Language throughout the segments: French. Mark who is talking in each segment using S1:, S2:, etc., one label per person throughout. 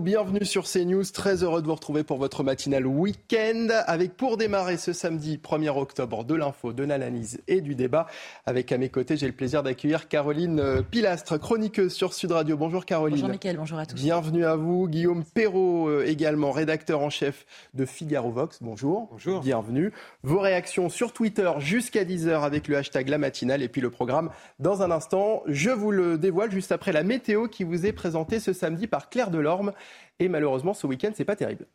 S1: Bienvenue sur CNews, très heureux de vous retrouver pour votre matinale week-end avec pour démarrer ce samedi 1er octobre de l'info, de l'analyse et du débat. Avec à mes côtés, j'ai le plaisir d'accueillir Caroline euh, Pilastre, chroniqueuse sur Sud Radio. Bonjour Caroline.
S2: Bonjour Mickaël, bonjour à tous.
S1: Bienvenue à vous. Guillaume Perrault euh, également, rédacteur en chef de Figaro Vox. Bonjour.
S3: Bonjour.
S1: Bienvenue. Vos réactions sur Twitter jusqu'à 10h avec le hashtag la matinale et puis le programme dans un instant. Je vous le dévoile juste après la météo qui vous est présentée ce samedi par Claire Delorme. Et malheureusement, ce week-end, c'est pas terrible.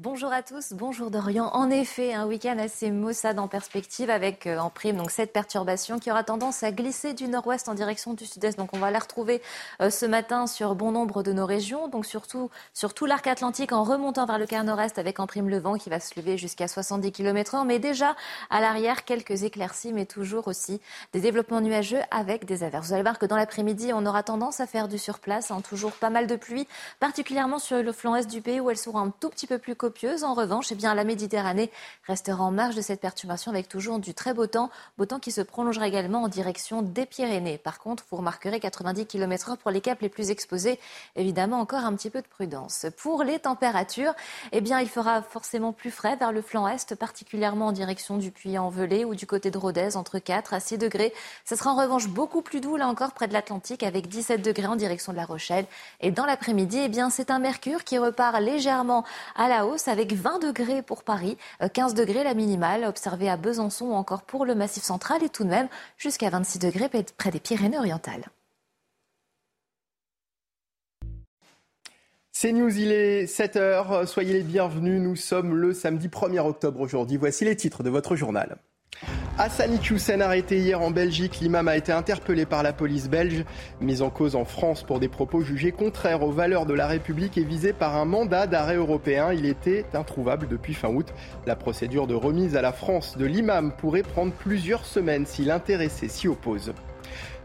S2: Bonjour à tous, bonjour Dorian. En effet, un week-end assez maussade en perspective avec euh, en prime donc cette perturbation qui aura tendance à glisser du nord-ouest en direction du sud-est. Donc on va la retrouver euh, ce matin sur bon nombre de nos régions, donc surtout sur tout l'arc atlantique en remontant vers le quart nord-est avec en prime le vent qui va se lever jusqu'à 70 km/h. Mais déjà à l'arrière quelques éclaircies, mais toujours aussi des développements nuageux avec des averses. Vous allez voir que dans l'après-midi, on aura tendance à faire du surplace, hein, toujours pas mal de pluie, particulièrement sur le flanc est du pays où elle sera un tout petit peu plus en revanche, eh bien, la Méditerranée restera en marge de cette perturbation avec toujours du très beau temps, beau temps qui se prolongera également en direction des Pyrénées. Par contre, vous remarquerez 90 km/h pour les caps les plus exposés. Évidemment, encore un petit peu de prudence. Pour les températures, eh bien, il fera forcément plus frais vers le flanc est, particulièrement en direction du Puy-en-Velay ou du côté de Rodez, entre 4 à 6 degrés. Ce sera en revanche beaucoup plus doux, là encore, près de l'Atlantique, avec 17 degrés en direction de La Rochelle. Et dans l'après-midi, eh bien, c'est un mercure qui repart légèrement à la hausse avec 20 degrés pour Paris, 15 euh, degrés la minimale observée à Besançon ou encore pour le Massif central et tout de même jusqu'à 26 degrés près des Pyrénées-Orientales.
S1: C'est News, il est 7h, soyez les bienvenus, nous sommes le samedi 1er octobre aujourd'hui. Voici les titres de votre journal. Hassan Hussein arrêté hier en Belgique. L'imam a été interpellé par la police belge, mis en cause en France pour des propos jugés contraires aux valeurs de la République et visé par un mandat d'arrêt européen. Il était introuvable depuis fin août. La procédure de remise à la France de l'imam pourrait prendre plusieurs semaines si l'intéressé s'y oppose.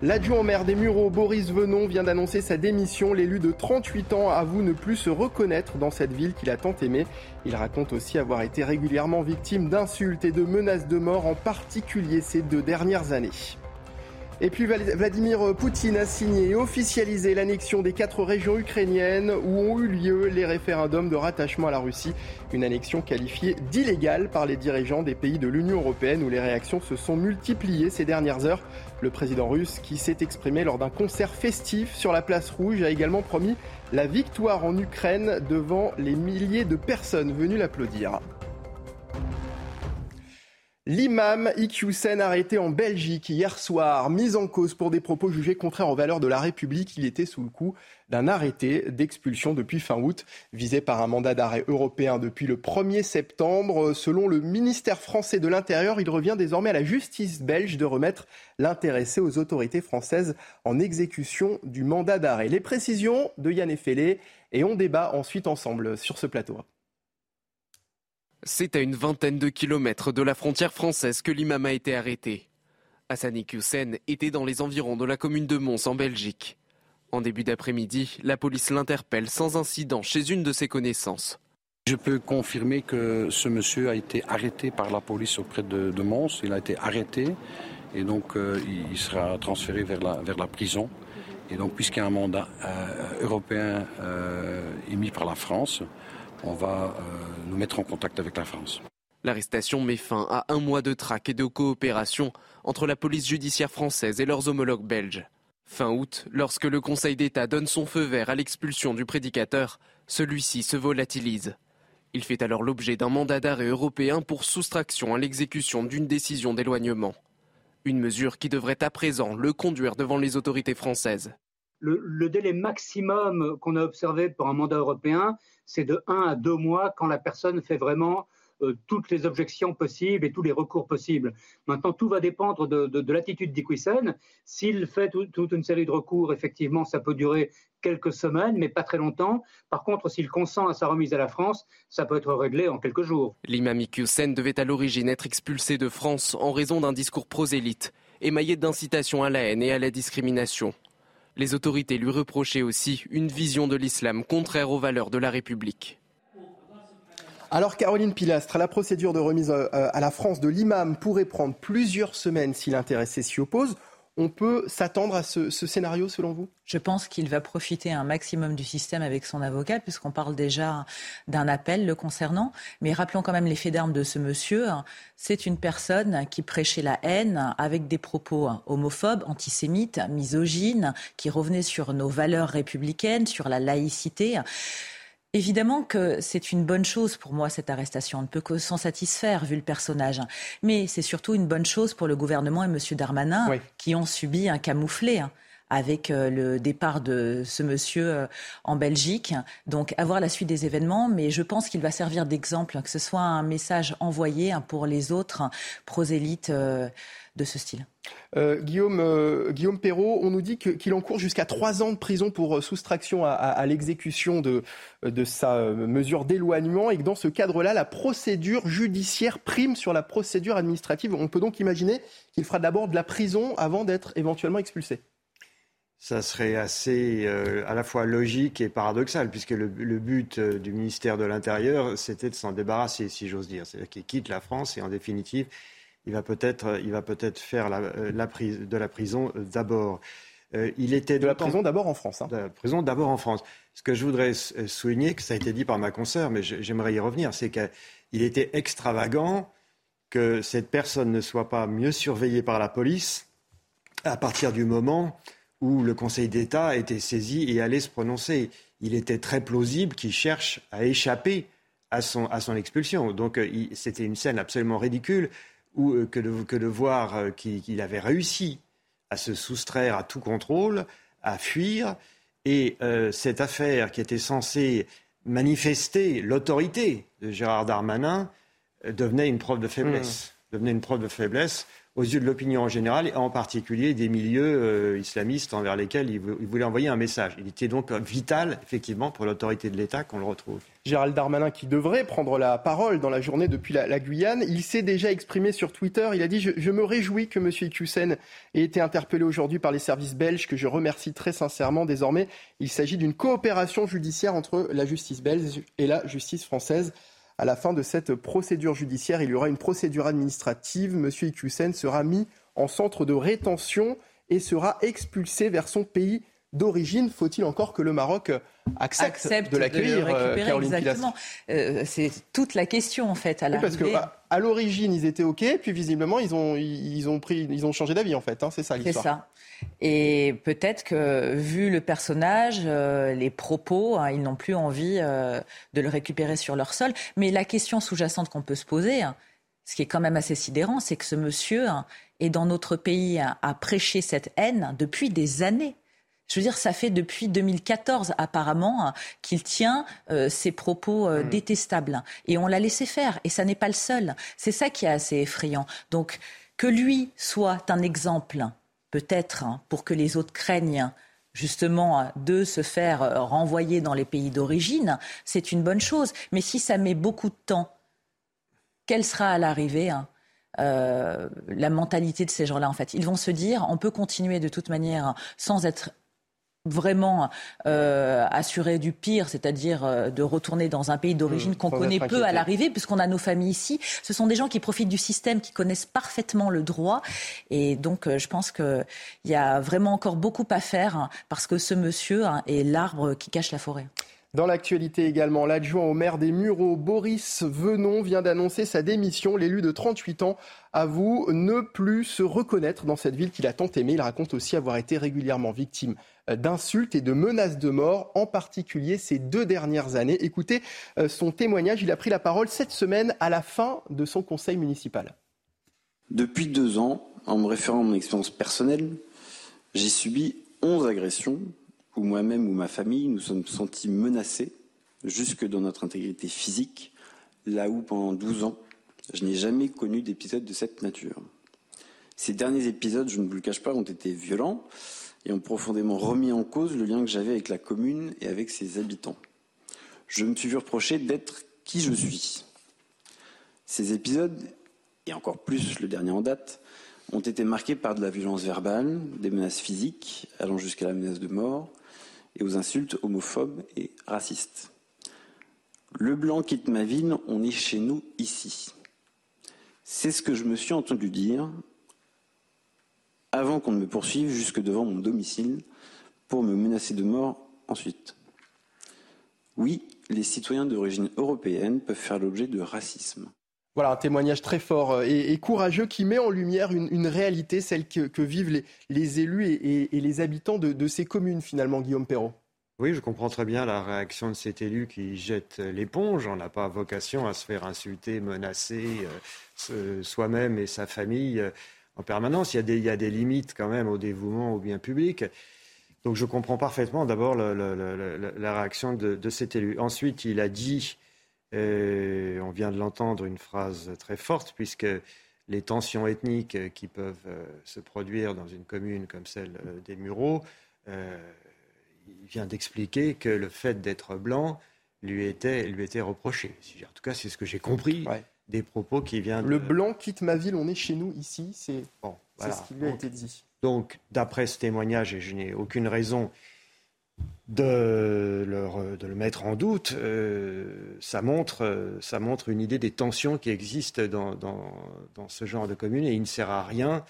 S1: L'adjoint maire des Mureaux, Boris Venon, vient d'annoncer sa démission. L'élu de 38 ans avoue ne plus se reconnaître dans cette ville qu'il a tant aimée. Il raconte aussi avoir été régulièrement victime d'insultes et de menaces de mort, en particulier ces deux dernières années. Et puis Vladimir Poutine a signé et officialisé l'annexion des quatre régions ukrainiennes où ont eu lieu les référendums de rattachement à la Russie. Une annexion qualifiée d'illégale par les dirigeants des pays de l'Union européenne où les réactions se sont multipliées ces dernières heures. Le président russe, qui s'est exprimé lors d'un concert festif sur la place rouge, a également promis la victoire en Ukraine devant les milliers de personnes venues l'applaudir. L'imam Iqiyoussen arrêté en Belgique hier soir, mis en cause pour des propos jugés contraires aux valeurs de la République. Il était sous le coup d'un arrêté d'expulsion depuis fin août, visé par un mandat d'arrêt européen depuis le 1er septembre. Selon le ministère français de l'Intérieur, il revient désormais à la justice belge de remettre l'intéressé aux autorités françaises en exécution du mandat d'arrêt. Les précisions de Yann Effelé et on débat ensuite ensemble sur ce plateau.
S4: C'est à une vingtaine de kilomètres de la frontière française que l'imam a été arrêté. Hassani Hussein était dans les environs de la commune de Mons en Belgique. En début d'après-midi, la police l'interpelle sans incident chez une de ses connaissances.
S5: Je peux confirmer que ce monsieur a été arrêté par la police auprès de, Mons. Il a été arrêté et donc euh, il sera transféré vers la, prison. Et donc puisqu'il y a un mandat euh, européen euh, émis par la France, on va euh, nous mettre en contact avec la France.
S4: L'arrestation met fin à un mois de traque et de coopération entre la police judiciaire française et leurs homologues belges. Fin août, lorsque le Conseil d'État donne son feu vert à l'expulsion du prédicateur, celui-ci se volatilise. Il fait alors l'objet d'un mandat d'arrêt européen pour soustraction à l'exécution d'une décision d'éloignement. Une mesure qui devrait à présent le conduire devant les autorités françaises
S6: le, délai maximum qu'on a observé pour un mandat européen, c'est de 1 à 2 mois quand la personne fait vraiment euh, toutes les objections possibles et tous les recours possibles. Maintenant, tout va dépendre de, l'attitude d'Iquisen. S'il fait toute une série de recours, effectivement, ça peut durer quelques semaines, mais pas très longtemps. Par contre, s'il consent à sa remise à la France, ça peut être réglé en quelques jours.
S4: L'imam Iquisen devait à l'origine être expulsé de France en raison d'un discours prosélyte, émaillé d'incitation à la haine et à la discrimination. Les autorités lui reprochaient aussi une vision de l'islam contraire aux valeurs de la République.
S1: Alors Caroline Pilastre, la procédure de remise euh, à la France de l'imam pourrait prendre plusieurs semaines si l'intéressé s'y oppose. On peut s'attendre à ce, scénario selon vous?
S7: Je pense qu'il va profiter un maximum du système avec son avocat, puisqu'on parle déjà d'un appel le concernant. Mais rappelons quand même les faits d'armes de ce monsieur. C'est une personne qui prêchait la haine avec des propos homophobes, antisémites, misogynes, qui revenaient sur nos valeurs républicaines, sur la laïcité. Évidemment que c'est une bonne chose pour moi, cette arrestation. On ne peut que s'en satisfaire, vu le personnage. Mais c'est surtout une bonne chose pour le gouvernement et M. Darmanin, qui ont subi un camouflet hein, avec euh, le départ de ce monsieur euh, en Belgique. Donc, avoir la suite des événements, mais je pense qu'il va servir d'exemple, que ce soit un message envoyé hein, pour les autres prosélytes euh, de ce style.
S1: Guillaume, Guillaume Perrault, on nous dit qu'il encourt jusqu'à trois ans de prison pour soustraction à, l'exécution de, de, sa mesure d'éloignement et que dans ce cadre-là, la procédure judiciaire prime sur la procédure administrative. On peut donc imaginer qu'il fera d'abord de la prison avant d'être éventuellement expulsé.
S3: Ça serait assez à la fois logique et paradoxal, puisque le, le but du ministère de l'Intérieur, c'était de s'en débarrasser, si j'ose dire. C'est-à-dire qu'il quitte la France et en définitive, il va peut-être il va peut-être faire la, euh, la prise, de la prison euh, d'abord.
S1: Euh, il était de la prison d'abord en France. Hein.
S3: De la prison d'abord en France. Ce que je voudrais souligner, que ça a été dit par ma consoeur, mais j'aimerais y revenir, c'est qu'il était extravagant que cette personne ne soit pas mieux surveillée par la police à partir du moment où le Conseil d'État été saisi et allait se prononcer. Il était très plausible qu'il cherche à échapper à son, à son expulsion. Donc c'était une scène absolument ridicule ou euh, que, de, que de voir euh, qu'il avait réussi à se soustraire à tout contrôle, à fuir. Et euh, cette affaire qui était censée manifester l'autorité de Gérard Darmanin devenait une preuve de faiblesse. Mmh. Devenait une preuve de faiblesse aux yeux de l'opinion en général, et en particulier des milieux euh, islamistes envers lesquels il, voulait envoyer un message. Il était donc vital, effectivement, pour l'autorité de l'État qu'on le retrouve.
S1: Gérald Darmanin, qui devrait prendre la parole dans la journée depuis la, Guyane, il s'est déjà exprimé sur Twitter. Il a dit Je, me réjouis que M. Iqiyoussen ait été interpellé aujourd'hui par les services belges, que je remercie très sincèrement. Désormais, il s'agit d'une coopération judiciaire entre la justice belge et la justice française. À la fin de cette procédure judiciaire, il y aura une procédure administrative. Monsieur Iqiyoussen sera mis en centre de rétention et sera expulsé vers son pays d'origine. Faut-il encore que le Maroc accepte, de l'accueillir,
S7: euh, Exactement. Euh, c'est toute la question en fait à oui,
S1: Parce qu'à à, l'origine ils étaient ok, puis visiblement ils ont ils, ont pris ils ont changé d'avis en fait. Hein, c'est ça l'histoire.
S7: C'est ça. Et peut-être que, vu le personnage, euh, les propos, hein, ils n'ont plus envie euh, de le récupérer sur leur sol. Mais la question sous-jacente qu'on peut se poser, hein, ce qui est quand même assez sidérant, c'est que ce monsieur est dans notre pays à prêcher cette haine depuis des années. Je veux dire, ça fait depuis 2014 apparemment qu'il tient euh, ces propos hmm. détestables. Et on l'a laissé faire. Et ça n'est pas le seul. C'est ça qui est assez effrayant. Donc, que lui soit un exemple peut-être hein, pour que les autres craignent justement de se faire euh, renvoyer dans les pays d'origine, c'est une bonne chose. Mais si ça met beaucoup de temps, quelle sera à l'arrivée hein, euh, la mentalité de ces gens-là en fait? Ils vont se dire, on peut continuer de toute manière sans être vraiment euh, assuré du pire, c'est-à-dire euh, de retourner dans un pays d'origine mmh, qu'on connaît peu à l'arrivée, puisqu'on a nos familles ici. Ce sont des gens qui profitent du système, qui connaissent parfaitement le droit. Et donc, euh, je pense qu'il y a vraiment encore beaucoup à faire, hein, parce que ce monsieur hein, est l'arbre qui cache la forêt.
S1: Dans l'actualité également, l'adjoint au maire des Mureaux, Boris Venon, vient d'annoncer sa démission. L'élu de 38 ans avoue ne plus se reconnaître dans cette ville qu'il a tant aimée. Il raconte aussi avoir été régulièrement victime d'insultes et de menaces de mort, en particulier ces deux dernières années. Écoutez euh, son témoignage, il a pris la parole cette semaine à la fin de son conseil municipal.
S8: Depuis deux ans, en me référant à mon expérience personnelle, j'ai subi 11 agressions où moi-même ou ma famille nous sommes sentis menacés jusque dans notre intégrité physique, là où pendant 12 ans, je n'ai jamais connu d'épisode de cette nature. Ces derniers épisodes, je ne vous le cache pas, ont été violents et ont profondément remis en cause le lien que j'avais avec la commune et avec ses habitants. Je me suis vu reprocher d'être qui je suis. Ces épisodes, et encore plus le dernier en date, ont été marqués par de la violence verbale, des menaces physiques allant jusqu'à la menace de mort, et aux insultes homophobes et racistes. Le blanc quitte ma ville, on est chez nous ici. C'est ce que je me suis entendu dire avant qu'on ne me poursuive jusque devant mon domicile pour me menacer de mort ensuite. Oui, les citoyens d'origine européenne peuvent faire l'objet de racisme.
S1: Voilà un témoignage très fort euh, et, courageux qui met en lumière une, réalité, celle que, vivent les, élus et, les habitants de, ces communes finalement, Guillaume Perrault.
S3: Oui, je comprends très bien la réaction de cet élu qui jette l'éponge. On n'a pas vocation à se faire insulter, menacer euh, soi-même et sa famille euh, en permanence. Il y, a des, limites quand même au dévouement au bien public. Donc je comprends parfaitement d'abord la réaction de, cet élu. Ensuite, il a dit, euh, on vient de l'entendre, une phrase très forte, puisque les tensions ethniques qui peuvent euh, se produire dans une commune comme celle euh, des Mureaux, il vient d'expliquer que le fait d'être blanc lui était, lui était reproché. En tout cas, c'est ce que j'ai compris. Des propos qui viennent.
S1: Le blanc quitte ma ville, on est chez nous ici, c'est bon, ce qui lui a été dit.
S3: Donc, d'après ce témoignage, et je n'ai aucune raison de, le mettre en doute, euh, ça, montre, ça montre une idée des tensions qui existent dans, dans, ce genre de commune et il ne sert à rien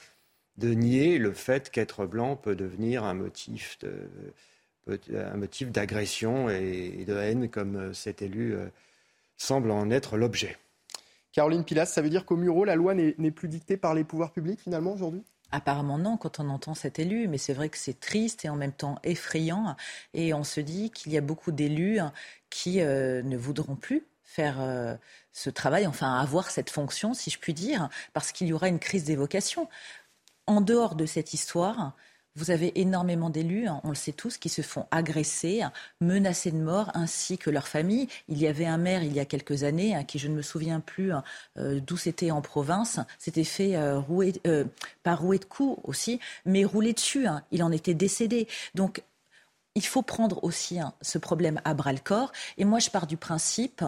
S3: de nier le fait qu'être blanc peut devenir un motif de, un motif d'agression et de haine comme cet élu euh, semble en être l'objet.
S1: Caroline Pilas, ça veut dire qu'au Muro, la loi n'est plus dictée par les pouvoirs publics finalement aujourd'hui?
S7: Apparemment non, quand on entend cet élu, mais c'est vrai que c'est triste et en même temps effrayant. Et on se dit qu'il y a beaucoup d'élus qui euh, ne voudront plus faire euh, ce travail, enfin avoir cette fonction, si je puis dire, parce qu'il y aura une crise des vocations. En dehors de cette histoire, vous avez énormément d'élus, hein, on le sait tous, qui se font agresser, menacés de mort, ainsi que leurs familles. Il y avait un maire il y a quelques années, hein, qui je ne me souviens plus hein, euh, d'où c'était en province, c'était fait euh, rouer, euh, par rouer de coups aussi, mais rouler dessus. il en était décédé. Donc il faut prendre aussi ce problème à bras le corps. Et moi, je pars du principe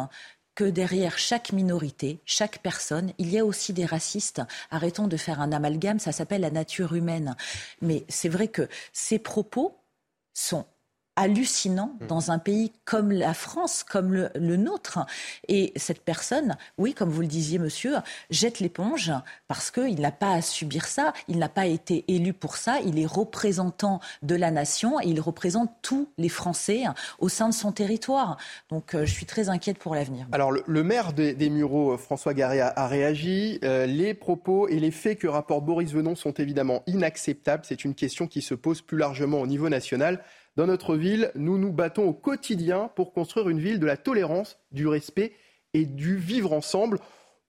S7: que derrière chaque minorité, chaque personne, il y a aussi des racistes. Arrêtons de faire un amalgame, ça s'appelle la nature humaine. Mais c'est vrai que ces propos sont hallucinant mm. dans un pays comme la France, comme le, nôtre. Et cette personne, oui, comme vous le disiez, monsieur, jette l'éponge parce qu'il n'a pas à subir ça, il n'a pas été élu pour ça, il est représentant de la nation et il représente tous les Français au sein de son territoire. Donc euh, je suis très inquiète pour l'avenir.
S1: Alors le, maire des, Mureaux, euh, François Garé, a, réagi. Euh, les propos et les faits que rapporte Boris Venon sont évidemment inacceptables. C'est une question qui se pose plus largement au niveau national. Dans notre ville, nous nous battons au quotidien pour construire une ville de la tolérance, du respect et du vivre ensemble.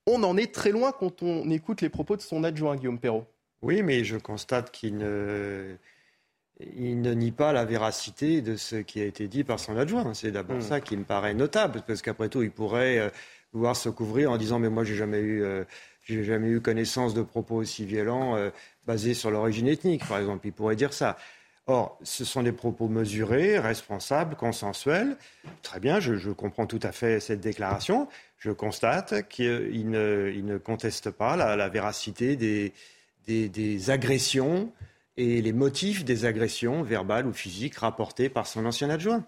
S1: On en est très loin quand on écoute les propos de son adjoint, Guillaume Perrault.
S3: Oui, mais je constate qu'il ne, il ne nie pas la véracité de ce qui a été dit par son adjoint. C'est d'abord hmm. ça qui me paraît notable, parce qu'après tout, il pourrait euh, vouloir se couvrir en disant Mais moi, j'ai jamais eu. Euh, j'ai jamais eu connaissance de propos aussi violents euh, basés sur l'origine ethnique, par exemple. Il pourrait dire ça. Or, ce sont des propos mesurés, responsables, consensuels. Très bien, je, comprends tout à fait cette déclaration. Je constate qu'il ne, conteste pas la, véracité des, agressions et les motifs des agressions verbales ou physiques rapportées par son ancien adjoint.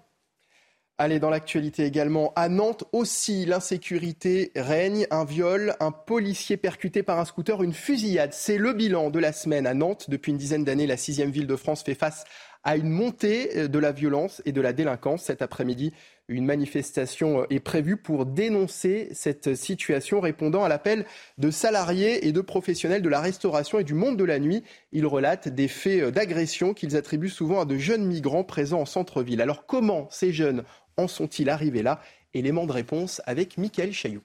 S1: Allez, dans l'actualité également, à Nantes aussi, l'insécurité règne. Un viol, un policier percuté par un scooter, une fusillade. C'est le bilan de la semaine à Nantes. Depuis une dizaine d'années, la sixième ville de France fait face à une montée euh, de la violence et de la délinquance. Cet après-midi, une manifestation euh, est prévue pour dénoncer cette situation, répondant à l'appel de salariés et de professionnels de la restauration et du monde de la nuit. Ils relatent des faits euh, d'agression qu'ils attribuent souvent à de jeunes migrants présents en centre-ville. Alors comment ces jeunes en sont-ils arrivés là? Élément de réponse avec Mickaël Chailloux.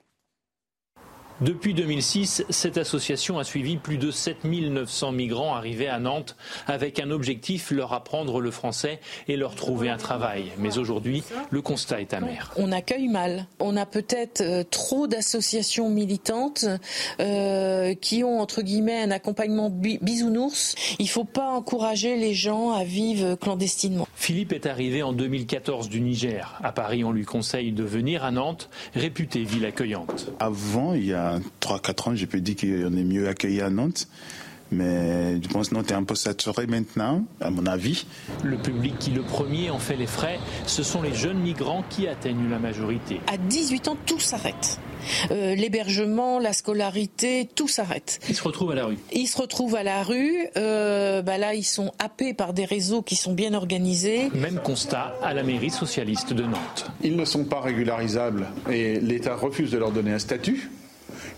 S9: Depuis 2006, cette association a suivi plus de 7900 migrants arrivés à Nantes avec un objectif, leur apprendre le français et leur trouver un travail. Mais aujourd'hui, le constat est amer.
S10: On accueille mal. On a peut-être euh, trop d'associations militantes euh, qui ont, entre guillemets, un accompagnement bisounours. Il ne faut pas encourager les gens à vivre clandestinement.
S9: Philippe est arrivé en 2014 du Niger. À Paris, on lui conseille de venir à Nantes, réputée ville accueillante.
S11: Avant, il y a 3-4 ans, je peux dire qu'on est mieux accueilli à Nantes. Mais je pense qu'on est un peu saturé maintenant, à mon avis.
S9: Le public qui le premier en fait les frais, ce sont les jeunes migrants qui atteignent la majorité.
S10: À 18 ans, tout s'arrête. Euh, l'hébergement, la scolarité, tout s'arrête.
S9: Ils se retrouvent à la rue.
S10: Ils se retrouvent à la rue. Euh, bah là, ils sont happés par des réseaux qui sont bien organisés.
S9: Même constat à la mairie socialiste de Nantes.
S12: Ils ne sont pas régularisables et l'État refuse de leur donner un statut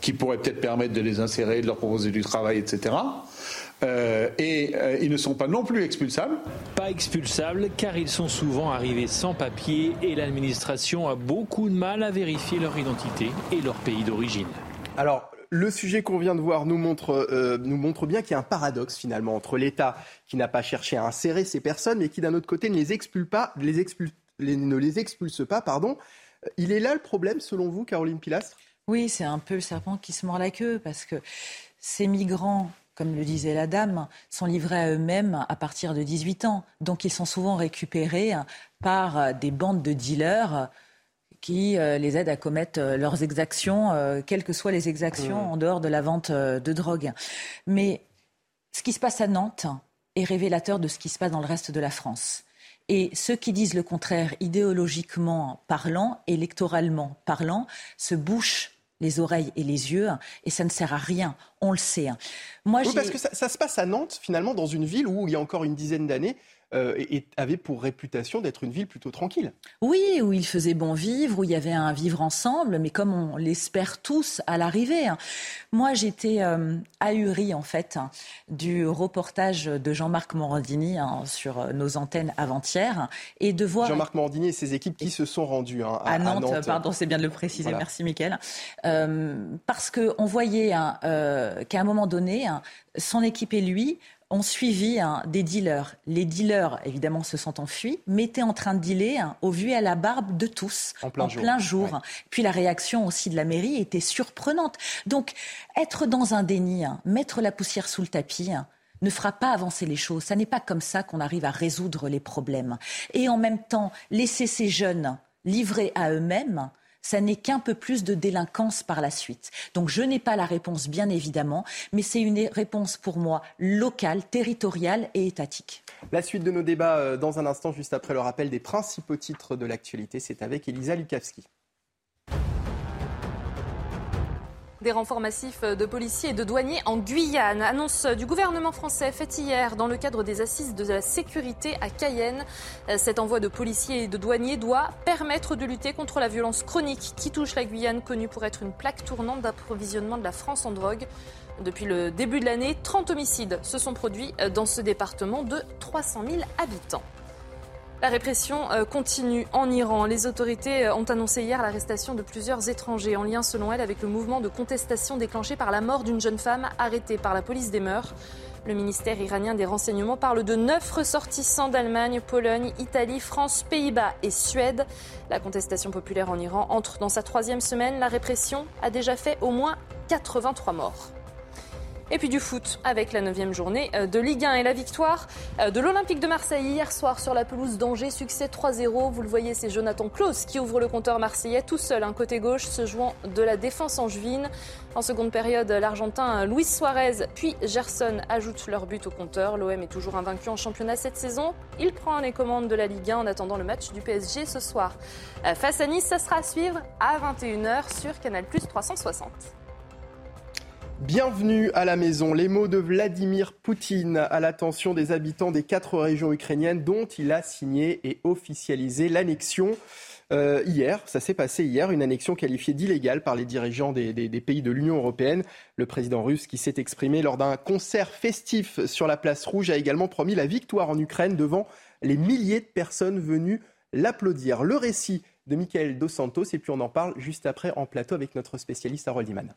S12: qui pourrait peut-être permettre de les insérer, de leur proposer du travail, etc. Euh, et euh, ils ne sont pas non plus expulsables.
S9: Pas expulsables car ils sont souvent arrivés sans papier et l'administration a beaucoup de mal à vérifier leur identité et leur pays d'origine.
S1: Alors, le sujet qu'on vient de voir nous montre, euh, nous montre bien qu'il y a un paradoxe finalement entre l'État qui n'a pas cherché à insérer ces personnes mais qui d'un autre côté ne les expulse pas, les expulse, ne les expulse pas. Pardon. Il est là le problème selon vous, Caroline Pilastre?
S7: Oui, c'est un peu le serpent qui se mord la queue parce que ces migrants comme le disait la dame, sont livrés à eux-mêmes à partir de 18 ans. Donc ils sont souvent récupérés par des bandes de dealers qui euh, les aident à commettre euh, leurs exactions, euh, quelles que soient les exactions mmh. en dehors de la vente de drogue. Mais ce qui se passe à Nantes est révélateur de ce qui se passe dans le reste de la France. Et ceux qui disent le contraire, idéologiquement parlant, électoralement parlant, se bouchent les oreilles et les yeux, et ça ne sert à rien, on le sait.
S1: Moi, oui, parce que ça, ça, se passe à Nantes, finalement, dans une ville où, il y a encore une dizaine d'années, euh, et avait pour réputation d'être une ville plutôt tranquille.
S7: Oui, où il faisait bon vivre, où il y avait un vivre ensemble, mais comme on l'espère tous à l'arrivée. Hein. Moi, j'étais euh, ahurie, en fait, hein, du reportage de Jean-Marc Morandini hein, sur nos antennes avant-hier, et de voir...
S1: Jean-Marc Morandini et ses équipes qui se sont rendues à,
S7: à, Nantes, Pardon, c'est bien de le préciser, merci Mickaël. Euh, parce qu'on voyait euh, qu'à un moment donné, son équipe et lui ont suivi hein, des dealers. Les dealers, évidemment, se sont enfuis, mais étaient en train de dealer hein, au vu et à la barbe de tous,
S1: en plein jour.
S7: Puis la réaction aussi de la mairie était surprenante. Donc, être dans un déni, hein, mettre la poussière sous le tapis, ne fera pas avancer les choses. Ce n'est pas comme ça qu'on arrive à résoudre les problèmes. Et en même temps, laisser ces jeunes livrés à eux-mêmes, ça n'est qu'un peu plus de délinquance par la suite. Donc je n'ai pas la réponse, bien évidemment, mais c'est une réponse pour moi locale, territoriale et étatique.
S1: La suite de nos débats euh, dans un instant, juste après le rappel des principaux titres de l'actualité, c'est avec Elisa Lukavski.
S13: Des renforts massifs de policiers et de douaniers en Guyane. Annonce du gouvernement français faite hier dans le cadre des assises de la sécurité à Cayenne. Cet envoi de policiers et de douaniers doit permettre de lutter contre la violence chronique qui touche la Guyane, connue pour être une plaque tournante d'approvisionnement de la France en drogue. Depuis le début de l'année, 30 homicides se sont produits dans ce département de 300 000 habitants. La répression euh, continue en Iran. Les autorités euh, ont annoncé hier l'arrestation de plusieurs étrangers en lien, selon elles, avec le mouvement de contestation déclenché par la mort d'une jeune femme arrêtée par la police des mœurs. Le ministère iranien des renseignements parle de neuf ressortissants d'Allemagne, Pologne, Italie, France, Pays-Bas et Suède. La contestation populaire en Iran entre dans sa troisième semaine. La répression a déjà fait au moins 83 morts. Et puis du foot avec la neuvième journée euh, de Ligue 1 et la victoire euh, de l'Olympique de Marseille hier soir sur la pelouse d'Angers. Succès 3-0. Vous le voyez, c'est Jonathan Klaus qui ouvre le compteur marseillais tout seul, un côté gauche, se jouant de la défense angevine. En seconde période, l'Argentin Luis Suarez puis Gerson ajoutent leur but au compteur. L'OM est toujours invaincu en championnat cette saison. Il prend les commandes de la Ligue 1 en attendant le match du PSG ce soir. Euh, face à Nice, ça sera à suivre à 21h sur Canal 360.
S1: Bienvenue à la maison. Les mots de Vladimir Poutine à l'attention des habitants des quatre régions ukrainiennes dont il a signé et officialisé l'annexion. Euh, hier, ça s'est passé hier, une annexion qualifiée d'illégale par les dirigeants des, pays de l'Union européenne. Le président russe qui s'est exprimé lors d'un concert festif sur la place rouge a également promis la victoire en Ukraine devant les milliers de personnes venues l'applaudir. Le récit de Michael Dos Santos et puis on en parle juste après en plateau avec notre spécialiste Harold Iman.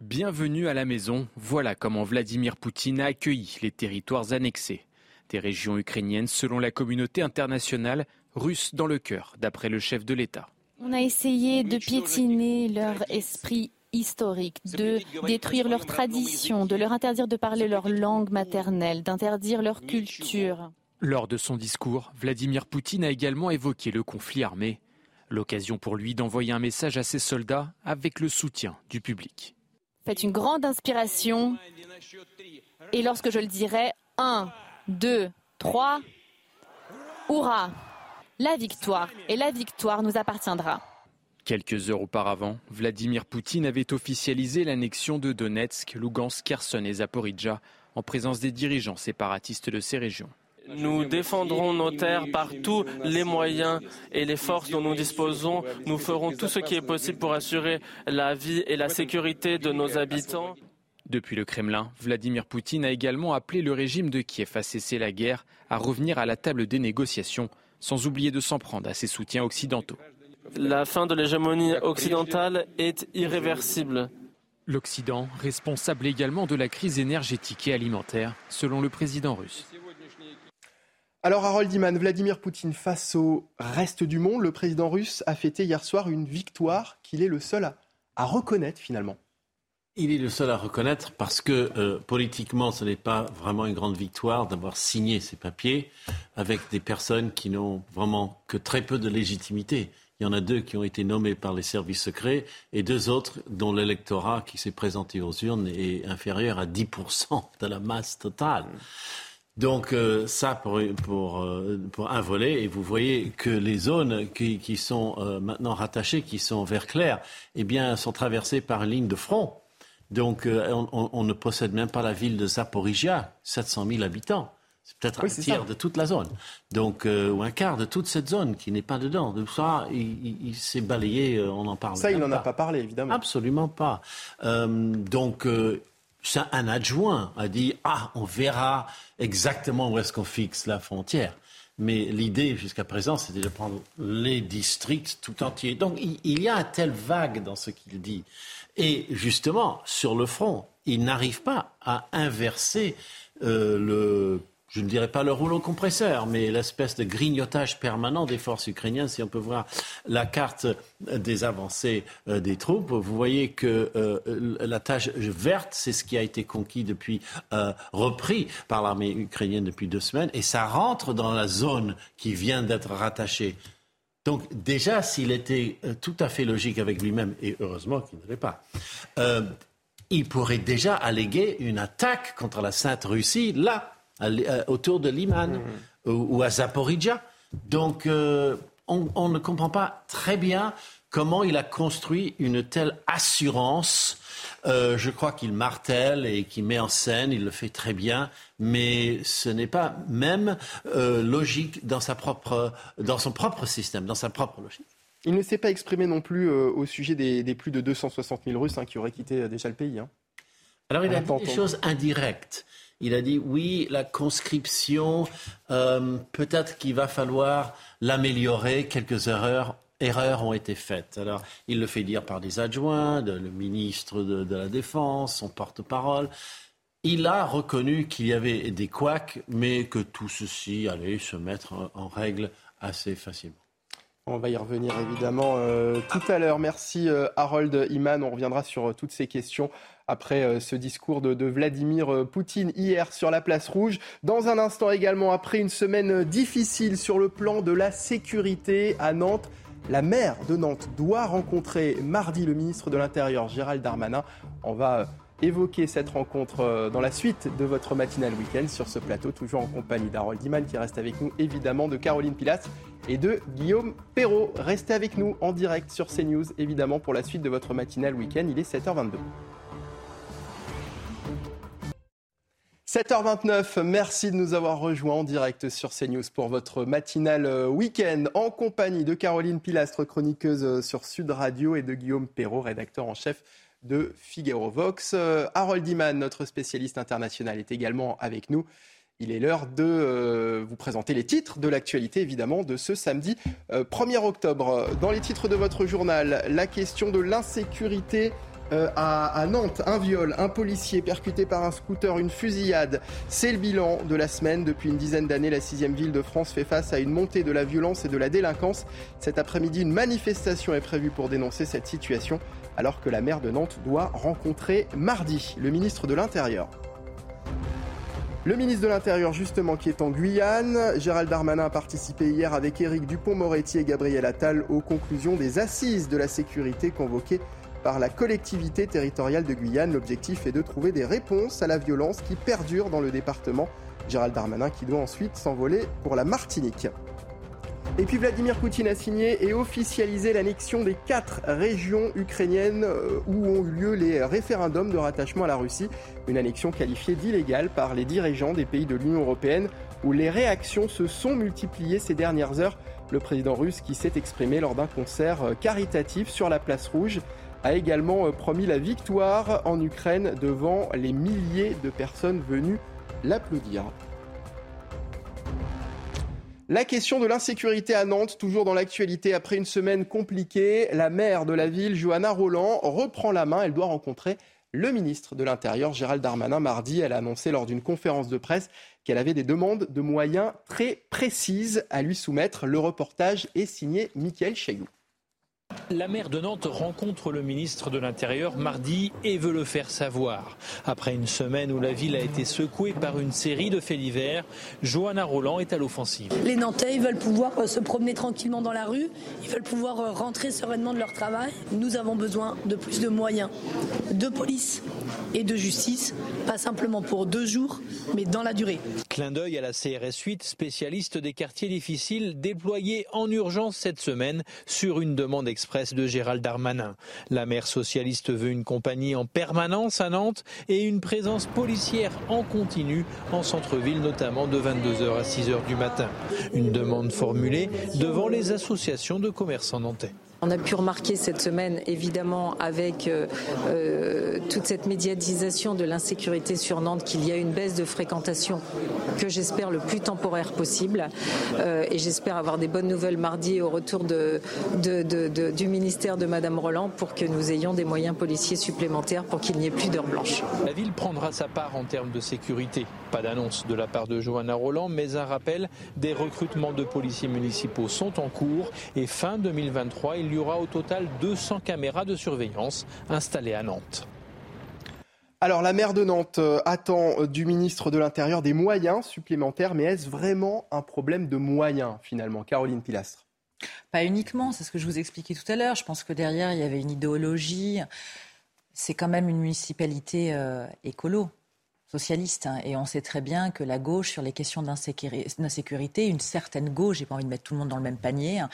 S4: Bienvenue à la maison, voilà comment Vladimir Poutine a accueilli les territoires annexés. Des régions ukrainiennes selon la communauté internationale, russes dans le cœur, d'après le chef de l'État.
S14: On a essayé de piétiner leur esprit historique, de détruire leurs traditions, de leur interdire de parler leur langue maternelle, d'interdire leur culture.
S4: Lors de son discours, Vladimir Poutine a également évoqué le conflit armé L'occasion pour lui d'envoyer un message à ses soldats avec le soutien du public.
S15: Faites une grande inspiration. Et lorsque je le dirai, 1, 2, 3, hurrah La victoire. Et la victoire nous appartiendra.
S16: Quelques heures auparavant, Vladimir Poutine avait officialisé l'annexion de Donetsk, Lugansk, Kherson et Zaporizhia en présence des dirigeants séparatistes de ces régions.
S17: Nous défendrons nos terres par tous les moyens et les forces dont nous disposons. Nous ferons tout ce qui est possible pour assurer la vie et la sécurité de nos habitants.
S16: Depuis le Kremlin, Vladimir Poutine a également appelé le régime de Kiev à cesser la guerre, à revenir à la table des négociations, sans oublier de s'en prendre à ses soutiens occidentaux.
S17: La fin de l'hégémonie occidentale est irréversible.
S16: L'Occident, responsable également de la crise énergétique et alimentaire, selon le président russe.
S1: Alors Harold Iman, Vladimir Poutine face au reste du monde, le président russe a fêté hier soir une victoire qu'il est le seul à, reconnaître finalement.
S18: Il est le seul à reconnaître parce que euh, politiquement, ce n'est pas vraiment une grande victoire d'avoir signé ces papiers avec des personnes qui n'ont vraiment que très peu de légitimité. Il y en a deux qui ont été nommés par les services secrets et deux autres dont l'électorat qui s'est présenté aux urnes est inférieur à 10% de la masse totale. Donc euh, ça pour, pour, euh, pour, un volet, et vous voyez que les zones qui, qui sont euh, maintenant rattachées, qui sont vert clair, eh bien, sont traversées par une ligne de front. Donc on, on, on, ne possède même pas la ville de Zaporizhia, 700 000 habitants. C'est peut-être un tiers de toute la zone, donc ou un quart de toute cette zone qui n'est pas dedans. De ça, il, il, s'est balayé, on en parle.
S1: Ça, il n'en a pas parlé, évidemment.
S18: Absolument pas. Donc, un adjoint a dit ah, on verra exactement où est-ce qu'on fixe la frontière. Mais l'idée jusqu'à présent, c'était de prendre les districts tout entiers. Donc, il, y a un tel vague dans ce qu'il dit. Et justement, sur le front, il n'arrive pas à inverser le je ne dirais pas le rouleau compresseur, mais l'espèce de grignotage permanent des forces ukrainiennes. Si on peut voir la carte des avancées euh, des troupes, vous voyez que euh, la tâche verte, c'est ce qui a été conquis depuis, euh, repris par l'armée ukrainienne depuis deux semaines, et ça rentre dans la zone qui vient d'être rattachée. Donc déjà, s'il était tout à fait logique avec lui-même, et heureusement qu'il ne l'est pas, il pourrait déjà alléguer une attaque contre la Sainte Russie là autour de Liman mmh. ou, ou, à Zaporizhia. Donc, euh, on, on, ne comprend pas très bien comment il a construit une telle assurance. Euh, je crois qu'il martèle et qu'il met en scène, il le fait très bien, mais ce n'est pas même euh, logique dans, sa propre, dans son propre système, dans sa propre logique.
S1: Il ne s'est pas exprimé non plus euh, au sujet des, des, plus de 260 000 Russes hein, qui auraient quitté déjà le pays. Hein.
S18: Alors il a dit des choses indirectes. Il a dit oui, la conscription, euh, peut-être qu'il va falloir l'améliorer. Quelques erreurs, erreurs ont été faites. Alors, il le fait dire par des adjoints, le ministre de, la Défense, son porte-parole. Il a reconnu qu'il y avait des couacs, mais que tout ceci allait se mettre en règle assez facilement.
S1: On va y revenir évidemment euh, tout à l'heure. Merci euh, Harold Iman. On reviendra sur toutes ces questions après euh, ce discours de, Vladimir Poutine hier sur la place rouge. Dans un instant également, après une semaine difficile sur le plan de la sécurité à Nantes, la maire de Nantes doit rencontrer mardi le ministre de l'Intérieur Gérald Darmanin. On va évoquer cette rencontre dans la suite de votre matinale week-end sur ce plateau, toujours en compagnie d'Harold Iman qui reste avec nous, évidemment de Caroline Pilastre et de Guillaume Perrault. Restez avec nous en direct sur CNews, évidemment, pour la suite de votre matinale week-end. Il est 7h22. 7h29, merci de nous avoir rejoints en direct sur CNews pour votre matinale week-end en compagnie de Caroline Pilastre, chroniqueuse sur Sud Radio, et de Guillaume Perrault, rédacteur en chef de Figaro Vox. Harold Iman, notre spécialiste international, est également avec nous. Il est l'heure de euh, vous présenter les titres de l'actualité, évidemment, de ce samedi euh, 1er octobre. Dans les titres de votre journal, la question de l'insécurité euh, à, Nantes, un viol, un policier percuté par un scooter, une fusillade. C'est le bilan de la semaine. Depuis une dizaine d'années, la sixième ville de France fait face à une montée de la violence et de la délinquance. Cet après-midi, une manifestation est prévue pour dénoncer cette situation, alors que la maire de Nantes doit rencontrer mardi le ministre de l'Intérieur. Le ministre de l'Intérieur, justement, qui est en Guyane, Gérald Darmanin a participé hier avec Éric Dupont-Moretti et Gabriel Attal aux conclusions des assises de la sécurité convoquées par la collectivité territoriale de Guyane. L'objectif est de trouver des réponses à la violence qui perdure dans le département. Gérald Darmanin qui doit ensuite s'envoler pour la Martinique. Et puis Vladimir Poutine a signé et officialisé l'annexion des quatre régions ukrainiennes euh, où ont eu lieu les référendums de rattachement à la Russie. Une annexion qualifiée d'illégale par les dirigeants des pays de l'Union européenne où les réactions se sont multipliées ces dernières heures. Le président russe qui s'est exprimé lors d'un concert euh, caritatif sur la place rouge a également euh, promis la victoire en Ukraine devant les milliers de personnes venues l'applaudir. La question de l'insécurité à Nantes, toujours dans l'actualité après une semaine compliquée, la maire de la ville, Johanna Roland, reprend la main. Elle doit rencontrer le ministre de l'Intérieur, Gérald Darmanin, mardi. Elle a annoncé lors d'une conférence de presse qu'elle avait des demandes de moyens très précises à lui soumettre. Le reportage est signé Mickaël Chailloux.
S9: La maire de Nantes rencontre le ministre de l'Intérieur mardi et veut le faire savoir. Après une semaine où la ville a été secouée par une série de faits divers, Johanna Roland est à l'offensive.
S19: Les Nantais ils veulent pouvoir euh, se promener tranquillement dans la rue, ils veulent pouvoir euh, rentrer sereinement de leur travail. Nous avons besoin de plus de moyens, de police et de justice, pas simplement pour deux jours, mais dans la durée.
S9: Clin d'œil à la CRS 8, spécialiste des quartiers difficiles, déployée en urgence cette semaine sur une demande de Gérald Darmanin. La maire socialiste veut une compagnie en permanence à Nantes et une présence policière en continu en centre-ville, notamment de 22h à 6h du matin. Une demande formulée devant les associations de commerçants nantais.
S20: On a pu remarquer cette semaine, évidemment, avec euh, euh, toute cette médiatisation de l'insécurité sur Nantes, qu'il y a une baisse de fréquentation que j'espère le plus temporaire possible. Euh, et j'espère avoir des bonnes nouvelles mardi au retour de, du ministère de Madame Roland pour que nous ayons des moyens policiers supplémentaires pour qu'il n'y ait plus d'heures blanches.
S9: La ville prendra sa part en termes de sécurité. Pas d'annonce de la part de Johanna Roland, mais un rappel, des recrutements de policiers municipaux sont en cours et fin 2023, il il y aura au total 200 caméras de surveillance installées à Nantes.
S1: Alors la maire de Nantes euh, attend euh, du ministre de l'Intérieur des moyens supplémentaires, mais est-ce vraiment un problème de moyens finalement Caroline Pilastre?
S7: Pas uniquement, c'est ce que je vous expliquais tout à l'heure. Je pense que derrière, il y avait une idéologie. C'est quand même une municipalité euh, écolo socialiste. Hein, et on sait très bien que la gauche, sur les questions d'insécurité, une certaine gauche, j'ai pas envie de mettre tout le monde dans le même panier, hein,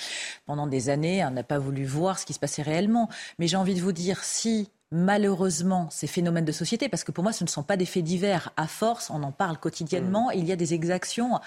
S7: pendant des années, n'a pas voulu voir ce qui se passait réellement. Mais j'ai envie de vous dire, si malheureusement ces phénomènes de société, parce que pour moi ce ne sont pas des faits divers, à force, on en parle quotidiennement, mmh. il y a des exactions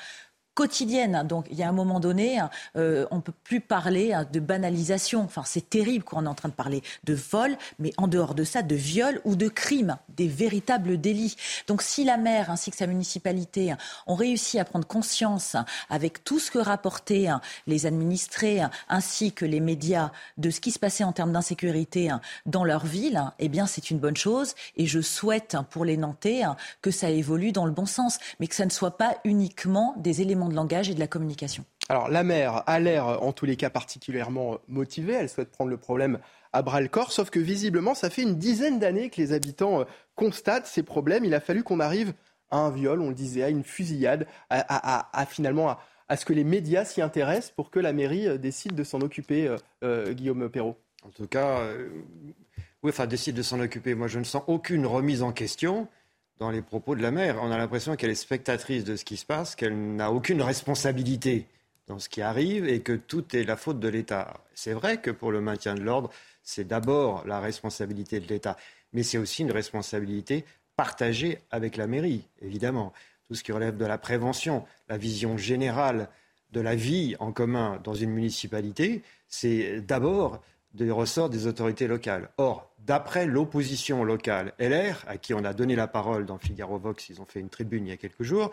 S7: quotidienne. Donc il y a un moment donné, euh, on ne peut plus parler hein, de banalisation. Enfin, c'est terrible quand on est en train de parler de vol, mais en dehors de ça, de viol ou de crime, des véritables délits. Donc si la maire ainsi que sa municipalité hein, ont réussi à prendre conscience hein, avec tout ce que rapportaient les administrés ainsi que les médias de ce qui se passait en termes d'insécurité dans leur ville, eh bien c'est une bonne chose et je souhaite pour les Nantais que ça évolue dans le bon sens, mais que ça ne soit pas uniquement des éléments de langage et de la communication.
S1: Alors la maire a l'air en tous les cas particulièrement motivée, elle souhaite prendre le problème à bras le corps, sauf que visiblement ça fait une dizaine d'années que les habitants euh, constatent ces problèmes. Il a fallu qu'on arrive à un viol, on le disait, à une fusillade, à, finalement à, ce que les médias s'y intéressent pour que la mairie euh, décide de s'en occuper, euh, Guillaume Perrault.
S3: En tout cas, oui, enfin décide de s'en occuper. Moi je ne sens aucune remise en question dans les propos de la mère. On a l'impression qu'elle est spectatrice de ce qui se passe, qu'elle n'a aucune responsabilité dans ce qui arrive et que tout est la faute de l'État. C'est vrai que pour le maintien de l'ordre, c'est d'abord la responsabilité de l'État, mais c'est aussi une responsabilité partagée avec la mairie, évidemment. Tout ce qui relève de la prévention, la vision générale de la vie en commun dans une municipalité, c'est d'abord des ressorts des autorités locales. Or, d'après l'opposition locale LR, à qui on a donné la parole dans Figaro Vox, ils ont fait une tribune il y a quelques jours,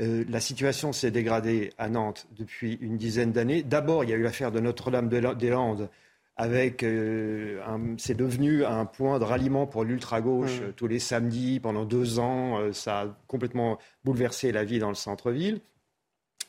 S3: euh, la situation s'est dégradée à Nantes depuis une dizaine d'années. D'abord, il y a eu l'affaire de Notre-Dame-des-Landes, avec, euh, c'est devenu un point de ralliement pour l'ultra-gauche mmh. tous les samedis pendant deux ans. Euh, ça a complètement bouleversé la vie dans le centre-ville.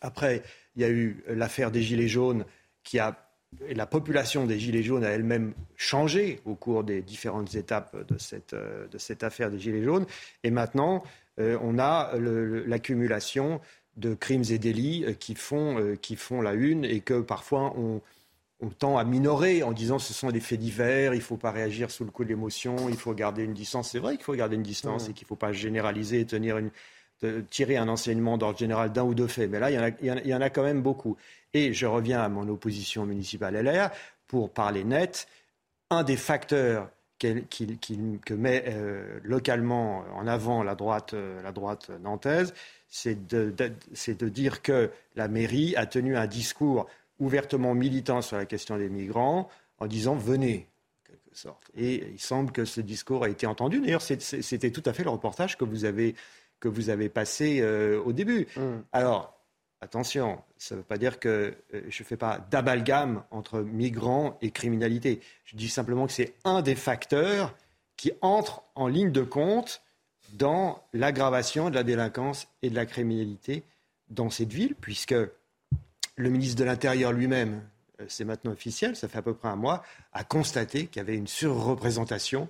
S3: Après, il y a eu l'affaire des Gilets jaunes qui a la population des Gilets jaunes a elle-même changé au cours des différentes étapes de cette, euh, de cette affaire des Gilets jaunes. Et maintenant, euh, on a l'accumulation de crimes et délits euh, qui font, qui font la une et que parfois on, on tend à minorer en disant ce sont des faits divers, il ne faut pas réagir sous le coup de l'émotion, il faut garder une distance. C'est vrai qu'il faut garder une distance et qu'il ne faut pas généraliser et tenir une, tirer un enseignement d'ordre général d'un ou deux faits. Mais là, il y, en a, il y, en a, quand même beaucoup. Et je reviens à mon opposition municipale LR pour parler net. Un des facteurs que met euh, localement en avant la droite, euh, la droite nantaise, c'est de, de, dire que la mairie a tenu un discours ouvertement militant sur la question des migrants en disant venez, en quelque sorte. Et il semble que ce discours a été entendu. D'ailleurs, c'était tout à fait le reportage que vous avez, que vous avez passé euh, au début. Mmh. Alors, attention, ça ne veut pas dire que euh, je ne fais pas d'amalgame entre migrants et criminalité. Je dis simplement que c'est un des facteurs qui entre en ligne de compte dans l'aggravation de la délinquance et de la criminalité dans cette ville, puisque le ministre de l'Intérieur lui-même, euh, c'est maintenant officiel, ça fait à peu près un mois, a constaté qu'il y avait une surreprésentation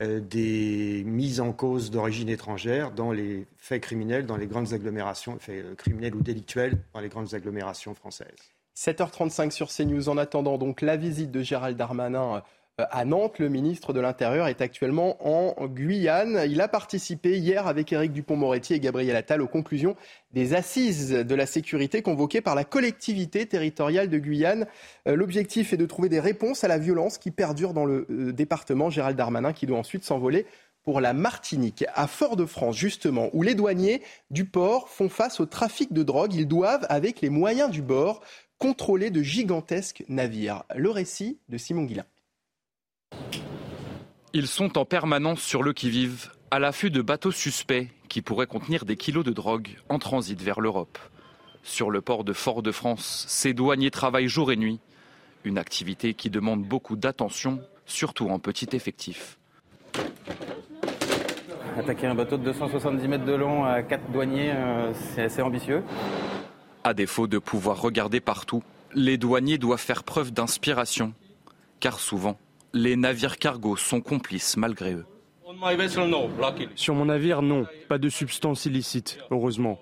S3: des mises en cause d'origine étrangère dans les faits criminels, dans les grandes agglomérations, euh, criminels ou délictuels dans les grandes agglomérations françaises.
S1: 7h35 sur CNews. En attendant donc la visite de Gérald Darmanin euh, à Nantes. Le ministre de l'Intérieur est actuellement en Guyane. Il a participé hier avec Éric Dupont-Moretti et Gabriel Attal aux conclusions des assises de la sécurité convoquées par la collectivité territoriale de Guyane. Euh, l'objectif est de trouver des réponses à la violence qui perdure dans le euh, département. Gérald Darmanin qui doit ensuite s'envoler pour la Martinique, à Fort-de-France justement, où les douaniers du port font face au trafic de drogue. Ils doivent, avec les moyens du bord, contrôler de gigantesques navires. Le récit de Simon Guillain.
S21: Ils sont en permanence sur le qui-vive, à l'affût de bateaux suspects qui pourraient contenir des kilos de drogue en transit vers l'Europe. Sur le port de Fort-de-France, ces douaniers travaillent jour et nuit, une activité qui demande beaucoup d'attention, surtout en petit effectif.
S22: Attaquer un bateau de 270 mètres de long à 4 douaniers, euh, c'est assez ambitieux.
S21: À défaut de pouvoir regarder partout, les douaniers doivent faire preuve d'inspiration, car souvent, les navires cargos sont complices malgré eux.
S23: Sur mon navire, non, pas de substances illicites, heureusement.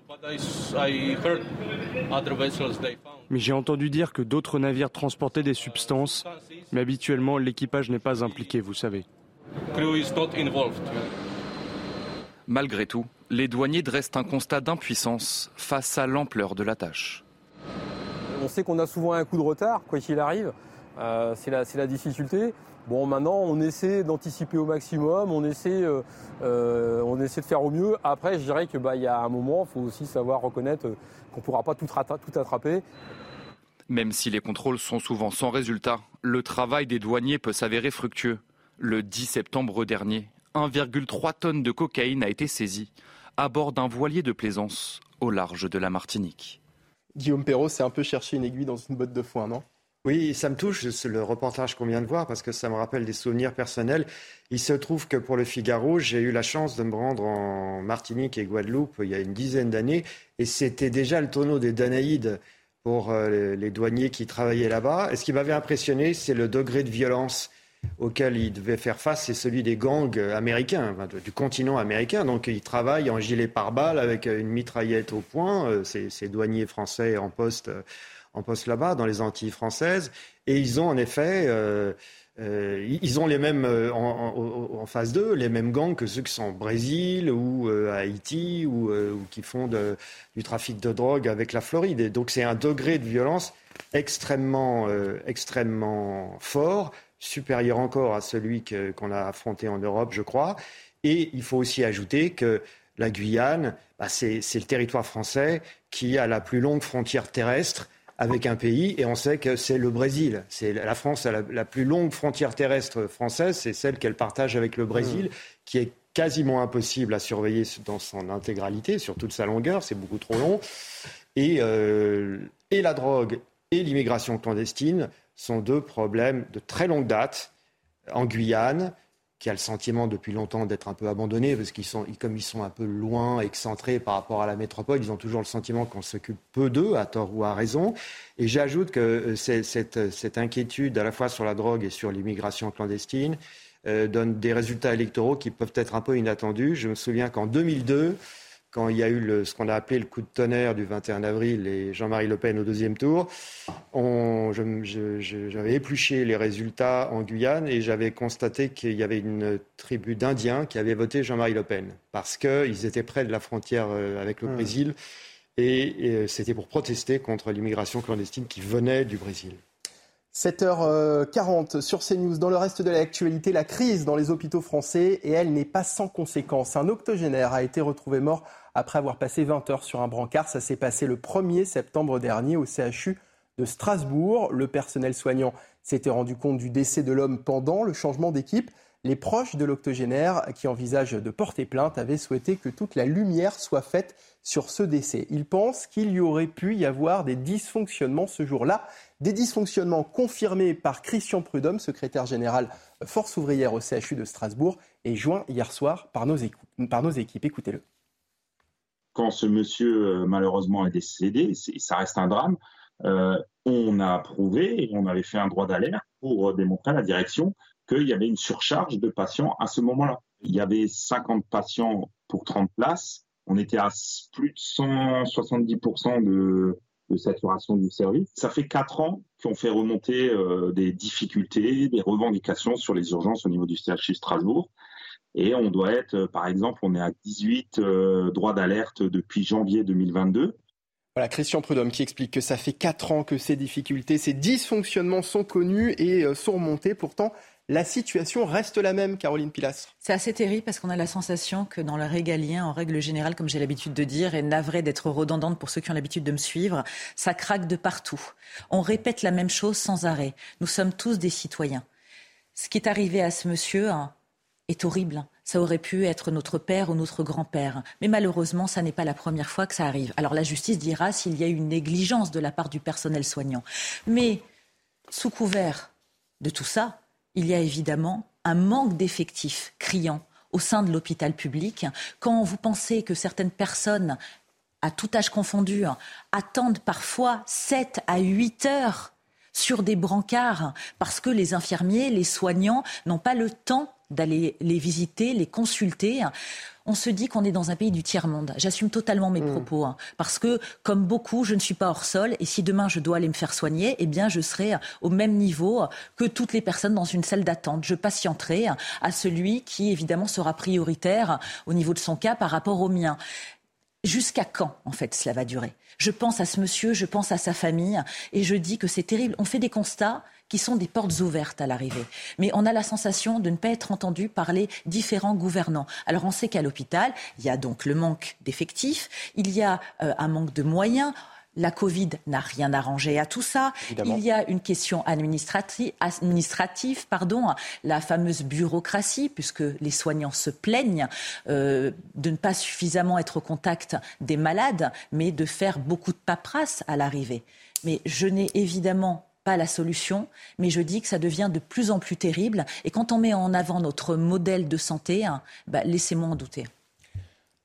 S23: Mais j'ai entendu dire que d'autres navires transportaient des substances, mais habituellement l'équipage n'est pas impliqué, vous savez.
S21: Malgré tout, les douaniers dressent un constat d'impuissance face à l'ampleur de la tâche.
S24: On sait qu'on a souvent un coup de retard, quoi qu'il arrive. Euh, c'est la difficulté. Bon, maintenant, on essaie d'anticiper au maximum, on essaie, euh, euh, on essaie de faire au mieux. Après, je dirais qu'il bah, y a un moment, il faut aussi savoir reconnaître qu'on ne pourra pas tout, tout attraper.
S21: Même si les contrôles sont souvent sans résultat, le travail des douaniers peut s'avérer fructueux. Le 10 septembre dernier, 1,3 tonnes de cocaïne a été saisie à bord d'un voilier de plaisance au large de la Martinique.
S1: Guillaume Perrault, c'est un peu chercher une aiguille dans une botte de foin, non?
S3: Oui, ça me touche, le reportage qu'on vient de voir, parce que ça me rappelle des souvenirs personnels. Il se trouve que pour le Figaro, j'ai eu la chance de me rendre en Martinique et Guadeloupe il y a une dizaine d'années, et c'était déjà le tonneau des Danaïdes pour euh, les douaniers qui travaillaient là-bas. Et ce qui m'avait impressionné, c'est le degré de violence auquel ils devaient faire face, c'est celui des gangs américains, du continent américain. Donc ils travaillent en gilet pare-balles avec une mitraillette au poing, euh, ces, douaniers français en poste en poste là-bas, dans les Antilles françaises. Et ils ont en effet, euh, euh, ils ont les mêmes, euh, en, face d'eux, les mêmes gangs que ceux qui sont au Brésil ou à Haïti ou, qui font du trafic de drogue avec la Floride. Et donc c'est un degré de violence extrêmement, extrêmement fort, supérieur encore à celui qu'on a affronté en Europe, je crois. Et il faut aussi ajouter que la Guyane, bah, c'est le territoire français qui a la plus longue frontière terrestre avec un pays, et on sait que c'est le Brésil. C'est la France a la, plus longue frontière terrestre française, c'est celle qu'elle partage avec le Brésil, mmh. qui est quasiment impossible à surveiller dans son intégralité, sur toute sa longueur, c'est beaucoup trop long. Et, euh, et la drogue et l'immigration clandestine sont deux problèmes de très longue date en Guyane, qui a le sentiment depuis longtemps d'être un peu abandonné, parce qu'ils sont, comme ils sont un peu loin, excentrés par rapport à la métropole, ils ont toujours le sentiment qu'on s'occupe peu d'eux, à tort ou à raison. Et j'ajoute que euh, cette, cette, inquiétude, à la fois sur la drogue et sur l'immigration clandestine, euh, donne des résultats électoraux qui peuvent être un peu inattendus. Je me souviens qu'en 2002, quand il y a eu ce qu'on a appelé le coup de tonnerre du 21 avril et Jean-Marie Le Pen au deuxième tour, j'avais épluché les résultats en Guyane et j'avais constaté qu'il y avait une tribu d'Indiens qui avait voté Jean-Marie Le Pen parce qu'ils étaient près de la frontière euh, avec le mmh. Brésil et, et c'était pour protester contre l'immigration clandestine qui venait du Brésil.
S1: 7h40 sur CNews. Dans le reste de l'actualité, la crise dans les hôpitaux français, et elle n'est pas sans conséquences. Un octogénaire a été retrouvé mort après avoir passé 20 heures sur un brancard. Ça s'est passé le 1er septembre dernier au CHU de Strasbourg. Le personnel soignant s'était rendu compte du décès de l'homme pendant le changement d'équipe. Les proches de l'octogénaire, qui envisagent de porter plainte, avaient souhaité que toute la lumière soit faite sur ce décès. Ils pensent qu'il y aurait pu y avoir des dysfonctionnements ce jour-là. Des dysfonctionnements confirmés par Christian Prudhomme, secrétaire général Force ouvrière au CHU de Strasbourg, et joint hier soir par nos, équipes. Écoutez-le.
S25: Quand ce monsieur euh, malheureusement est décédé, ça reste un drame, euh, on a prouvé on avait fait un droit d'alerte pour démontrer à la direction qu'il y avait une surcharge de patients à ce moment-là. Il y avait 50 patients pour 30 places. On était à plus de 170% de, de saturation du service. Ça fait quatre ans qu'on fait remonter euh, des difficultés, des revendications sur les urgences au niveau du CHU Strasbourg. Et on doit être, euh, par exemple, on est à 18 euh, droits d'alerte depuis janvier 2022.
S1: Voilà, Christian Prudhomme qui explique que ça fait quatre ans que ces difficultés, ces dysfonctionnements sont connus et sont remontés. Pourtant, la situation reste la même, Caroline Pilas.
S7: C'est assez terrible parce qu'on a la sensation que dans le régalien, en règle générale, comme j'ai l'habitude de dire, et navré d'être redondante pour ceux qui ont l'habitude de me suivre, ça craque de partout. On répète la même chose sans arrêt. Nous sommes tous des citoyens. Ce qui est arrivé à ce monsieur hein, est horrible. Ça aurait pu être notre père ou notre grand-père. Mais malheureusement, ça n'est pas la première fois que ça arrive. Alors la justice dira s'il y a eu une négligence de la part du personnel soignant. Mais sous couvert de tout ça, il y a évidemment un manque d'effectifs criant au sein de l'hôpital public. Quand vous pensez que certaines personnes, à tout âge confondu, attendent parfois 7 à 8 heures sur des brancards parce que les infirmiers, les soignants n'ont pas le temps d'aller les visiter, les consulter on se dit qu'on est dans un pays du tiers-monde. J'assume totalement mes mm. propos, hein, parce que, comme beaucoup, je ne suis pas hors sol, et si demain je dois aller me faire soigner, eh bien, je serai au même niveau que toutes les personnes dans une salle d'attente. Je patienterai à celui qui, évidemment, sera prioritaire au niveau de son cas par rapport au mien. Jusqu'à quand, en fait, cela va durer? Je pense à ce monsieur, je pense à sa famille, et je dis que c'est terrible. On fait des constats, qui sont des portes ouvertes à l'arrivée. Mais on a la sensation de ne pas être entendu par les différents gouvernants. Alors on sait qu'à l'hôpital, il y a donc le manque d'effectifs, il y a euh, un manque de moyens. La Covid n'a rien arrangé à tout ça. Il y a une question administrative, administrative, pardon, la fameuse bureaucratie, puisque les soignants se plaignent euh, de ne pas suffisamment être au contact des malades, mais de faire beaucoup de paperasse à l'arrivée. Mais je n'ai évidemment pas la solution, mais je dis que ça devient de plus en plus terrible. Et quand on met en avant notre modèle de santé, hein, bah, laissez-moi en douter.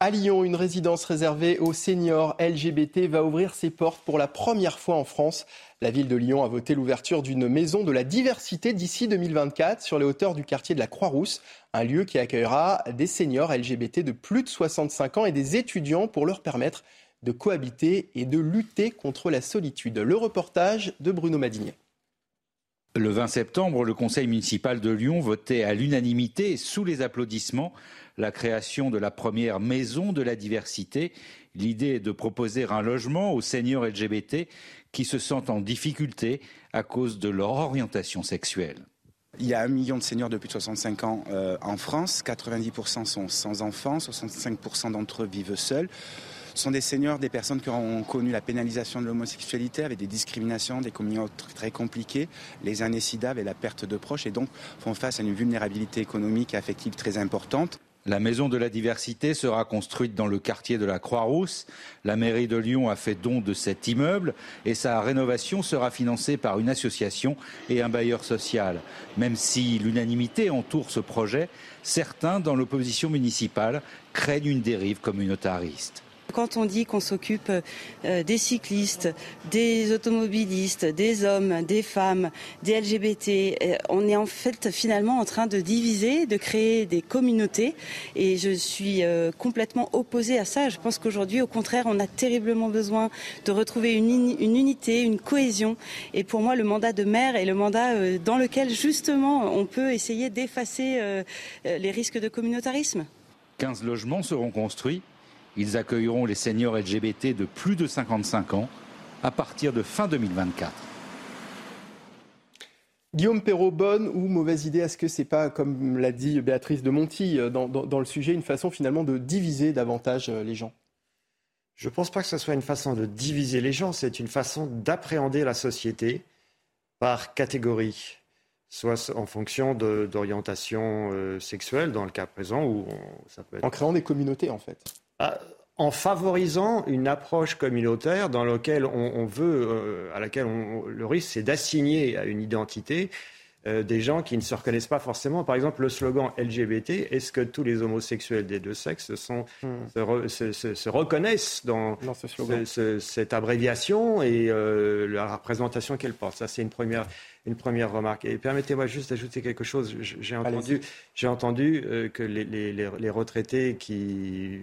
S1: À Lyon, une résidence réservée aux seniors LGBT va ouvrir ses portes pour la première fois en France. La ville de Lyon a voté l'ouverture d'une maison de la diversité d'ici 2024 sur les hauteurs du quartier de la Croix-Rousse, un lieu qui accueillera des seniors LGBT de plus de 65 ans et des étudiants pour leur permettre de cohabiter et de lutter contre la solitude. Le reportage de Bruno Madinier.
S26: Le 20 septembre, le conseil municipal de Lyon votait à l'unanimité, sous les applaudissements, la création de la première maison de la diversité. L'idée est de proposer un logement aux seniors LGBT qui se sentent en difficulté à cause de leur orientation sexuelle.
S27: Il y a un million de seniors de plus de 65 ans euh, en France. 90% sont sans enfants, 65% d'entre eux vivent seuls. Ce sont des seniors, des personnes qui ont connu la pénalisation de l'homosexualité avec des discriminations, des communautés très compliquées, les années SIDA et la perte de proches et donc font face à une vulnérabilité économique et affective très importante.
S26: La maison de la diversité sera construite dans le quartier de la Croix-Rousse. La mairie de Lyon a fait don de cet immeuble et sa rénovation sera financée par une association et un bailleur social. Même si l'unanimité entoure ce projet, certains dans l'opposition municipale craignent une dérive communautariste
S28: Quand on dit qu'on s'occupe euh, des cyclistes, des automobilistes, des hommes, des femmes, des LGBT, euh, on est en fait finalement en train de diviser, de créer des communautés. Et je suis euh, complètement opposée à ça. Je pense qu'aujourd'hui, au contraire, on a terriblement besoin de retrouver une, une, unité, une cohésion. Et pour moi, le mandat de maire est le mandat dans lequel justement on peut essayer d'effacer les risques de communautarisme.
S26: 15 logements seront construits ils accueilleront les seniors LGBT de plus de 55 ans à partir de fin 2024.
S1: Guillaume Perrault, bonne ou mauvaise idée Est-ce que c'est pas, comme l'a dit Béatrice de Monti euh, dans, le sujet, une façon finalement de diviser davantage euh, les gens?
S3: Je ne pense pas que ce soit une façon de diviser les gens, c'est une façon d'appréhender la société par catégorie, soit en fonction d'orientation euh, sexuelle dans le cas présent, ou
S1: ça peut être... En créant des communautés en fait
S3: en favorisant une approche communautaire dans laquelle on, veut, euh, à laquelle le risque, c'est d'assigner à une identité euh, des gens qui ne se reconnaissent pas forcément. Par exemple, le slogan LGBT, est-ce que tous les homosexuels des deux sexes sont, hmm. se, reconnaissent dans, cette abréviation et euh, la représentation qu'elle porte Ça, c'est une première, une première remarque. Et permettez-moi juste d'ajouter quelque chose. J'ai entendu, j'ai entendu euh, que les, les, les, retraités qui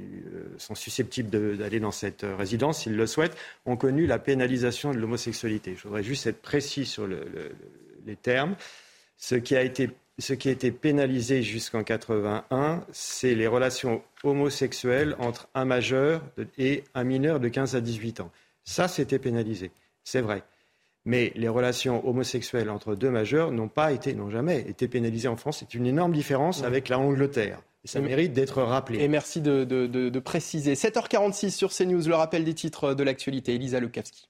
S3: sont susceptibles d'aller dans cette résidence, s'ils le souhaitent, ont connu la pénalisation de l'homosexualité. Je voudrais juste être précis sur le, les termes. Ce qui a été, ce qui a été pénalisé jusqu'en 81, c'est les relations homosexuelles entre un majeur et un mineur de 15 à 18 ans. Ça, c'était pénalisé, c'est vrai. Mais les relations homosexuelles entre deux majeurs n'ont pas été, n'ont jamais été pénalisées en France. C'est une énorme différence avec la Angleterre. Et ça mérite d'être rappelé.
S1: Et merci de, de, préciser. 7h46 sur CNews, le rappel des titres de l'actualité. Elisa Lukavski.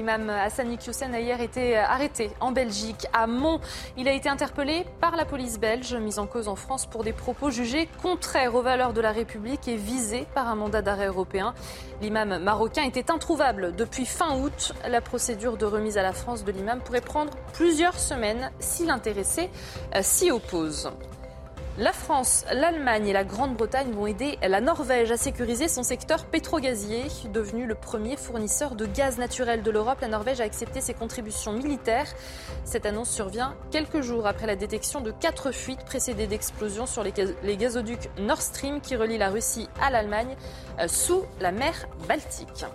S13: L'imam Hassani Hussein a hier été arrêté en Belgique, à Mont. Il a été interpellé par la police belge, mise en cause en France pour des propos jugés contraires aux valeurs de la République et visé par un mandat d'arrêt européen. L'imam marocain était introuvable depuis fin août. La procédure de remise à la France de l'imam pourrait prendre plusieurs semaines si l'intéressé euh, s'y oppose. La France, l'Allemagne et la Grande-Bretagne vont aider la Norvège à sécuriser son secteur pétrogazier. Devenu le premier fournisseur de gaz naturel de l'Europe, la Norvège a accepté ses contributions militaires. Cette annonce survient quelques jours après la détection de quatre fuites précédées d'explosions sur les gazoducs Nord Stream qui relient la Russie à l'Allemagne euh, sous la mer Baltique.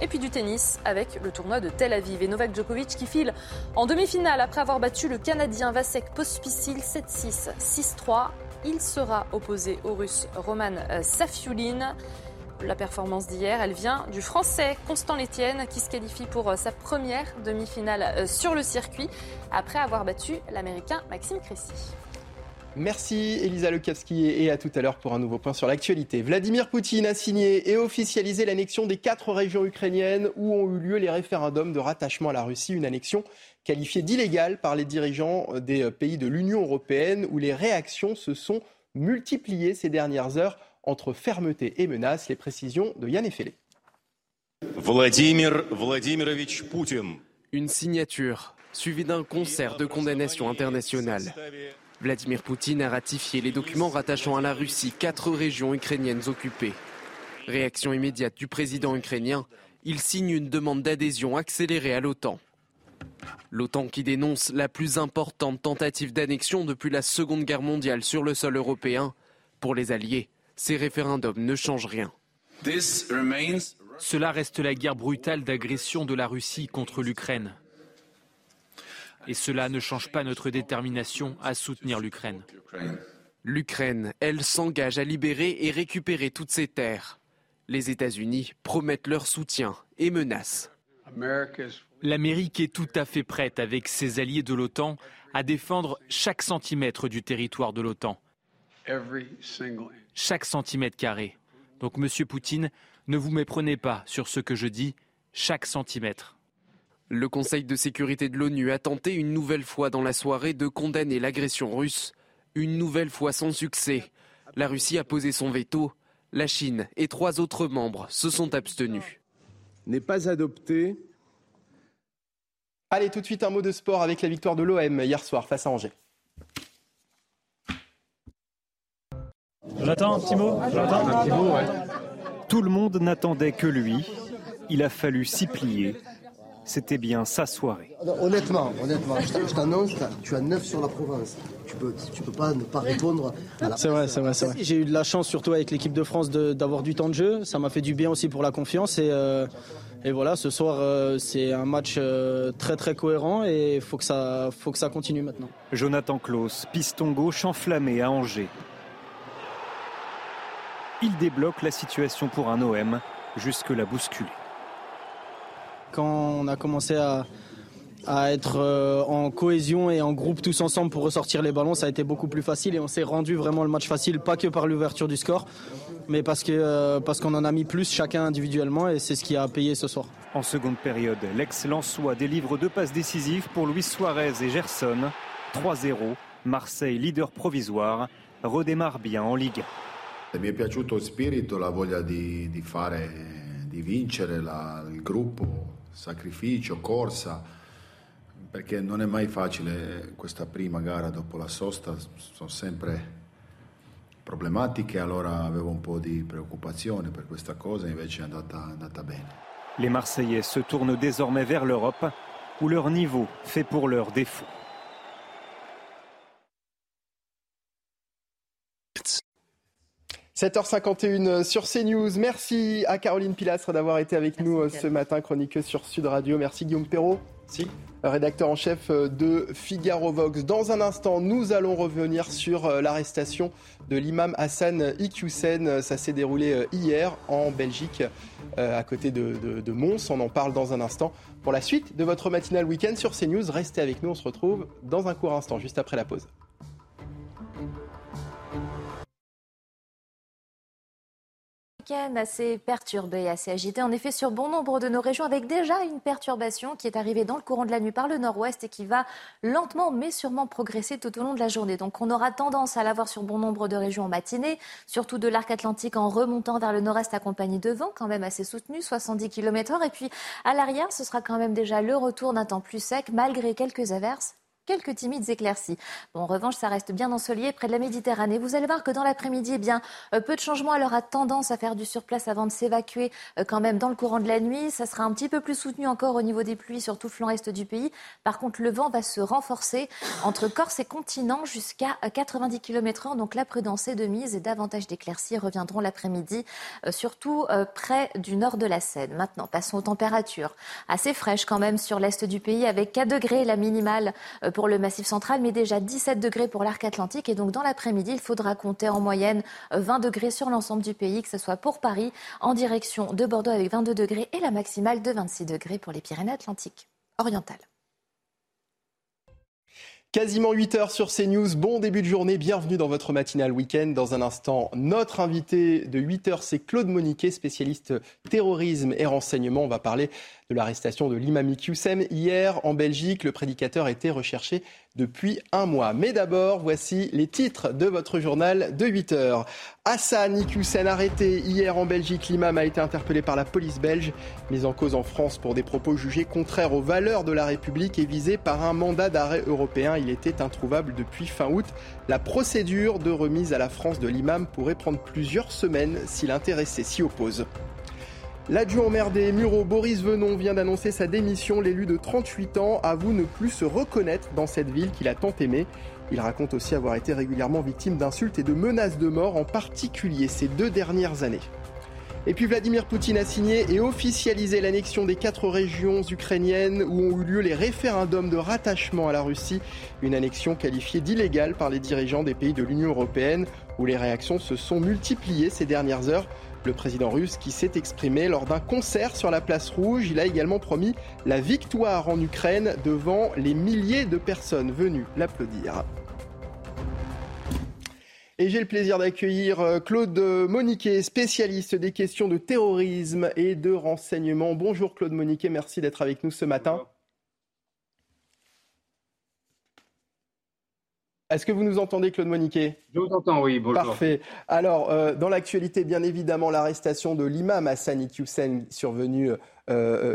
S13: Et puis du tennis avec le tournoi de Tel Aviv et Novak Djokovic qui file en demi-finale après avoir battu le Canadien Vasek Pospisil 7-6, 6-3. Il sera opposé au Russe Roman euh, Safiulin. La performance d'hier, elle vient du Français Constant Létienne qui se qualifie pour euh, sa première demi-finale euh, sur le circuit après avoir battu l'Américain Maxime Cressy.
S1: Merci Elisa Lekavski et à tout à l'heure pour un nouveau point sur l'actualité. Vladimir Poutine a signé et officialisé l'annexion des quatre régions ukrainiennes où ont eu lieu les référendums de rattachement à la Russie, une annexion qualifiée d'illégale par les dirigeants des pays de l'Union européenne où les réactions se sont multipliées ces dernières heures entre fermeté et menaces. Les précisions de Yann Effelé.
S29: Vladimir Vladimirovich Poutine.
S4: Une signature suivie d'un concert de condamnation internationale. Vladimir Poutine a ratifié les documents rattachant à la Russie quatre régions ukrainiennes occupées. Réaction immédiate du président ukrainien, il signe une demande d'adhésion accélérée à l'OTAN. L'OTAN qui dénonce la plus importante tentative d'annexion depuis la Seconde Guerre mondiale sur le sol européen. Pour les Alliés, ces référendums ne changent rien.
S16: Cela reste la guerre brutale d'agression de la Russie contre l'Ukraine. Et cela ne change pas notre détermination à soutenir l'Ukraine.
S4: L'Ukraine, elle, s'engage à libérer et récupérer toutes ses terres. Les États-Unis promettent leur soutien et menacent.
S16: L'Amérique est tout à fait prête, avec ses alliés de l'OTAN, à défendre chaque centimètre du territoire de l'OTAN. Chaque centimètre carré. Donc, Monsieur Poutine, ne vous méprenez pas sur ce que je dis, chaque centimètre.
S4: Le Conseil de sécurité de l'ONU a tenté une nouvelle fois dans la soirée de condamner l'agression russe, une nouvelle fois sans succès. La Russie a posé son veto, la Chine et trois autres membres se sont abstenus.
S24: N'est pas adopté.
S1: Allez, tout de suite un mot de sport avec la victoire de l'OM hier soir face à Angers.
S30: Jonathan, un petit mot Jonathan, un petit mot,
S31: Tout le monde n'attendait que lui. Il a fallu s'y plier. C'était bien sa soirée.
S32: Honnêtement, honnêtement, je t'annonce, tu as 9 sur la province. Tu peux, tu peux pas ne pas répondre.
S33: C'est vrai, c'est vrai, c'est vrai. J'ai eu de la chance, surtout avec l'équipe de France, d'avoir du temps de jeu. Ça m'a fait du bien aussi pour la confiance. Et, euh, et voilà, ce soir, euh, c'est un match euh, très très cohérent et il faut, que ça, faut que ça continue maintenant.
S31: Jonathan Klaus, piston gauche enflammé à Angers. Il débloque la situation pour un OM, jusque-là bousculé.
S33: Quand on a commencé à, à être euh, en cohésion et en groupe tous ensemble pour ressortir les ballons, ça a été beaucoup plus facile et on s'est rendu vraiment le match facile, pas que par l'ouverture du score, mais parce que euh, parce qu'on en a mis plus chacun individuellement et c'est ce qui a payé ce soir.
S31: En seconde période, l'ex-Lensois délivre deux passes décisives pour Luis Suarez et Gerson. 3-0, Marseille leader provisoire redémarre bien en Ligue.
S29: Mi è piaciuto il spirito, la voglia di, di fare, di vincere, la, il gruppo, sacrificio, corsa, perché non è mai facile questa prima gara dopo la sosta, sono sempre problematiche, allora avevo un po' di preoccupazione per questa cosa, invece è andata, andata bene.
S31: Les Marseillais se tournent désormais vers l'Europe, où leur niveau fait pour leur défaut.
S1: – 7h51 sur CNews. Merci à Caroline Pilastre d'avoir été avec nous euh, ce matin, chroniqueuse sur Sud Radio. Merci Guillaume Perrault.
S3: Si.
S1: Rédacteur en chef euh, de Figaro Vox. Dans un instant, nous allons revenir sur euh, l'arrestation de l'imam Hassan Iqiyoussen. Ça s'est déroulé hier en Belgique, à côté de, de, de Mons. On en parle dans un instant. Pour la suite de votre matinale week-end sur CNews, restez avec nous. On se retrouve dans un court instant, juste après la pause.
S2: Assez perturbé, assez agité. En effet, sur bon nombre de nos régions, avec déjà une perturbation qui est arrivée dans le courant de la nuit par le nord-ouest et qui va lentement mais sûrement progresser tout au long de la journée. Donc on aura tendance à l'avoir sur bon nombre de régions en matinée, surtout de l'arc atlantique en remontant vers le nord-est accompagné de vent quand même assez soutenu, 70 km/h. Et puis à l'arrière, ce sera quand même déjà le retour d'un temps plus sec malgré quelques averses quelques timides éclaircies. Bon, en revanche, ça reste bien ensoleillé près de la Méditerranée. Vous allez voir que dans l'après-midi, eh bien, euh, peu de changements. Elle aura tendance à faire du surplace avant de s'évacuer euh, quand même dans le courant de la nuit. Ça sera un petit peu plus soutenu encore au niveau des pluies sur tout flanc est du pays. Par contre, le vent va se renforcer entre Corse et continent jusqu'à 90 euh, km/h. Donc la prudence est de mise et davantage d'éclaircies reviendront l'après-midi, surtout près du nord de la Seine. Maintenant, passons aux températures. Assez fraîches quand même sur l'est du pays avec 4 degrés la minimale le Massif central, mais déjà 17 degrés pour l'arc atlantique. Et donc dans l'après-midi, il faudra compter en moyenne 20 degrés sur l'ensemble du pays, que ce soit pour Paris, en direction de Bordeaux avec 22 degrés et la maximale de 26 degrés pour les Pyrénées-Atlantiques orientales.
S1: Quasiment 8 heures sur CNews. Bon début de journée. Bienvenue dans votre matinale week-end. Dans un instant, notre invité de 8 heures, c'est Claude Moniquet, spécialiste terrorisme et renseignement. On va parler de l'arrestation de l'imam Iqiyoussen. Hier, en Belgique, le prédicateur était recherché depuis un mois. Mais d'abord, voici les titres de votre journal de 8 heures. Hassan Iqiyoussen arrêté hier en Belgique. L'imam a été interpellé par la police belge, mis en cause en France pour des propos jugés contraires aux valeurs de la République et visé par un mandat d'arrêt européen. Il était introuvable depuis fin août. La procédure de remise à la France de l'imam pourrait prendre plusieurs semaines si l'intéressé s'y oppose. L'adjoint maire des Mureaux, Boris Venon, vient d'annoncer sa démission. L'élu de 38 ans avoue ne plus se reconnaître dans cette ville qu'il a tant aimée. Il raconte aussi avoir été régulièrement victime d'insultes et de menaces de mort, en particulier ces deux dernières années. Et puis Vladimir Poutine a signé et officialisé l'annexion des quatre régions ukrainiennes où ont eu lieu les référendums de rattachement à la Russie. Une annexion qualifiée d'illégale par les dirigeants des pays de l'Union européenne où les réactions se sont multipliées ces dernières heures. Le président russe qui s'est exprimé lors d'un concert sur la place rouge, il a également promis la victoire en Ukraine devant les milliers de personnes venues l'applaudir. Et j'ai le plaisir d'accueillir euh, Claude Moniquet, spécialiste des questions de terrorisme et de renseignement. Bonjour Claude Moniquet, merci d'être avec nous ce matin. Est-ce que vous nous entendez, Claude Moniquet?
S6: Je vous entends, oui. Bonjour.
S1: Parfait. Alors, euh, dans l'actualité, bien évidemment, l'arrestation de l'imam Hassan Iqiyoussen survenue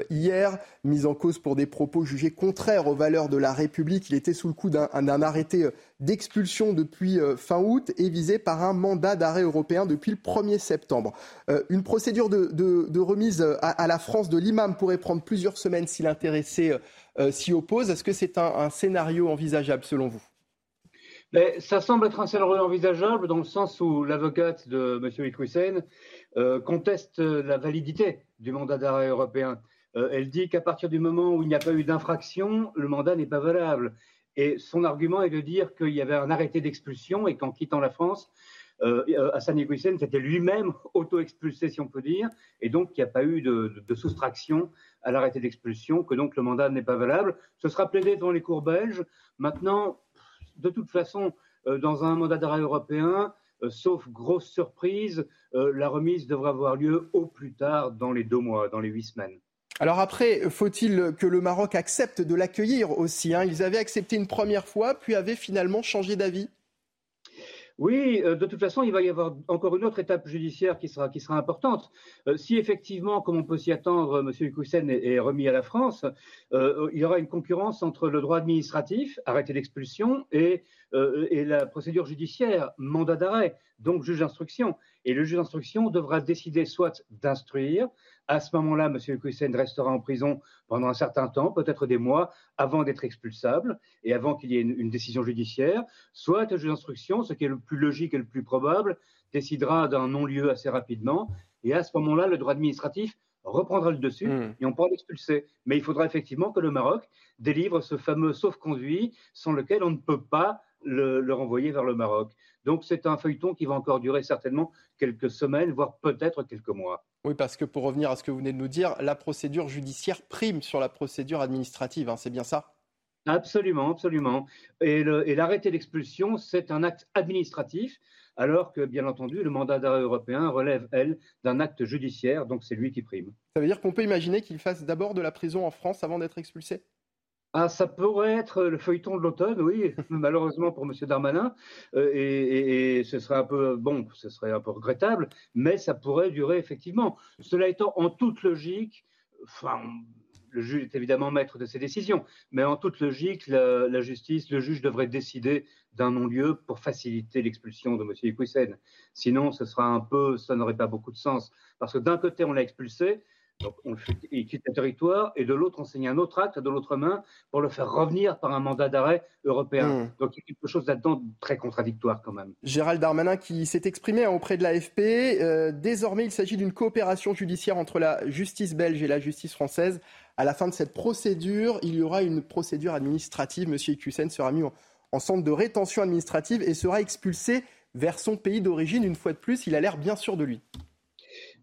S1: hier, mis en cause pour des propos jugés contraires aux valeurs de la République. Il était sous le coup d'un arrêté d'expulsion depuis fin août et visé par un mandat d'arrêt européen depuis le 1er septembre. une procédure de, remise à, la France de l'imam pourrait prendre plusieurs semaines si l'intéressé s'y oppose. Est-ce que c'est un scénario envisageable selon vous?
S6: Mais ça semble être un scénario envisageable dans le sens où l'avocate de M. Iqwisen euh, conteste la validité du mandat d'arrêt européen. Euh, elle dit qu'à partir du moment où il n'y a pas eu d'infraction, le mandat n'est pas valable. Et son argument est de dire qu'il y avait un arrêté d'expulsion et qu'en quittant la France, euh, Hassan Iqwisen s'était lui-même auto-expulsé, si on peut dire, et donc qu'il n'y a pas eu de, de soustraction à l'arrêté d'expulsion, que donc le mandat n'est pas valable. Ce sera plaidé devant les cours belges. Maintenant, de toute façon, euh, dans un mandat d'arrêt européen, euh, sauf grosse surprise, euh, la remise devrait avoir lieu au plus tard dans les deux mois, dans les huit semaines.
S1: Alors après, faut-il que le Maroc accepte de l'accueillir aussi hein? Ils avaient accepté une première fois, puis avaient finalement changé d'avis
S6: oui, euh, de toute façon, il va y avoir encore une autre étape judiciaire qui sera, importante. Euh, si effectivement, comme on peut s'y attendre, M. Hukusen est, remis à la France, euh, il y aura une concurrence entre le droit administratif, arrêté d'expulsion, et la procédure judiciaire, mandat d'arrêt, donc juge d'instruction. Et le juge d'instruction devra décider soit d'instruire, à ce moment-là, M. Hussein restera en prison pendant un certain temps, peut-être des mois, avant d'être expulsable et avant qu'il y ait une, décision judiciaire. Soit le juge d'instruction, ce qui est le plus logique et le plus probable, décidera d'un non-lieu assez rapidement. Et à ce moment-là, le droit administratif reprendra le dessus hmm. et on pourra l'expulser. Mais il faudra effectivement que le Maroc délivre ce fameux sauf-conduit sans lequel on ne peut pas le renvoyer vers le Maroc. Donc c'est un feuilleton qui va encore durer certainement quelques semaines, voire peut-être quelques mois.
S1: Oui, parce que pour revenir à ce que vous venez de nous dire, la procédure judiciaire prime sur la procédure administrative, hein, c'est bien ça?
S6: Absolument, absolument. Et l'arrêté d'expulsion, c'est un acte administratif, alors que, bien entendu, le mandat d'arrêt européen relève, elle, d'un acte judiciaire, donc c'est lui qui prime.
S1: Ça veut dire qu'on peut imaginer qu'il fasse d'abord de la prison en France avant d'être expulsé?
S6: Ah, ça pourrait être le feuilleton de l'automne, oui, malheureusement pour M. Darmanin, euh, et, ce serait un peu bon, ce serait un peu regrettable, mais ça pourrait durer effectivement. Cela étant, en toute logique, enfin, le juge est évidemment maître de ses décisions, mais en toute logique, la, justice, le juge devrait décider d'un non-lieu pour faciliter l'expulsion de M. Iquissen. Sinon, ce sera un peu, ça n'aurait pas beaucoup de sens, parce que d'un côté, on l'a expulsé, donc, on il quitte le territoire et de l'autre, on signe un autre acte de l'autre main pour le faire revenir par un mandat d'arrêt européen. Hmm. Donc, il y a quelque chose là-dedans très contradictoire quand même.
S1: Gérald Darmanin qui s'est exprimé hein, auprès de l'AFP. Euh, désormais, il s'agit d'une coopération judiciaire entre la justice belge et la justice française. À la fin de cette procédure, il y aura une procédure administrative. Monsieur Iqusen sera mis en centre de rétention administrative et sera expulsé vers son pays d'origine. Une fois de plus, il a l'air bien sûr de lui.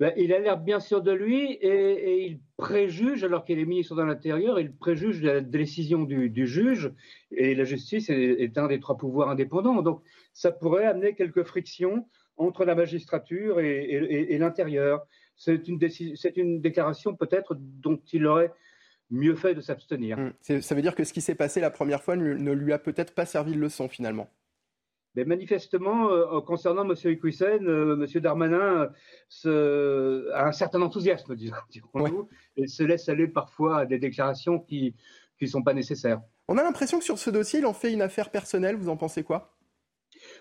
S6: Ben, il a l'air bien sûr de lui et, il préjuge, alors qu'il est ministre de l'Intérieur, il préjuge la décision du, juge et la justice est, un des trois pouvoirs indépendants. Donc ça pourrait amener quelques frictions entre la magistrature et, l'intérieur. C'est une, déclaration peut-être dont il aurait mieux fait de s'abstenir.
S1: Hum, ça veut dire que ce qui s'est passé la première fois ne lui a peut-être pas servi de leçon finalement.
S6: Mais manifestement, euh, concernant M. Iquisen, euh, M. Darmanin a un certain enthousiasme, dirons-nous, et se laisse aller parfois à des déclarations qui ne sont pas nécessaires.
S1: On a l'impression que sur ce dossier, il en fait une affaire personnelle. Vous en pensez quoi?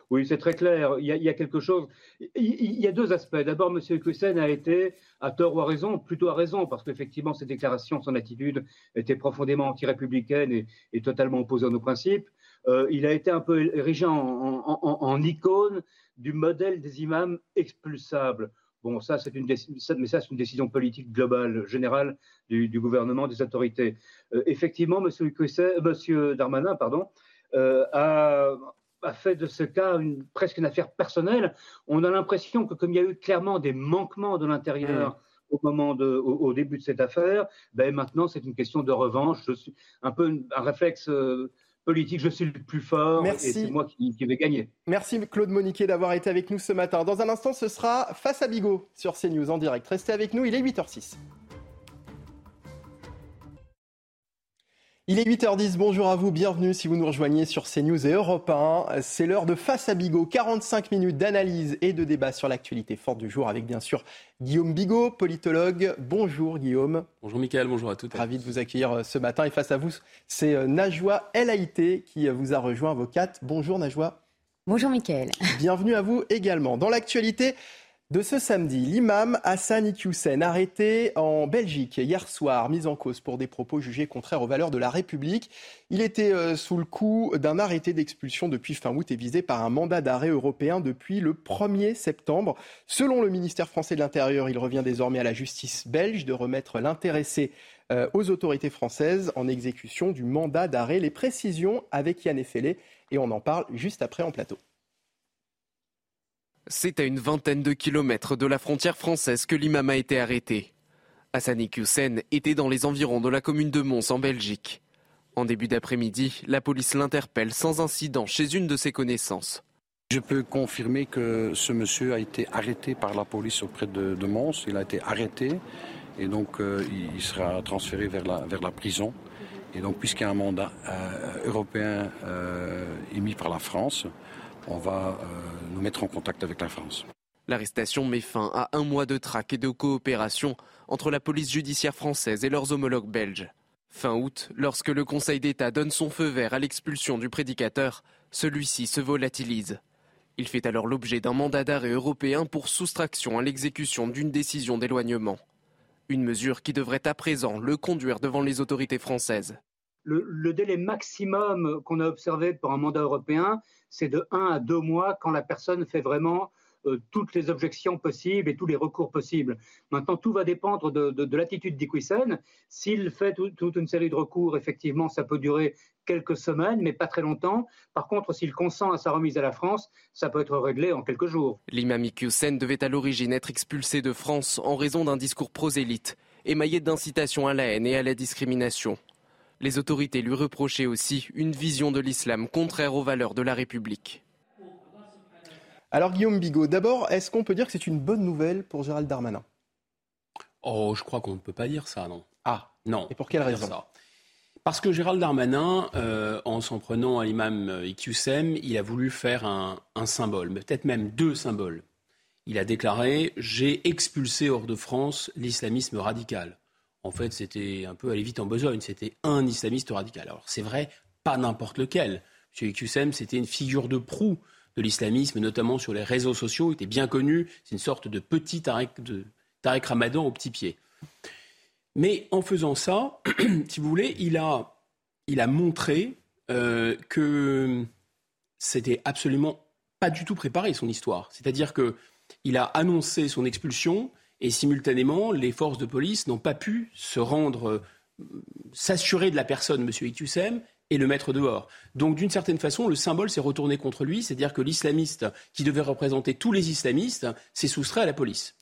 S6: Oui, c'est très clair. Il y, a, quelque chose. Il, y a deux aspects. D'abord, M. Iquisen a été, à tort ou à raison, plutôt à raison, parce qu'effectivement, ses déclarations, son attitude était profondément anti-républicaine et, et, totalement opposée à nos principes. Euh, il a été un peu érigé en, icône du modèle des imams expulsables. Bon, ça, c'est une, mais ça, c'est une décision politique globale, générale du, gouvernement, des autorités. Euh, effectivement, M. Monsieur Darmanin pardon, euh, a, fait de ce cas une, presque une affaire personnelle. On a l'impression que comme il y a eu clairement des manquements de l'intérieur mmh. au moment de, au, début de cette affaire, ben maintenant c'est une question de revanche. Je suis un peu un réflexe politique, je suis le plus fort et c'est moi qui, vais gagner.
S1: Merci Claude Moniquet d'avoir été avec nous ce matin. Dans un instant, ce sera Face à Bigot sur CNews en direct. Restez avec nous, il est 8h06. Il est 8h10, bonjour à vous, bienvenue si vous nous rejoignez sur CNews et Europe 1. C'est l'heure de Face à Bigot, 45 minutes d'analyse et de débat sur l'actualité forte du jour avec bien sûr Guillaume Bigot, politologue. Bonjour Guillaume.
S34: Bonjour Mickaël, bonjour à toutes.
S1: Ravi de vous accueillir euh, ce matin et face à vous, c'est euh, Najwa El Haïté qui euh, vous a rejoint, avocate. Bonjour Najwa.
S35: Bonjour Mickaël.
S1: Bienvenue à vous également. Dans l'actualité, de ce samedi, l'imam Hassan Iqiyoussen, arrêté en Belgique hier soir, mis en cause pour des propos jugés contraires aux valeurs de la République. Il était euh, sous le coup d'un arrêté d'expulsion depuis fin août et visé par un mandat d'arrêt européen depuis le 1er septembre. Selon le ministère français de l'Intérieur, il revient désormais à la justice belge de remettre l'intéressé euh, aux autorités françaises en exécution du mandat d'arrêt. Les précisions avec Yann Effelé et on en parle juste après en plateau.
S4: C'est à une vingtaine de kilomètres de la frontière française que l'imam a été arrêté. Hassani Hussein était dans les environs de la commune de Mons en Belgique. En début d'après-midi, la police l'interpelle sans incident chez une de ses connaissances.
S5: Je peux confirmer que ce monsieur a été arrêté par la police auprès de, Mons. Il a été arrêté et donc euh, il sera transféré vers la, prison. Et donc puisqu'il y a un mandat euh, européen euh, émis par la France, on va euh, nous mettre en contact avec la France.
S4: L'arrestation met fin à un mois de traque et de coopération entre la police judiciaire française et leurs homologues belges. Fin août, lorsque le Conseil d'État donne son feu vert à l'expulsion du prédicateur, celui-ci se volatilise. Il fait alors l'objet d'un mandat d'arrêt européen pour soustraction à l'exécution d'une décision d'éloignement. Une mesure qui devrait à présent le conduire devant les autorités françaises.
S6: Le, délai maximum qu'on a observé pour un mandat européen, c'est de 1 à 2 mois quand la personne fait vraiment euh, toutes les objections possibles et tous les recours possibles. Maintenant, tout va dépendre de, de, de l'attitude d'Iquisen. S'il fait toute une série de recours, effectivement, ça peut durer quelques semaines, mais pas très longtemps. Par contre, s'il consent à sa remise à la France, ça peut être réglé en quelques jours.
S4: L'imam Iqiyoussen devait à l'origine être expulsé de France en raison d'un discours prosélyte, émaillé d'incitation à la haine et à la discrimination. Les autorités lui reprochaient aussi une vision de l'islam contraire aux valeurs de la République.
S1: Alors Guillaume Bigot, d'abord, est-ce qu'on peut dire que c'est une bonne nouvelle pour Gérald Darmanin?
S34: Oh, je crois qu'on ne peut pas dire ça, non.
S1: Ah,
S34: non.
S1: Et pour quelle raison?
S34: Parce que Gérald Darmanin, euh, en s'en prenant à l'imam Iqiyoussem, il a voulu faire un, un symbole, peut-être même deux symboles. Il a déclaré J'ai expulsé hors de France l'islamisme radical en fait, c'était un peu aller vite en besogne. C'était un islamiste radical. Alors, c'est vrai, pas n'importe lequel. M. Iqiyoussen, c'était une figure de proue de l'islamisme, notamment sur les réseaux sociaux. Il était bien connu. C'est une sorte de petit Tarek, de, Ramadan au petit pied. Mais en faisant ça, si vous voulez, il a, il a montré euh, que c'était absolument pas du tout préparé son histoire. C'est-à-dire que il a annoncé son expulsion et simultanément, les forces de police n'ont pas pu se rendre, euh, s'assurer de la personne, M. Iqiyoussem, et le mettre dehors. Donc, d'une certaine façon, le symbole s'est retourné contre lui, c'est-à-dire que l'islamiste qui devait représenter tous les islamistes s'est soustrait à la police.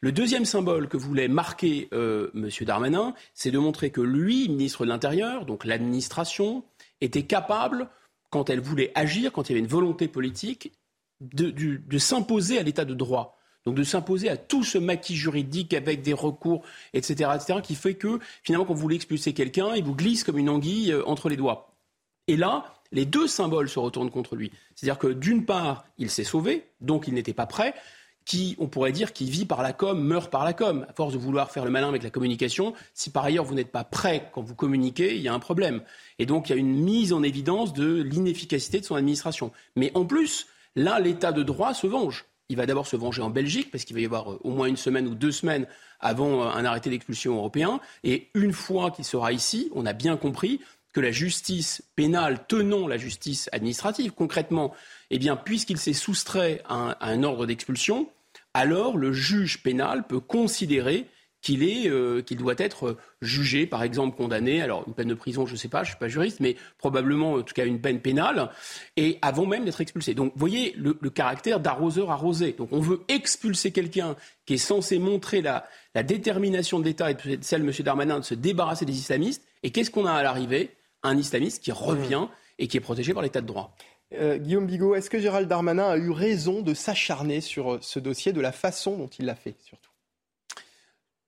S34: Le deuxième symbole que voulait marquer euh, M. Darmanin, c'est de montrer que lui, ministre de l'Intérieur, donc l'administration, était capable, quand elle voulait agir, quand il y avait une volonté politique, de s'imposer à l'état de droit. Donc de s'imposer à tout ce maquis juridique avec des recours, etc., etc., qui fait que finalement, quand vous voulez expulser quelqu'un, il vous glisse comme une anguille euh, entre les doigts. Et là, les deux symboles se retournent contre lui. C'est-à-dire que d'une part, il s'est sauvé, donc il n'était pas prêt. Qui, on pourrait dire, qui vit par la com, meurt par la com. À force de vouloir faire le malin avec la communication, si par ailleurs vous n'êtes pas prêt quand vous communiquez, il y a un problème. Et donc il y a une mise en évidence de l'inefficacité de son administration. Mais en plus, là, l'état de droit se venge. Il va d'abord se venger en Belgique, parce qu'il va y avoir euh, au moins une semaine ou deux semaines avant euh, un arrêté d'expulsion européen. Et une fois qu'il sera ici, on a bien compris que la justice pénale tenant la justice administrative, concrètement, eh bien, puisqu'il s'est soustrait à un ordre d'expulsion, alors le juge pénal peut considérer qu'il est, euh, qu'il doit être jugé, par exemple condamné. Alors une peine de prison, je ne sais pas, je suis pas juriste, mais probablement en tout cas une peine pénale, et avant même d'être expulsé. Donc vous voyez le, caractère d'arroseur arrosé. Donc on veut expulser quelqu'un qui est censé montrer la, la détermination de l'État et de celle de M. Darmanin de se débarrasser des islamistes. Et qu'est-ce qu'on a à l'arrivée? Un islamiste qui revient et qui est protégé par l'État de droit.
S1: Euh, Guillaume Bigot, est-ce que Gérald Darmanin a eu raison de s'acharner sur euh, ce dossier de la façon dont il l'a fait, surtout?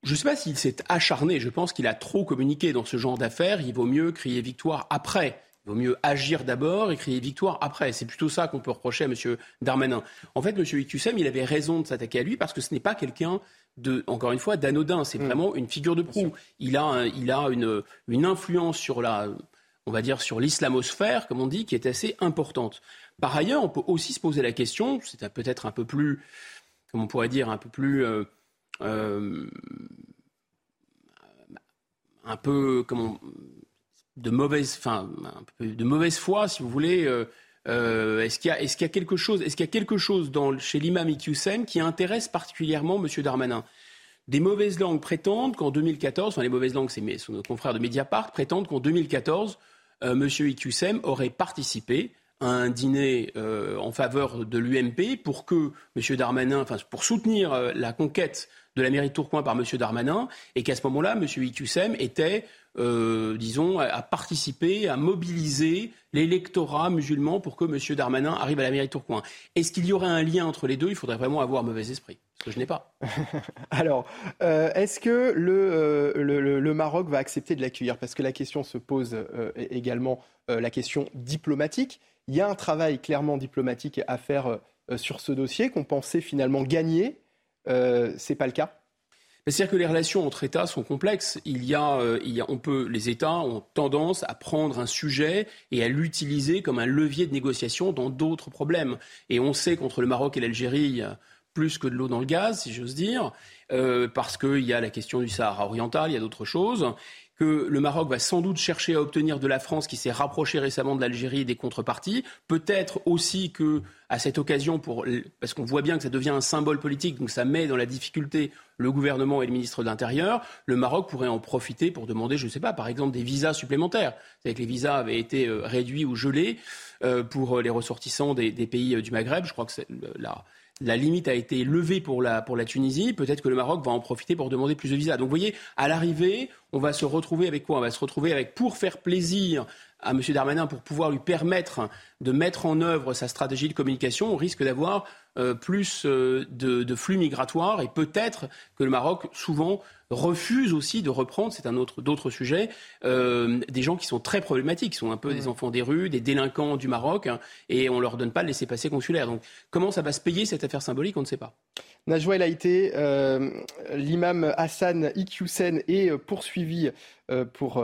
S34: Je ne sais pas s'il s'est acharné, je pense qu'il a trop communiqué dans ce genre d'affaires. Il vaut mieux crier victoire après. Il vaut mieux agir d'abord et crier victoire après. C'est plutôt ça qu'on peut reprocher à M. Darmanin. En fait, M. Iqsem, il avait raison de s'attaquer à lui parce que ce n'est pas quelqu'un de, encore une fois, d'anodin. C'est mm. vraiment une figure de proue. Il a, il a une, une influence sur la, on va dire, sur l'islamosphère, comme on dit, qui est assez importante. Par ailleurs, on peut aussi se poser la question, c'est peut-être un peu plus, comme on pourrait dire, un peu plus euh, euh, un peu comment de mauvaise, enfin, de mauvaise foi, si vous voulez. Euh, euh, est-ce qu'il y, a quelque chose, est-ce qu'il y a quelque chose chez l'imam Iqiyoussen qui intéresse particulièrement M. Darmanin? Des mauvaises langues prétendent qu'en 2014, enfin les mauvaises langues, c'est nos confrères de Mediapart, prétendent qu'en 2014, euh, M. Iqiyoussen aurait participé à un dîner en faveur de l'UMP pour que M. Darmanin, enfin pour soutenir la conquête de la mairie de Tourcoing par M. Darmanin, et qu'à ce moment-là, M. Iqsem était, euh, disons, à, participer, à mobiliser l'électorat musulman pour que M. Darmanin arrive à la mairie de Tourcoing. Est-ce qu'il y aurait un lien entre les deux? Il faudrait vraiment avoir mauvais esprit, ce que je n'ai pas.
S1: Alors, euh, est-ce que euh, le, le, Maroc va accepter de l'accueillir? Parce que la question se pose également, la question diplomatique. Il y a un travail clairement diplomatique à faire sur ce dossier qu'on pensait finalement gagner euh, c'est pas le cas
S34: c'est-à-dire que les relations entre États sont complexes. Il y, a, euh, il y a, on peut, les États ont tendance à prendre un sujet et à l'utiliser comme un levier de négociation dans d'autres problèmes. Et on sait qu'entre le Maroc et l'Algérie, plus que de l'eau dans le gaz, si j'ose dire, euh, parce qu'il y a la question du Sahara oriental, il y a d'autres choses que le Maroc va sans doute chercher à obtenir de la France, qui s'est rapprochée récemment de l'Algérie, des contreparties. Peut-être aussi que, à cette occasion, pour, parce qu'on voit bien que ça devient un symbole politique, donc ça met dans la difficulté le gouvernement et le ministre de l'Intérieur, le Maroc pourrait en profiter pour demander, je ne sais pas, par exemple, des visas supplémentaires. C'est que les visas avaient été euh, réduits ou gelés euh, pour les ressortissants des, pays euh, du Maghreb. Je crois que c'est la la limite a été levée pour la, pour la Tunisie. Peut-être que le Maroc va en profiter pour demander plus de visas. Donc vous voyez, à l'arrivée, on va se retrouver avec quoi? On va se retrouver avec, pour faire plaisir à M. Darmanin, pour pouvoir lui permettre de mettre en œuvre sa stratégie de communication, on risque d'avoir euh, plus euh, de, flux migratoires et peut-être que le Maroc, souvent, refuse aussi de reprendre, c'est un autre d'autres sujets, euh, des gens qui sont très problématiques, qui sont un peu des enfants des rues, des délinquants du Maroc, hein, et on leur donne pas le laisser-passer consulaire. Donc comment ça va se payer cette affaire symbolique, on ne sait pas.
S1: Najwa El Haïté, l'imam Hassan Iqiyoussen est poursuivi pour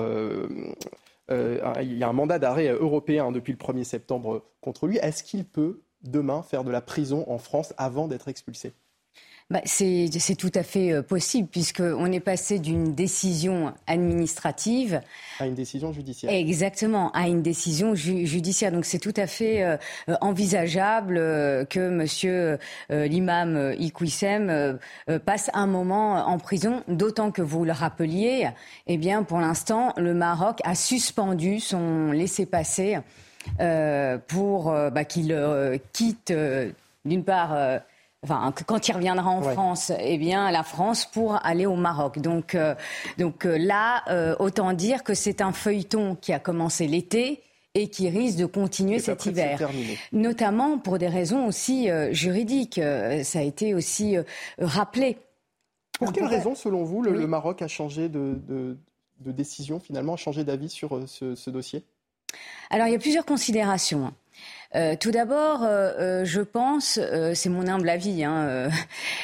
S1: il y a un mandat d'arrêt européen depuis le 1er septembre contre lui. Est-ce qu'il peut demain faire de la prison en France avant d'être expulsé?
S36: Bah, c'est tout à fait euh, possible, puisqu'on est passé d'une décision administrative
S1: à une décision judiciaire.
S36: Exactement, à une décision judiciaire. Donc c'est tout à fait euh, envisageable euh, que Monsieur l'imam Iqouissem passe un moment en prison, d'autant que vous le rappeliez, eh bien pour l'instant, le Maroc a suspendu son laissez-passer euh, pour bah, qu'il quitte d'une part enfin, quand il reviendra en France, eh bien, la France pour aller au Maroc. Donc, donc là, autant dire que c'est un feuilleton qui a commencé l'été et qui risque de continuer cet hiver. Notamment pour des raisons aussi juridiques. ça a été aussi rappelé.
S1: Pour quelles raisons, selon vous, le, Maroc a changé de, de, décision, finalement, a changé d'avis sur ce dossier?
S36: Alors il y a plusieurs considérations. Euh, tout d'abord, euh, euh, je pense, c'est mon humble avis, hein,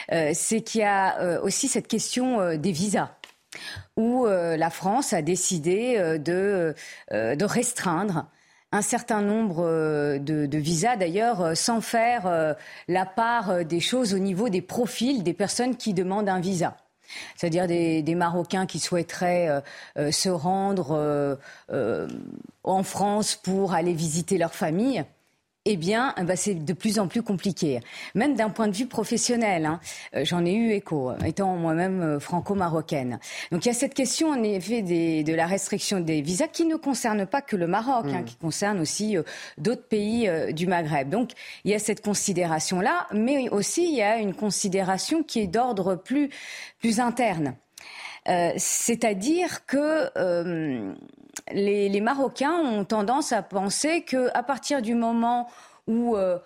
S36: c'est qu'il y a aussi cette question des visas où la France a décidé de, restreindre un certain nombre de, visas, d'ailleurs, sans faire la part des choses au niveau des profils des personnes qui demandent un visa. C'est-à-dire des, Marocains qui souhaiteraient se rendre en France pour aller visiter leur famille eh bien, bah, c'est de plus en plus compliqué. Même d'un point de vue professionnel, hein. j'en ai eu écho, étant moi-même franco-marocaine. Donc il y a cette question, en effet, de la restriction des visas qui ne concerne pas que le Maroc, hein, mmh. qui concerne aussi d'autres pays du Maghreb. Donc il y a cette considération-là, mais aussi il y a une considération qui est d'ordre plus plus interne. Euh, c'est-à-dire que les, Marocains ont tendance à penser qu'à partir du moment où euh,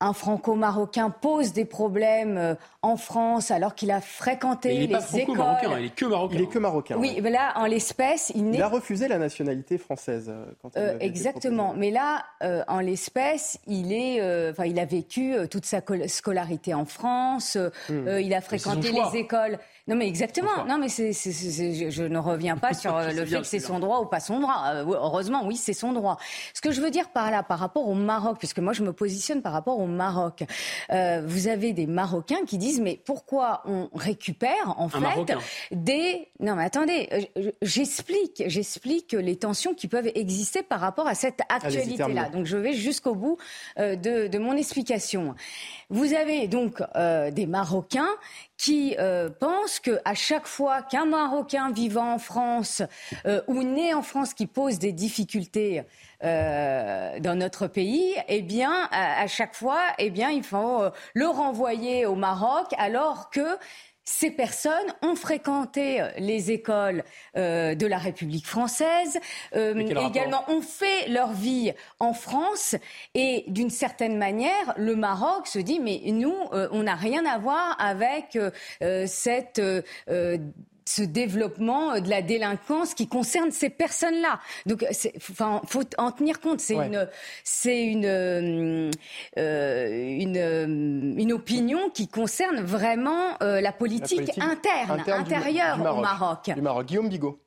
S36: un franco-marocain pose des problèmes euh, en France alors qu'il a fréquenté
S34: il
S36: les
S34: pas franco-marocain, il est que marocain.
S1: Il est que marocain.
S36: Oui, mais là, en l'espèce, il n'est.
S1: Il a refusé la nationalité française euh, quand il
S36: euh, Exactement. Mais là, euh, en l'espèce, il est, euh, enfin, il a vécu euh, toute sa scolarité en France.
S1: Hmm.
S36: il a fréquenté les écoles. Non, mais exactement. Non, mais c'est, c'est, c'est, je, ne reviens pas sur le fait que c'est son droit ou pas son droit. heureusement, oui, c'est son droit. Ce que je veux dire par là, par rapport au Maroc, puisque moi je me positionne par rapport au Maroc, vous avez des Marocains qui disent mais pourquoi on récupère en fait
S34: Marocain.
S36: des non mais attendez j'explique j'explique les tensions qui peuvent exister par rapport à cette actualité là donc je vais jusqu'au bout euh, de, de, mon explication vous avez donc euh, des Marocains qui euh, pensent que à chaque fois qu'un Marocain vivant en France euh, ou né en France qui pose des difficultés euh, dans notre pays, eh bien, à, à, chaque fois, eh bien, il faut euh, le renvoyer au Maroc, alors que ces personnes ont fréquenté les écoles euh, de la République française, euh, également ont fait leur vie en France. Et d'une certaine manière, le Maroc se dit mais nous, euh, on n'a rien à voir avec cette ce développement de la délinquance qui concerne ces personnes-là. Donc, enfin, faut en tenir compte. C'est ouais. une, c'est une, euh, une, une opinion qui concerne vraiment euh, la, politique la, politique interne, interne intérieure
S1: du, du Maroc,
S36: au Maroc.
S1: Du Maroc. Guillaume Bigot.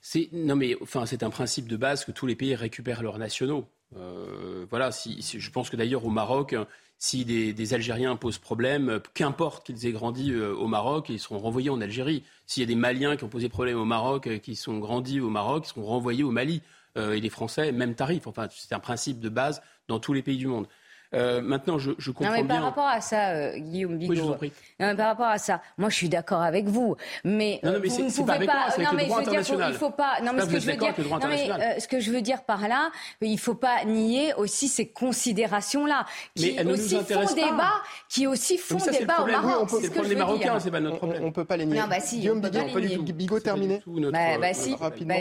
S34: C'est non mais enfin c'est un principe de base que tous les pays récupèrent leurs nationaux. Euh, voilà, je pense que d'ailleurs au Maroc, si des, Algériens posent problème, qu'importe qu'ils aient grandi euh, au Maroc, ils seront renvoyés en Algérie. S'il y a des Maliens qui ont posé problème au Maroc, euh, qui sont grandis au Maroc, ils seront renvoyés au Mali. Et les Français, même tarif. Enfin, c'est un principe de base dans tous les pays du monde. Euh, maintenant, je, je comprends
S36: non, mais
S34: bien.
S36: Par rapport à ça, euh, Guillaume Bigot.
S34: Oui, je vous en prie.
S36: Non, mais par rapport à ça, moi, je suis d'accord avec vous, mais,
S34: non, non, mais
S36: vous ne
S34: pouvez
S36: pas.
S34: Avec moi,
S36: non, mais
S34: le droit
S36: je veux dire, faut, il faut pas. Non, mais ce que je veux dire,
S34: non,
S36: mais euh, ce que je veux dire par là, il faut pas nier aussi ces considérations-là, qui
S34: mais
S36: aussi font
S34: pas.
S36: débat, qui aussi font
S34: ça,
S36: débat au Maroc.
S34: C'est le problème des Marocains, c'est pas notre problème.
S1: On peut pas les nier.
S36: Non, bah si.
S1: Guillaume Bigot, terminé.
S36: Bah si.
S1: Rapidement.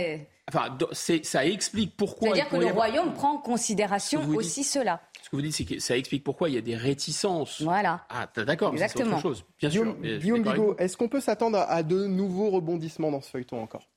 S34: Enfin, ça explique pourquoi.
S36: C'est-à-dire que le royaume prend en considération aussi cela.
S34: Ce que vous dites, c'est que ça explique pourquoi il y a des réticences.
S36: Voilà.
S34: Ah, d'accord, c'est autre chose. Bien
S1: Guillaume,
S34: sûr.
S1: Guillaume Bigot, est-ce qu'on peut s'attendre à de nouveaux rebondissements dans ce feuilleton encore?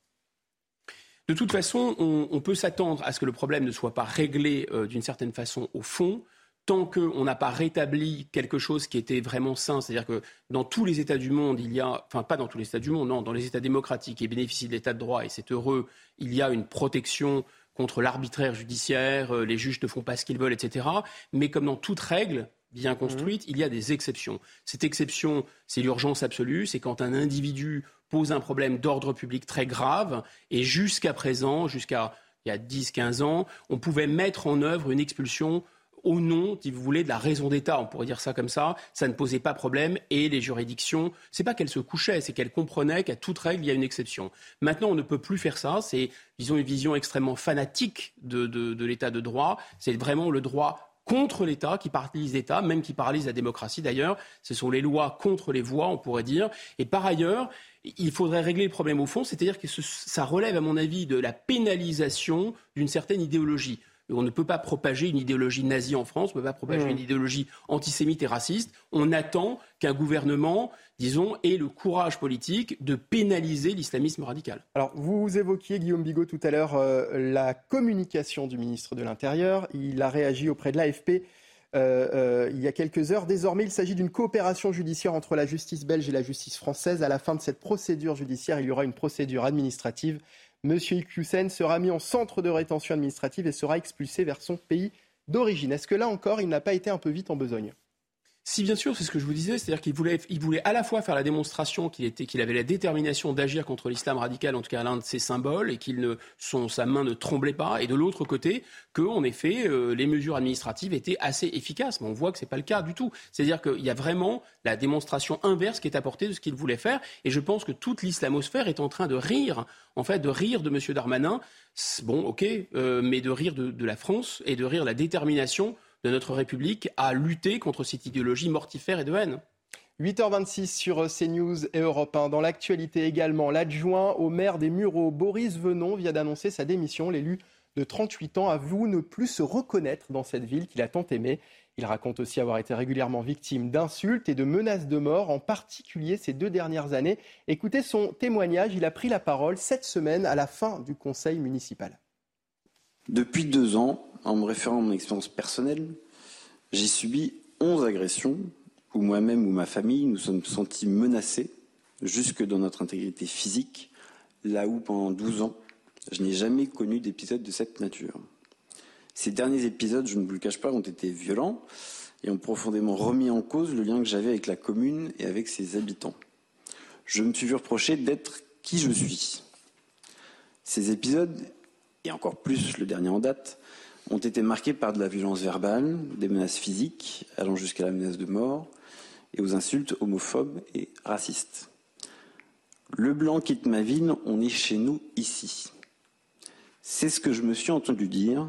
S34: De toute façon, on, on peut s'attendre à ce que le problème ne soit pas réglé euh, d'une certaine façon au fond tant qu'on n'a pas rétabli quelque chose qui était vraiment sain, c'est-à-dire que dans tous les États du monde, il y a, enfin pas dans tous les États du monde, non, dans les États démocratiques qui bénéficient de l'État de droit, et c'est heureux, il y a une protection contre l'arbitraire judiciaire, les juges ne font pas ce qu'ils veulent, etc. Mais comme dans toute règle bien construite, mmh. il y a des exceptions. Cette exception, c'est l'urgence absolue, c'est quand un individu pose un problème d'ordre public très grave, et jusqu'à présent, jusqu'à il y a 10-15 ans, on pouvait mettre en œuvre une expulsion au nom, si vous voulez, de la raison d'État, on pourrait dire ça comme ça, ça ne posait pas problème et les juridictions, c'est pas qu'elles se couchaient, c'est qu'elles comprenaient qu'à toute règle, il y a une exception. Maintenant, on ne peut plus faire ça, c'est, disons, une vision extrêmement fanatique de, de, l'État de droit, c'est vraiment le droit contre l'État, qui paralyse l'État, même qui paralyse la démocratie d'ailleurs. Ce sont les lois contre les voix, on pourrait dire. Et par ailleurs, il faudrait régler le problème au fond, c'est-à-dire que ça relève, à mon avis, de la pénalisation d'une certaine idéologie. On ne peut pas propager une idéologie nazie en France, on ne peut pas propager mmh. une idéologie antisémite et raciste. On attend qu'un gouvernement, disons, ait le courage politique de pénaliser l'islamisme radical.
S1: Alors, vous évoquiez, Guillaume Bigot, tout à l'heure, euh, la communication du ministre de l'Intérieur. Il a réagi auprès de l'AFP. Euh, euh, il y a quelques heures. Désormais, il s'agit d'une coopération judiciaire entre la justice belge et la justice française. À la fin de cette procédure judiciaire, il y aura une procédure administrative. Monsieur Iqiyoussen sera mis en centre de rétention administrative et sera expulsé vers son pays d'origine. Est-ce que là encore, il n'a pas été un peu vite en besogne?
S34: Si bien sûr, c'est ce que je vous disais, c'est-à-dire qu'il voulait, il voulait à la fois faire la démonstration qu'il était, qu'il avait la détermination d'agir contre l'islam radical, en tout cas l'un de ses symboles, et qu'il ne, son, sa main ne tremblait pas, et de l'autre côté, que en effet, euh, les mesures administratives étaient assez efficaces. Mais on voit que c'est pas le cas du tout. C'est-à-dire qu'il y a vraiment la démonstration inverse qui est apportée de ce qu'il voulait faire, et je pense que toute l'islamosphère est en train de rire, en fait, de rire de M. Darmanin. Bon, ok, euh, mais de rire de, de la France et de rire de la détermination de notre République à lutter contre cette idéologie mortifère et de haine.
S1: 8h26 sur CNews et Europe 1. Dans l'actualité également, l'adjoint au maire des Mureaux, Boris Venon, vient d'annoncer sa démission. L'élu de 38 ans, avoue ne plus se reconnaître dans cette ville qu'il a tant aimée. Il raconte aussi avoir été régulièrement victime d'insultes et de menaces de mort, en particulier ces deux dernières années. Écoutez son témoignage, il a pris la parole cette semaine à la fin du conseil municipal.
S37: Depuis deux ans, en me référant à mon expérience personnelle, j'ai subi 11 agressions où moi-même ou ma famille nous sommes sentis menacés jusque dans notre intégrité physique, là où pendant 12 ans, je n'ai jamais connu d'épisode de cette nature. Ces derniers épisodes, je ne vous le cache pas, ont été violents et ont profondément remis en cause le lien que j'avais avec la commune et avec ses habitants. Je me suis vu reprocher d'être qui je suis. Ces épisodes, et encore plus le dernier en date, ont été marqués par de la violence verbale, des menaces physiques allant jusqu'à la menace de mort et aux insultes homophobes et racistes. Le blanc quitte ma ville, on est chez nous ici. C'est ce que je me suis entendu dire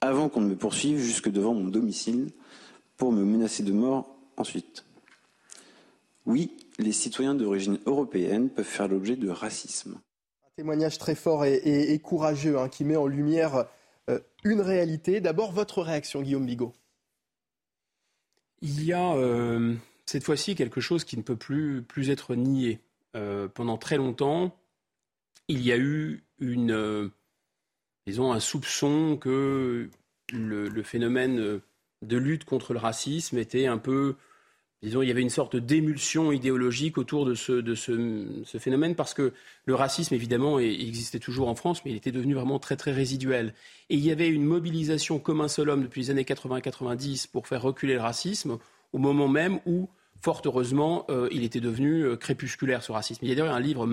S37: avant qu'on ne me poursuive jusque devant mon domicile pour me menacer de mort ensuite. Oui, les citoyens d'origine européenne peuvent faire l'objet de racisme.
S1: Témoignage très fort et, courageux hein, qui met en lumière euh, une réalité. D'abord, votre réaction, Guillaume Bigot.
S34: Il y a euh, cette fois-ci quelque chose qui ne peut plus, plus être nié. Euh, pendant très longtemps, il y a eu une, disons, un soupçon que le, phénomène de lutte contre le racisme était un peu, disons, il y avait une sorte d'émulsion idéologique autour de, ce, de ce, phénomène parce que le racisme, évidemment, existait toujours en France, mais il était devenu vraiment très, très résiduel. Et il y avait une mobilisation comme un seul homme depuis les années 80-90 pour faire reculer le racisme au moment même où, fort heureusement, euh, il était devenu euh, crépusculaire, ce racisme. Il y a d'ailleurs un livre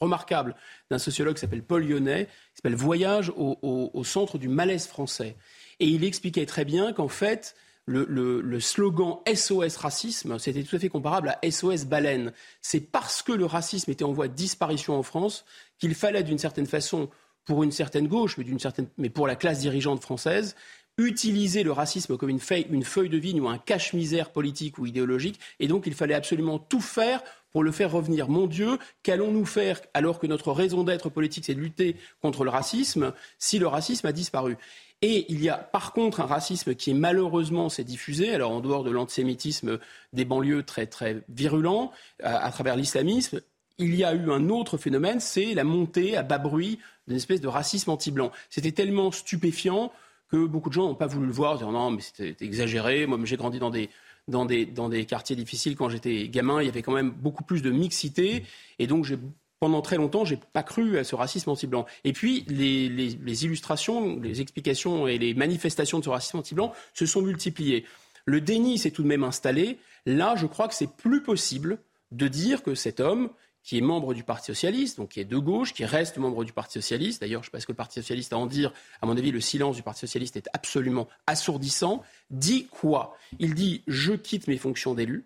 S34: remarquable d'un sociologue qui s'appelle Paul Lyonnais, qui s'appelle Voyage au, centre du malaise français. Et il expliquait très bien qu'en fait, le, slogan SOS racisme, c'était tout à fait comparable à SOS baleine. C'est parce que le racisme était en voie de disparition en France qu'il fallait d'une certaine façon, pour une certaine gauche, mais, certaine, mais pour la classe dirigeante française, utiliser le racisme comme une feuille, une feuille de vigne ou un cache-misère politique ou idéologique. Et donc, il fallait absolument tout faire pour le faire revenir. Mon Dieu, qu'allons-nous faire alors que notre raison d'être politique, c'est de lutter contre le racisme, si le racisme a disparu? Et il y a par contre un racisme qui est malheureusement s'est diffusé, alors en dehors de l'antisémitisme des banlieues très très virulent, à, travers l'islamisme, il y a eu un autre phénomène, c'est la montée à bas bruit d'une espèce de racisme anti-blanc. C'était tellement stupéfiant que beaucoup de gens n'ont pas voulu le voir, disant non mais c'était exagéré, moi j'ai grandi dans des dans des, dans des quartiers difficiles quand j'étais gamin, il y avait quand même beaucoup plus de mixité. Et donc, pendant très longtemps, j'ai pas cru à ce racisme anti-blanc. Et puis, les, illustrations, les explications et les manifestations de ce racisme anti-blanc se sont multipliées. Le déni s'est tout de même installé. Là, je crois que c'est plus possible de dire que cet homme, qui est membre du Parti socialiste, donc qui est de gauche, qui reste membre du Parti socialiste. D'ailleurs, je ce que le Parti socialiste a à en dire. À mon avis, le silence du Parti socialiste est absolument assourdissant. Dit quoi? Il dit je quitte mes fonctions d'élu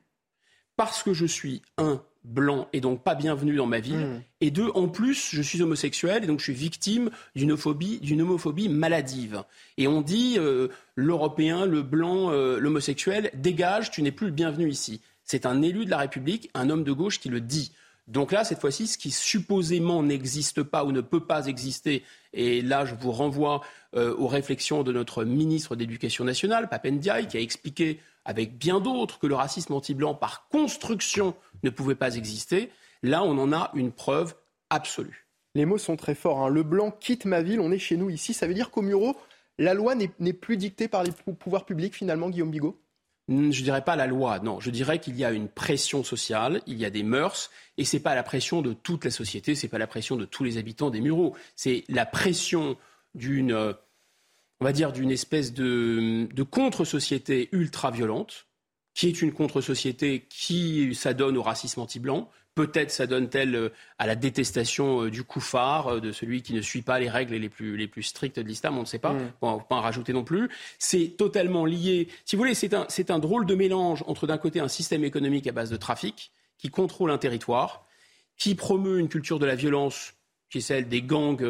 S34: parce que je suis un blanc et donc pas bienvenu dans ma ville, mmh. et deux, en plus, je suis homosexuel et donc je suis victime d'une homophobie, d'une homophobie maladive. Et on dit euh, l'Européen, le blanc, euh, l'homosexuel, dégage, tu n'es plus le bienvenu ici. C'est un élu de la République, un homme de gauche qui le dit. Donc là, cette fois-ci, ce qui supposément n'existe pas ou ne peut pas exister, et là, je vous renvoie euh, aux réflexions de notre ministre d'éducation nationale, Papendiaï, qui a expliqué avec bien d'autres que le racisme anti-blanc par construction ne pouvait pas exister. Là, on en a une preuve absolue.
S1: Les mots sont très forts. Hein. Le blanc quitte ma ville, on est chez nous ici. Ça veut dire qu'au Muro, la loi n'est plus dictée par les pouvoirs publics, finalement, Guillaume Bigot?
S34: Je dirais pas la loi, non. Je dirais qu'il y a une pression sociale, il y a des mœurs, et c'est pas la pression de toute la société, c'est pas la pression de tous les habitants des Mureaux. C'est la pression d'une, on va dire, d'une espèce de, de contre-société ultra violente, qui est une contre-société qui s'adonne au racisme anti-blanc, Peut-être ça donne-t-elle euh, à la détestation euh, du koufar, euh, de celui qui ne suit pas les règles les plus, les plus strictes de l'islam, on ne sait pas, mm. on ne va pas en rajouter non plus. C'est totalement lié, si vous voulez, c'est un, un drôle de mélange entre d'un côté un système économique à base de trafic, qui contrôle un territoire, qui promeut une culture de la violence qui est celle des gangs,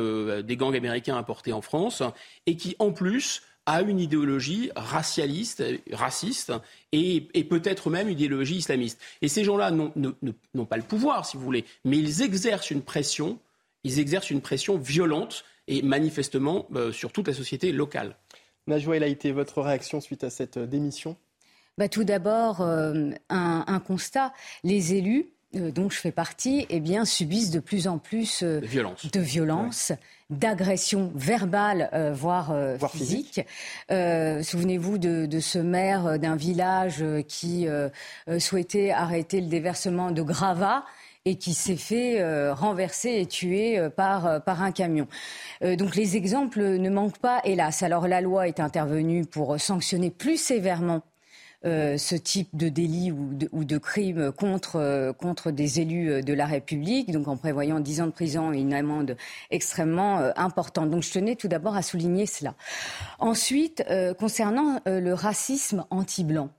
S34: des gangs américains importés en France, et qui en plus a une idéologie racialiste, raciste, et, peut-être même une idéologie islamiste. Et ces gens-là n'ont pas le pouvoir, si vous voulez, mais ils exercent une pression, ils exercent une pression violente et manifestement sur toute la société locale.
S1: Najwa été votre réaction suite à cette démission?
S36: Bah, Tout d'abord, un, un, constat. Les élus euh, dont je fais partie, eh bien, subissent de plus en plus
S34: euh, de violence,
S36: de violence d'agressions verbales, euh, voire, physiques. Souvenez-vous de, de, ce maire d'un village qui souhaitait arrêter le déversement de gravats et qui s'est fait renverser et tuer par, par un camion. donc les exemples ne manquent pas, hélas. Alors la loi est intervenue pour sanctionner plus sévèrement euh, ce type de délit ou de, ou de crime contre, euh, contre des élus euh, de la République, donc en prévoyant 10 ans de prison et une amende extrêmement importante. Donc je tenais tout d'abord à souligner cela. Ensuite, concernant le racisme anti-blanc.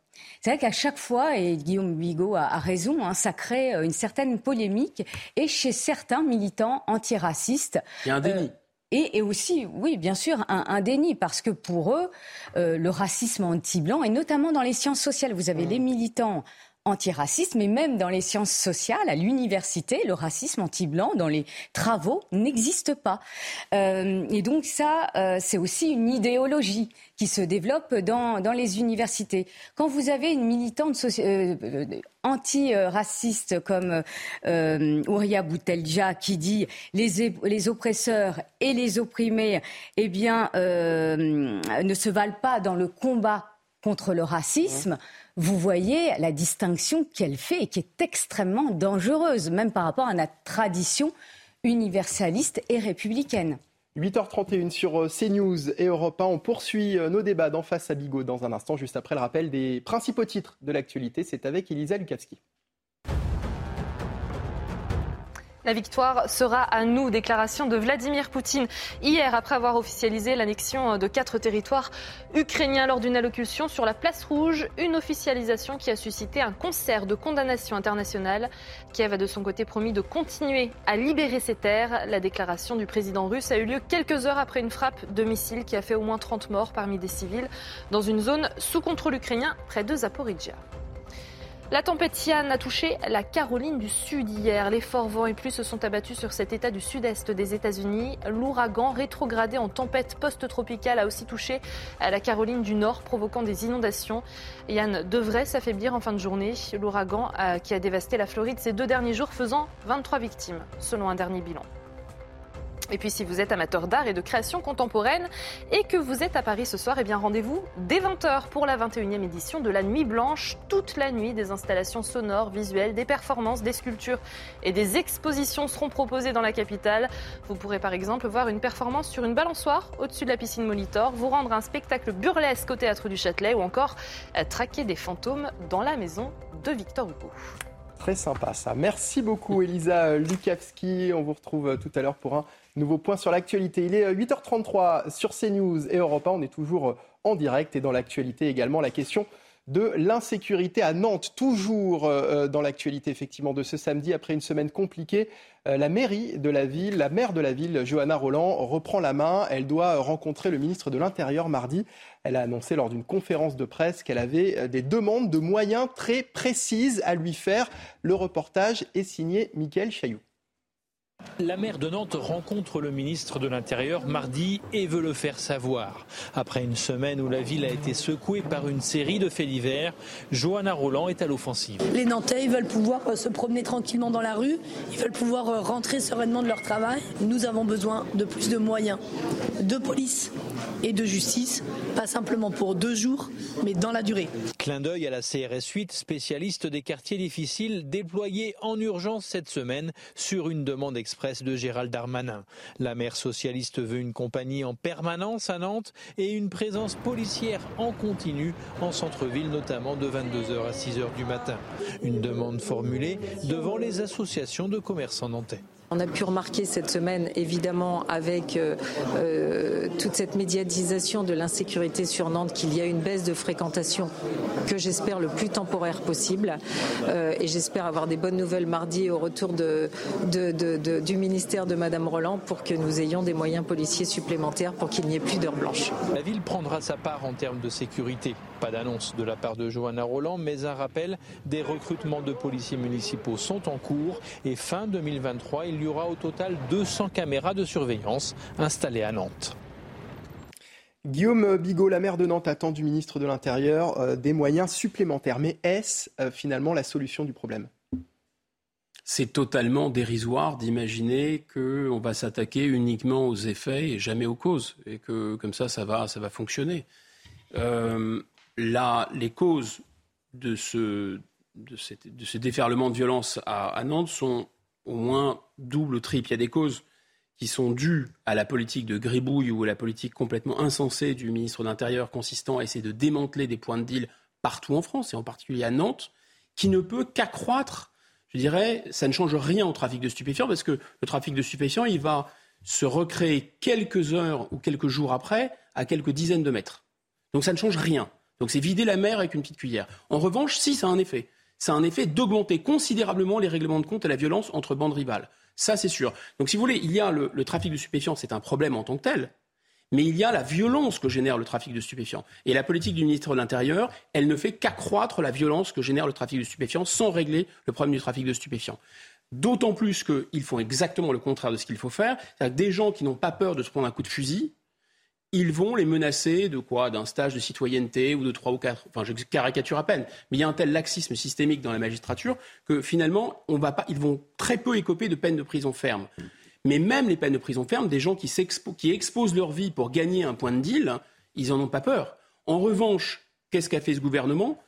S36: C'est vrai qu'à chaque fois, et Guillaume Bigot a, raison, hein, ça crée une certaine polémique et chez certains militants antiracistes.
S34: Il y a un déni.
S36: Et, aussi, oui, bien sûr, un, déni, parce que pour eux, euh, le racisme anti-blanc, et notamment dans les sciences sociales, vous avez les militants antiracistes, mais même dans les sciences sociales, à l'université, le racisme anti-blanc dans les travaux n'existe pas. Euh, et donc ça, euh, c'est aussi une idéologie qui se développe dans, dans les universités. Quand vous avez une militante euh, anti-raciste comme euh, Ouria Boutelja qui dit les, les oppresseurs et les opprimés, eh bien, ne se valent pas dans le combat contre le racisme vous voyez la distinction qu'elle fait et qui est extrêmement dangereuse, même par rapport à notre tradition universaliste et républicaine.
S1: 8h31 sur euh, CNews et Europe 1. On poursuit euh, nos débats d'en face à Bigot dans un instant, juste après le rappel des principaux titres de l'actualité. C'est avec Elisa Lukavski.
S13: La victoire sera à nous. Déclaration de Vladimir Poutine hier après avoir officialisé l'annexion de quatre territoires ukrainiens lors d'une allocution sur la place rouge. Une officialisation qui a suscité un concert de condamnation internationale. Kiev a de son côté promis de continuer à libérer ses terres. La déclaration du président russe a eu lieu quelques heures après une frappe de missile qui a fait au moins 30 morts parmi des civils dans une zone sous contrôle ukrainien près de Zaporizhia. La tempête Yann a touché la Caroline du Sud hier. Les forts vents et pluies se sont abattus sur cet état du sud-est des États-Unis. L'ouragan, rétrogradé en tempête post-tropicale, a aussi touché la Caroline du Nord, provoquant des inondations. Yann devrait s'affaiblir en fin de journée. L'ouragan euh, qui a dévasté la Floride ces deux derniers jours, faisant 23 victimes, selon un dernier bilan. Et puis si vous êtes amateur d'art et de création contemporaine et que vous êtes à Paris ce soir, eh bien rendez-vous dès 20h pour la 21e édition de la Nuit Blanche. Toute la nuit, des installations sonores, visuelles, des performances, des sculptures et des expositions seront proposées dans la capitale. Vous pourrez par exemple voir une performance sur une balançoire au-dessus de la piscine Molitor, vous rendre un spectacle burlesque au théâtre du Châtelet ou encore euh, traquer des fantômes dans la maison de Victor Hugo.
S1: Très sympa ça. Merci beaucoup Elisa Lukavski. On vous retrouve euh, tout à l'heure pour un Nouveau point sur l'actualité. Il est 8h33 sur CNews et Europa. On est toujours en direct et dans l'actualité également la question de l'insécurité à Nantes. Toujours euh, dans l'actualité effectivement de ce samedi après une semaine compliquée. Euh, la mairie de la ville, la maire de la ville, Johanna Roland, reprend la main. Elle doit rencontrer le ministre de l'Intérieur mardi. Elle a annoncé lors d'une conférence de presse qu'elle avait euh, des demandes de moyens très précises à lui faire. Le reportage est signé Mickaël Chailloux.
S9: La maire de Nantes rencontre le ministre de l'Intérieur mardi et veut le faire savoir. Après une semaine où la ville a été secouée par une série de faits divers, Johanna Roland est à l'offensive.
S38: Les Nantais ils veulent pouvoir euh, se promener tranquillement dans la rue, ils veulent pouvoir euh, rentrer sereinement de leur travail. Nous avons besoin de plus de moyens, de police et de justice, pas simplement pour deux jours, mais dans la durée.
S9: Clin d'œil à la CRS 8, spécialiste des quartiers difficiles, déployée en urgence cette semaine sur une demande de Gérald Darmanin. La maire socialiste veut une compagnie en permanence à Nantes et une présence policière en continu en centre-ville, notamment de 22h à 6h du matin. Une demande formulée devant les associations de commerçants nantais.
S35: On a pu remarquer cette semaine, évidemment, avec euh, euh, toute cette médiatisation de l'insécurité sur Nantes, qu'il y a une baisse de fréquentation que j'espère le plus temporaire possible. Euh, et j'espère avoir des bonnes nouvelles mardi au retour du ministère de Madame Roland pour que nous ayons des moyens policiers supplémentaires pour qu'il n'y ait plus d'heures blanches.
S9: La ville prendra sa part en termes de sécurité. Pas d'annonce de la part de Johanna Roland, mais un rappel, des recrutements de policiers municipaux sont en cours et fin 2023, il y aura au total 200 caméras de surveillance installées à Nantes.
S1: Guillaume Bigot, la maire de Nantes, attend du ministre de l'Intérieur euh, des moyens supplémentaires. Mais est-ce euh, finalement la solution du problème?
S34: C'est totalement dérisoire d'imaginer qu'on va s'attaquer uniquement aux effets et jamais aux causes, et que comme ça, ça va, ça va fonctionner. Euh, là, les causes de ce, de, ce déferlement de violence à, à, Nantes sont au moins double ou triple. Il y a des causes qui sont dues à la politique de gribouille ou à la politique complètement insensée du ministre de l'Intérieur consistant à essayer de démanteler des points de deal partout en France, et en particulier à Nantes, qui ne peut qu'accroître je dirais, ça ne change rien au trafic de stupéfiants parce que le trafic de stupéfiants, il va se recréer quelques heures ou quelques jours après à quelques dizaines de mètres. Donc ça ne change rien. Donc c'est vider la mer avec une petite cuillère. En revanche, si, ça a un effet. Ça a un effet d'augmenter considérablement les règlements de compte et la violence entre bandes rivales. Ça, c'est sûr. Donc si vous voulez, il y a le, trafic de stupéfiants, c'est un problème en tant que tel mais il y a la violence que génère le trafic de stupéfiants. Et la politique du ministre de l'Intérieur, elle ne fait qu'accroître la violence que génère le trafic de stupéfiants sans régler le problème du trafic de stupéfiants. D'autant plus qu'ils font exactement le contraire de ce qu'il faut faire. C'est-à-dire des gens qui n'ont pas peur de se prendre un coup de fusil, ils vont les menacer de quoi? D'un stage de citoyenneté ou de trois ou quatre. Enfin, je caricature à peine. Mais il y a un tel laxisme systémique dans la magistrature que finalement, on va pas, ils vont très peu écoper de peine de prison ferme. Mais même les peines de prison ferme, des gens qui, qui exposent leur vie pour gagner un point de deal, ils n'en ont pas peur. En revanche, qu'est-ce qu'a fait ce gouvernement?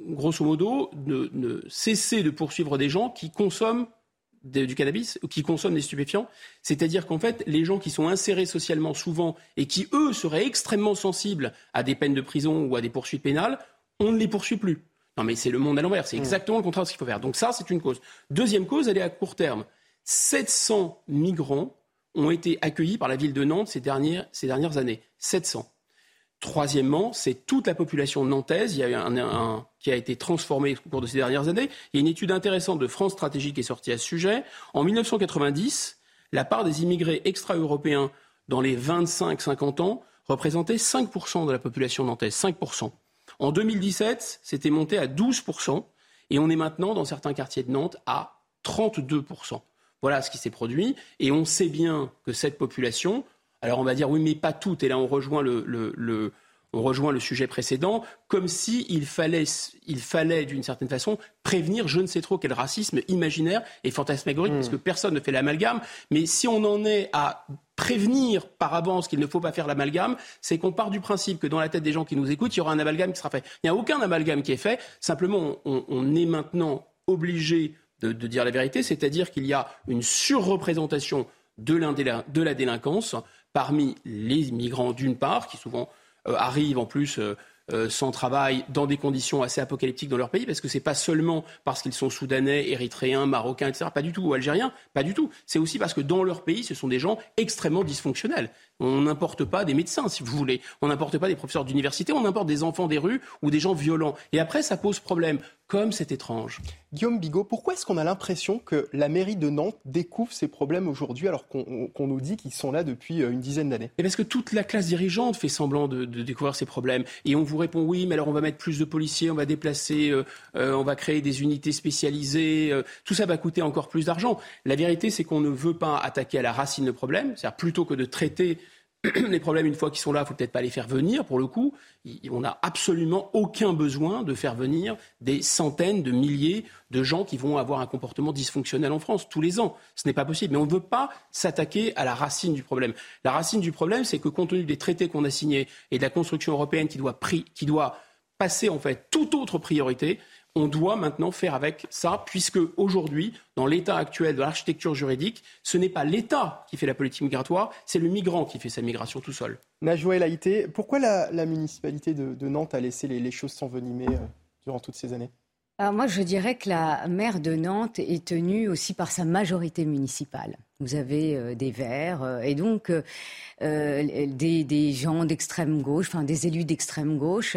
S34: Grosso modo, ne, cesser de poursuivre des gens qui consomment du cannabis ou qui consomment des stupéfiants. C'est-à-dire qu'en fait, les gens qui sont insérés socialement souvent et qui, eux, seraient extrêmement sensibles à des peines de prison ou à des poursuites pénales, on ne les poursuit plus. Non, mais c'est le monde à l'envers. C'est mmh. exactement le contraire de ce qu'il faut faire. Donc ça, c'est une cause. Deuxième cause, elle est à court terme. 700 migrants ont été accueillis par la ville de Nantes ces dernières, ces dernières années. 700. Troisièmement, c'est toute la population nantaise. Qui a été transformée au cours de ces dernières années. Il y a une étude intéressante de France Stratégie qui est sortie à ce sujet. En 1990, la part des immigrés extra-européens dans les 25-50 ans représentait 5% de la population nantaise. 5%. En 2017, c'était monté à 12%. Et on est maintenant, dans certains quartiers de Nantes, à 32%. Voilà ce qui s'est produit. Et on sait bien que cette population, alors on va dire oui, mais pas toute, et là on rejoint le, on rejoint le sujet précédent, comme s'il il fallait, il fallait d'une certaine façon prévenir je ne sais trop quel racisme imaginaire et fantasmagorique, parce hmm. que personne ne fait l'amalgame. Mais si on en est à prévenir par avance qu'il ne faut pas faire l'amalgame, c'est qu'on part du principe que dans la tête des gens qui nous écoutent, il y aura un amalgame qui sera fait. Il n'y a aucun amalgame qui est fait. Simplement, on est maintenant obligé de, dire la vérité, c'est-à-dire qu'il y a une surreprésentation de, de la délinquance parmi les migrants d'une part, qui souvent euh, arrivent en plus euh, euh, sans travail, dans des conditions assez apocalyptiques dans leur pays, parce que ce n'est pas seulement parce qu'ils sont soudanais, érythréens, marocains, etc., pas du tout, ou algériens, pas du tout. C'est aussi parce que dans leur pays, ce sont des gens extrêmement dysfonctionnels. On n'importe pas des médecins, si vous voulez. On n'importe pas des professeurs d'université, on importe des enfants des rues ou des gens violents. Et après, ça pose problème. Comme c'est étrange.
S1: Guillaume Bigot, pourquoi est-ce qu'on a l'impression que la mairie de Nantes découvre ces problèmes aujourd'hui alors qu'on nous dit qu'ils sont là depuis euh, une dizaine d'années?
S34: Et parce que toute la classe dirigeante fait semblant de, découvrir ces problèmes. Et on vous répond oui, mais alors on va mettre plus de policiers, on va déplacer, euh, euh, on va créer des unités spécialisées. tout ça va coûter encore plus d'argent. La vérité, c'est qu'on ne veut pas attaquer à la racine le problème. C'est-à-dire plutôt que de traiter les problèmes, une fois qu'ils sont là, il faut peut-être pas les faire venir. Pour le coup, on n'a absolument aucun besoin de faire venir des centaines de milliers de gens qui vont avoir un comportement dysfonctionnel en France tous les ans. Ce n'est pas possible. Mais on ne veut pas s'attaquer à la racine du problème. La racine du problème, c'est que compte tenu des traités qu'on a signés et de la construction européenne qui doit, qui doit passer en fait toute autre priorité, on doit maintenant faire avec ça, puisque aujourd'hui, dans l'état actuel de l'architecture juridique, ce n'est pas l'État qui fait la politique migratoire, c'est le migrant qui fait sa migration tout seul.
S1: Najwa El pourquoi la, municipalité de, Nantes a laissé les, choses s'envenimer euh, durant toutes ces années?
S36: Alors moi, je dirais que la maire de Nantes est tenue aussi par sa majorité municipale. Vous avez euh, des Verts euh, et donc euh, des, gens d'extrême gauche, des élus d'extrême gauche.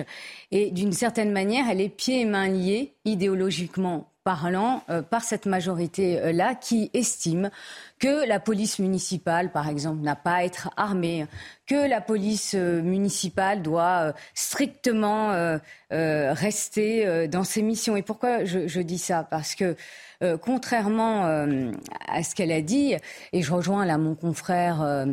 S36: Et d'une certaine manière, elle est pieds et mains liés idéologiquement parlant par cette majorité-là qui estime que la police municipale, par exemple, n'a pas à être armée, que la police municipale doit strictement rester dans ses missions. Et pourquoi je, je dis ça? Parce que euh, contrairement euh, à ce qu'elle a dit, et je rejoins là mon confrère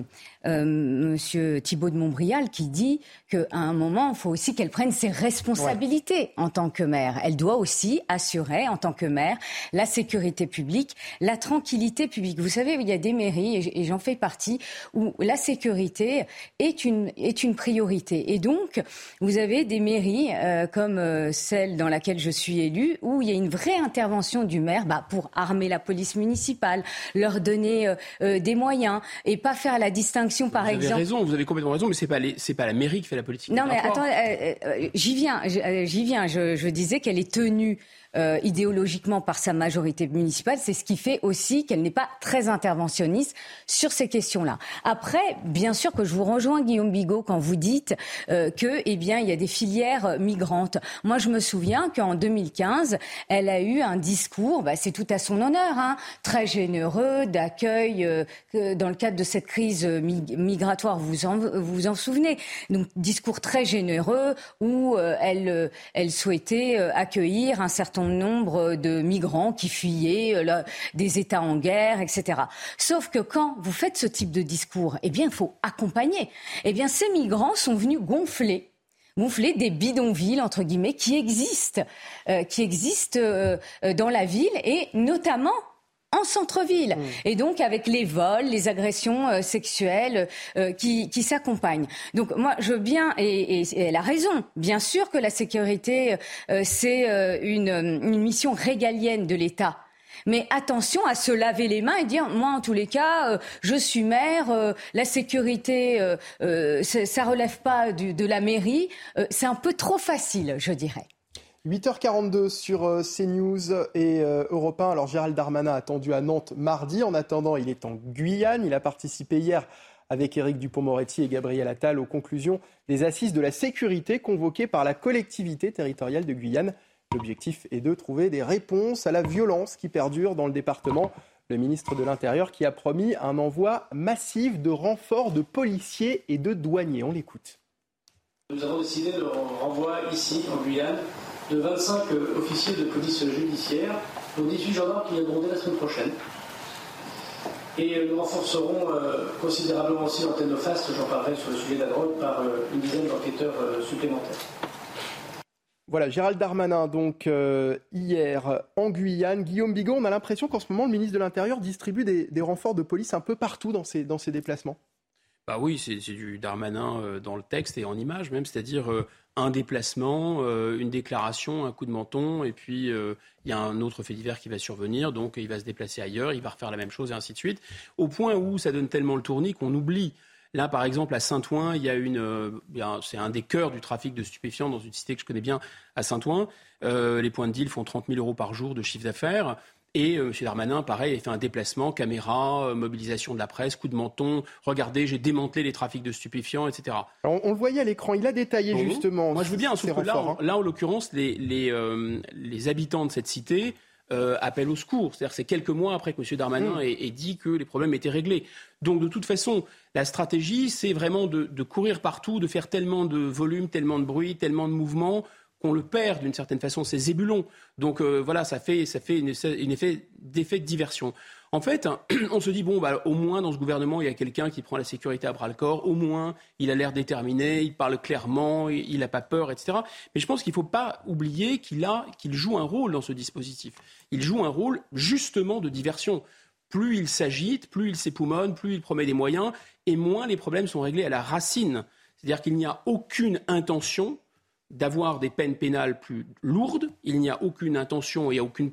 S36: euh, Monsieur Thibault de Montbrial qui dit qu'à un moment, il faut aussi qu'elle prenne ses responsabilités en tant que maire. Elle doit aussi assurer, en tant que maire, la sécurité publique, la tranquillité publique. Vous savez, il y a des mairies, et j'en fais partie, où la sécurité est une, est une priorité. Et donc, vous avez des mairies comme celle dans laquelle je suis élue, où il y a une vraie intervention du maire bah, pour armer la police municipale, leur donner euh, euh, des moyens et pas faire la distinction, par exemple.
S34: Vous avez raison, vous avez complètement raison, mais c'est pas c'est pas la mairie qui fait la politique.
S36: Non, mais attends, euh, j'y viens, j'y viens. Je, je disais qu'elle est tenue euh, idéologiquement par sa majorité municipale. C'est ce qui fait aussi qu'elle n'est pas très interventionniste sur ces questions-là. Après, bien sûr que je vous rejoins, Guillaume Bigot, quand vous dites euh, que, eh bien, il y a des filières migrantes. Moi, je me souviens qu'en 2015, elle a eu un discours, bah, c'est tout à son honneur, hein, très généreux d'accueil euh, dans le cadre de cette crise migratoire. Vous en, vous en souvenez Donc, discours très généreux où elle, elle souhaitait accueillir un certain nombre de migrants qui fuyaient euh, des États en guerre, etc. Sauf que quand vous faites ce type de discours, eh bien, il faut accompagner. Eh bien, ces migrants sont venus gonfler gonfler des bidonvilles entre guillemets qui existent, euh, qui existent euh, dans la ville et notamment en centre-ville. Mmh. Et donc avec les vols, les agressions euh, sexuelles euh, qui, qui s'accompagnent. Donc moi, je veux bien, et, et, elle a raison, bien sûr que la sécurité, euh, c'est une, une mission régalienne de l'État. Mais attention à se laver les mains et dire, moi, en tous les cas, je suis maire, la sécurité, ça relève pas du, de la mairie. c'est un peu trop facile, je dirais.
S1: 8h42 sur euh, CNews et euh, Europe 1. Alors Gérald Darmanin attendu à Nantes mardi. En attendant, il est en Guyane. Il a participé hier avec Éric Dupont-Moretti et Gabriel Attal aux conclusions des assises de la sécurité convoquées par la collectivité territoriale de Guyane. L'objectif est de trouver des réponses à la violence qui perdure dans le département. Le ministre de l'Intérieur qui a promis un envoi massif de renforts de policiers et de douaniers. On l'écoute.
S39: Nous avons décidé de renvoi ici, en Guyane, de 25 euh, officiers de police judiciaire, dont 18 gendarmes qui viendront dès la semaine prochaine. Et euh, nous renforcerons euh, considérablement aussi l'antenne de FAST, j'en parlerai sur le sujet de la drogue, par une dizaine d'enquêteurs supplémentaires.
S1: Voilà, Gérald Darmanin, donc hier en Guyane. Guillaume Bigon, on a l'impression qu'en ce moment, le ministre de l'Intérieur distribue des, renforts de police un peu partout dans ses déplacements.
S34: Bah oui, c'est du Darmanin dans le texte et en image même, c'est-à-dire un déplacement, euh, une déclaration, un coup de menton, et puis euh, il y a un autre fait divers qui va survenir, donc il va se déplacer ailleurs, il va refaire la même chose, et ainsi de suite, au point où ça donne tellement le tournis qu'on oublie. Là, par exemple, à Saint-Ouen, il y a une, euh, c'est un des cœurs du trafic de stupéfiants dans une cité que je connais bien, à Saint-Ouen. les points de deal font 30 000 euros par jour de chiffre d'affaires. Et euh, M. Darmanin, pareil, a fait un déplacement, caméra, euh, mobilisation de la presse, coup de menton. Regardez, j'ai démantelé les trafics de stupéfiants, etc.
S1: on, le voyait à l'écran, il a détaillé justement.
S34: Moi, je veux bien, sauf que là, en, hein. là, en l'occurrence, les, les, euh, les, habitants de cette cité appellent au secours. C'est-à-dire c'est quelques mois après que M. Darmanin mm. ait, dit que les problèmes étaient réglés. Donc, de toute façon, la stratégie, c'est vraiment de, de courir partout, de faire tellement de volume, tellement de bruit, tellement de mouvements qu'on le perd d'une certaine façon, ces ébulons. Donc euh, voilà, ça fait, ça fait une, effet d'effet de diversion. En fait, on se dit, bon, bah, au moins dans ce gouvernement, il y a quelqu'un qui prend la sécurité à bras le corps, au moins il a l'air déterminé, il parle clairement, il n'a pas peur, etc. Mais je pense qu'il ne faut pas oublier qu'il qu'il joue un rôle dans ce dispositif. Il joue un rôle justement de diversion. Plus il s'agite, plus il s'époumonne, plus il promet des moyens, et moins les problèmes sont réglés à la racine. C'est-à-dire qu'il n'y a aucune intention d'avoir des peines pénales plus lourdes. Il n'y a aucune intention et aucune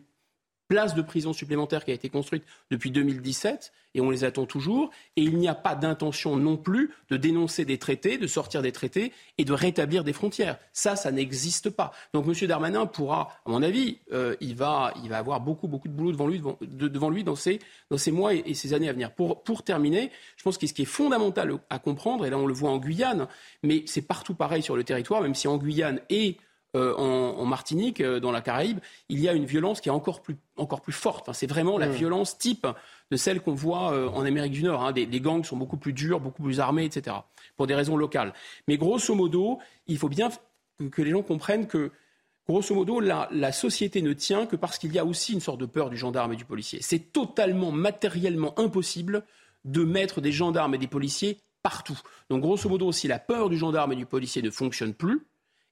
S34: place de prison supplémentaire qui a été construite depuis 2017 et on les attend toujours. Et il n'y a pas d'intention non plus de dénoncer des traités, de sortir des traités et de rétablir des frontières. Ça, ça n'existe pas. Donc M. Darmanin pourra, à mon avis, euh, il, va, il va avoir beaucoup, beaucoup de boulot devant lui, devant, devant lui dans, ces, dans ces mois et, ces années à venir. Pour, pour terminer, je pense que ce qui est fondamental à comprendre, et là on le voit en Guyane, mais c'est partout pareil sur le territoire, même si en Guyane et euh, en, Martinique, euh, dans la Caraïbe, il y a une violence qui est encore plus, encore plus forte. c'est vraiment la mm. violence type de celle qu'on voit euh, en Amérique du Nord. Hein. Des, gangs sont beaucoup plus durs, beaucoup plus armés, etc. Pour des raisons locales. Mais grosso modo, il faut bien que, les gens comprennent que Grosso modo, la, la, société ne tient que parce qu'il y a aussi une sorte de peur du gendarme et du policier. C'est totalement matériellement impossible de mettre des gendarmes et des policiers partout. Donc, grosso modo, si la peur du gendarme et du policier ne fonctionne plus,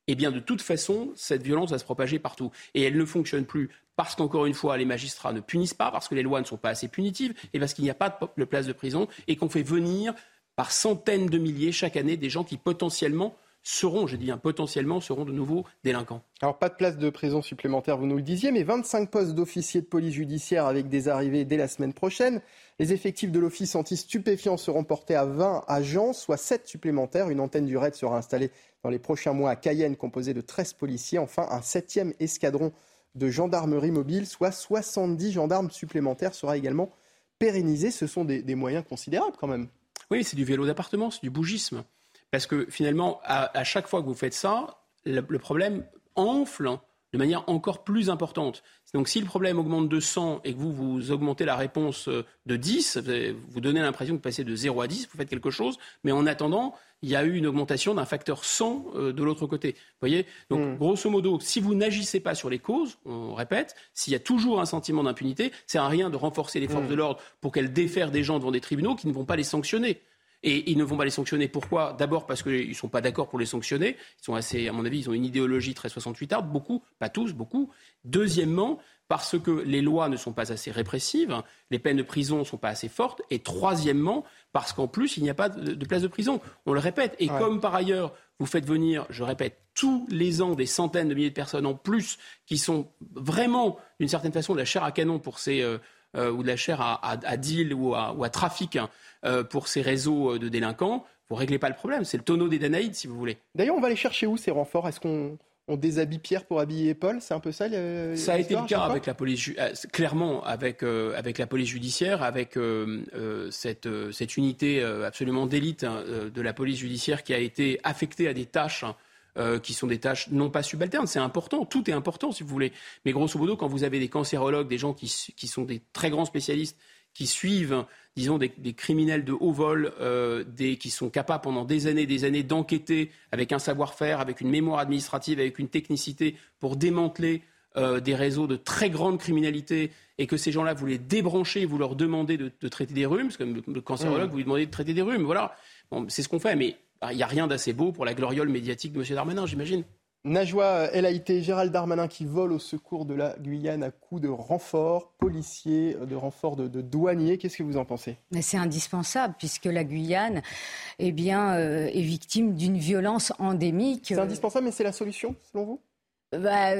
S34: eh bien de toute façon, cette violence va se propager partout. Et elle ne fonctionne plus parce qu'encore une fois, les magistrats ne punissent pas, parce que les lois ne sont pas assez punitives, et parce qu'il n'y a pas de place de prison, et qu'on fait venir par centaines de milliers chaque année des gens qui potentiellement seront, j'ai dit un potentiellement, seront de nouveaux délinquants.
S1: Alors pas de place de prison supplémentaire, vous nous le disiez, mais 25 postes d'officiers de police judiciaire avec des arrivées dès la semaine prochaine. Les effectifs de l'office anti-stupéfiants seront portés à 20 agents, soit 7 supplémentaires. Une antenne du RAID sera installée dans les prochains mois à Cayenne, composée de 13 policiers. Enfin, un septième escadron de gendarmerie mobile, soit 70 gendarmes supplémentaires, sera également pérennisé. Ce sont des, moyens considérables quand même.
S34: Oui, c'est du vélo d'appartement, c'est du bougisme. Parce que finalement, à, chaque fois que vous faites ça, le, problème enfle de manière encore plus importante. Donc si le problème augmente de 100 et que vous, vous augmentez la réponse euh, de 10, vous donnez l'impression de passer de 0 à 10, vous faites quelque chose, mais en attendant, il y a eu une augmentation d'un facteur 100 euh, de l'autre côté. Vous voyez? Donc hmm. grosso modo, si vous n'agissez pas sur les causes, on répète, s'il y a toujours un sentiment d'impunité, c'est à rien de renforcer les forces hmm. de l'ordre pour qu'elles défèrent des gens devant des tribunaux qui ne vont pas les sanctionner. Et ils ne vont pas les sanctionner. Pourquoi? D'abord parce qu'ils ne sont pas d'accord pour les sanctionner. Ils sont assez, à mon avis, ils ont une idéologie très 68 arde, beaucoup, pas tous, beaucoup. Deuxièmement, parce que les lois ne sont pas assez répressives, les peines de prison ne sont pas assez fortes. Et troisièmement, parce qu'en plus, il n'y a pas de, place de prison. On le répète. Et comme par ailleurs, vous faites venir, je répète, tous les ans des centaines de milliers de personnes en plus qui sont vraiment, d'une certaine façon, de la chair à canon pour ces. Euh, euh, ou de la chair à, deal ou à, trafic hein, euh, pour ces réseaux euh, de délinquants, vous ne réglez pas le problème. C'est le tonneau des Danaïdes, si vous voulez.
S1: D'ailleurs, on va aller chercher où ces renforts? Est-ce qu'on déshabille Pierre pour habiller Paul? C'est un peu ça
S34: Ça a été le cas avec la police, clairement avec, avec la police judiciaire, avec cette, cette unité absolument d'élite hein, de la police judiciaire qui a été affectée à des tâches hein, euh, qui sont des tâches non pas subalternes. C'est important, tout est important si vous voulez. Mais grosso modo, quand vous avez des cancérologues, des gens qui, sont des très grands spécialistes, qui suivent, disons, des, criminels de haut vol, euh, des, qui sont capables pendant des années et des années d'enquêter avec un savoir-faire, avec une mémoire administrative, avec une technicité pour démanteler euh, des réseaux de très grande criminalité et que ces gens-là, vous les débranchez, vous leur demandez de, traiter des rhumes, parce que le cancérologue, mmh. vous lui demandez de traiter des rhumes. Voilà. c'est ce qu'on fait. Mais il n'y a rien d'assez beau pour la gloriole médiatique de M. Darmanin, j'imagine.
S1: Najwa El Haïté, Gérald Darmanin qui vole au secours de la Guyane à coups de renforts policiers, de renforts de, douaniers. Qu'est-ce que vous en pensez?
S36: C'est indispensable puisque la Guyane eh bien, euh, est victime d'une violence endémique.
S1: C'est indispensable, mais c'est la solution selon vous?
S36: Bah,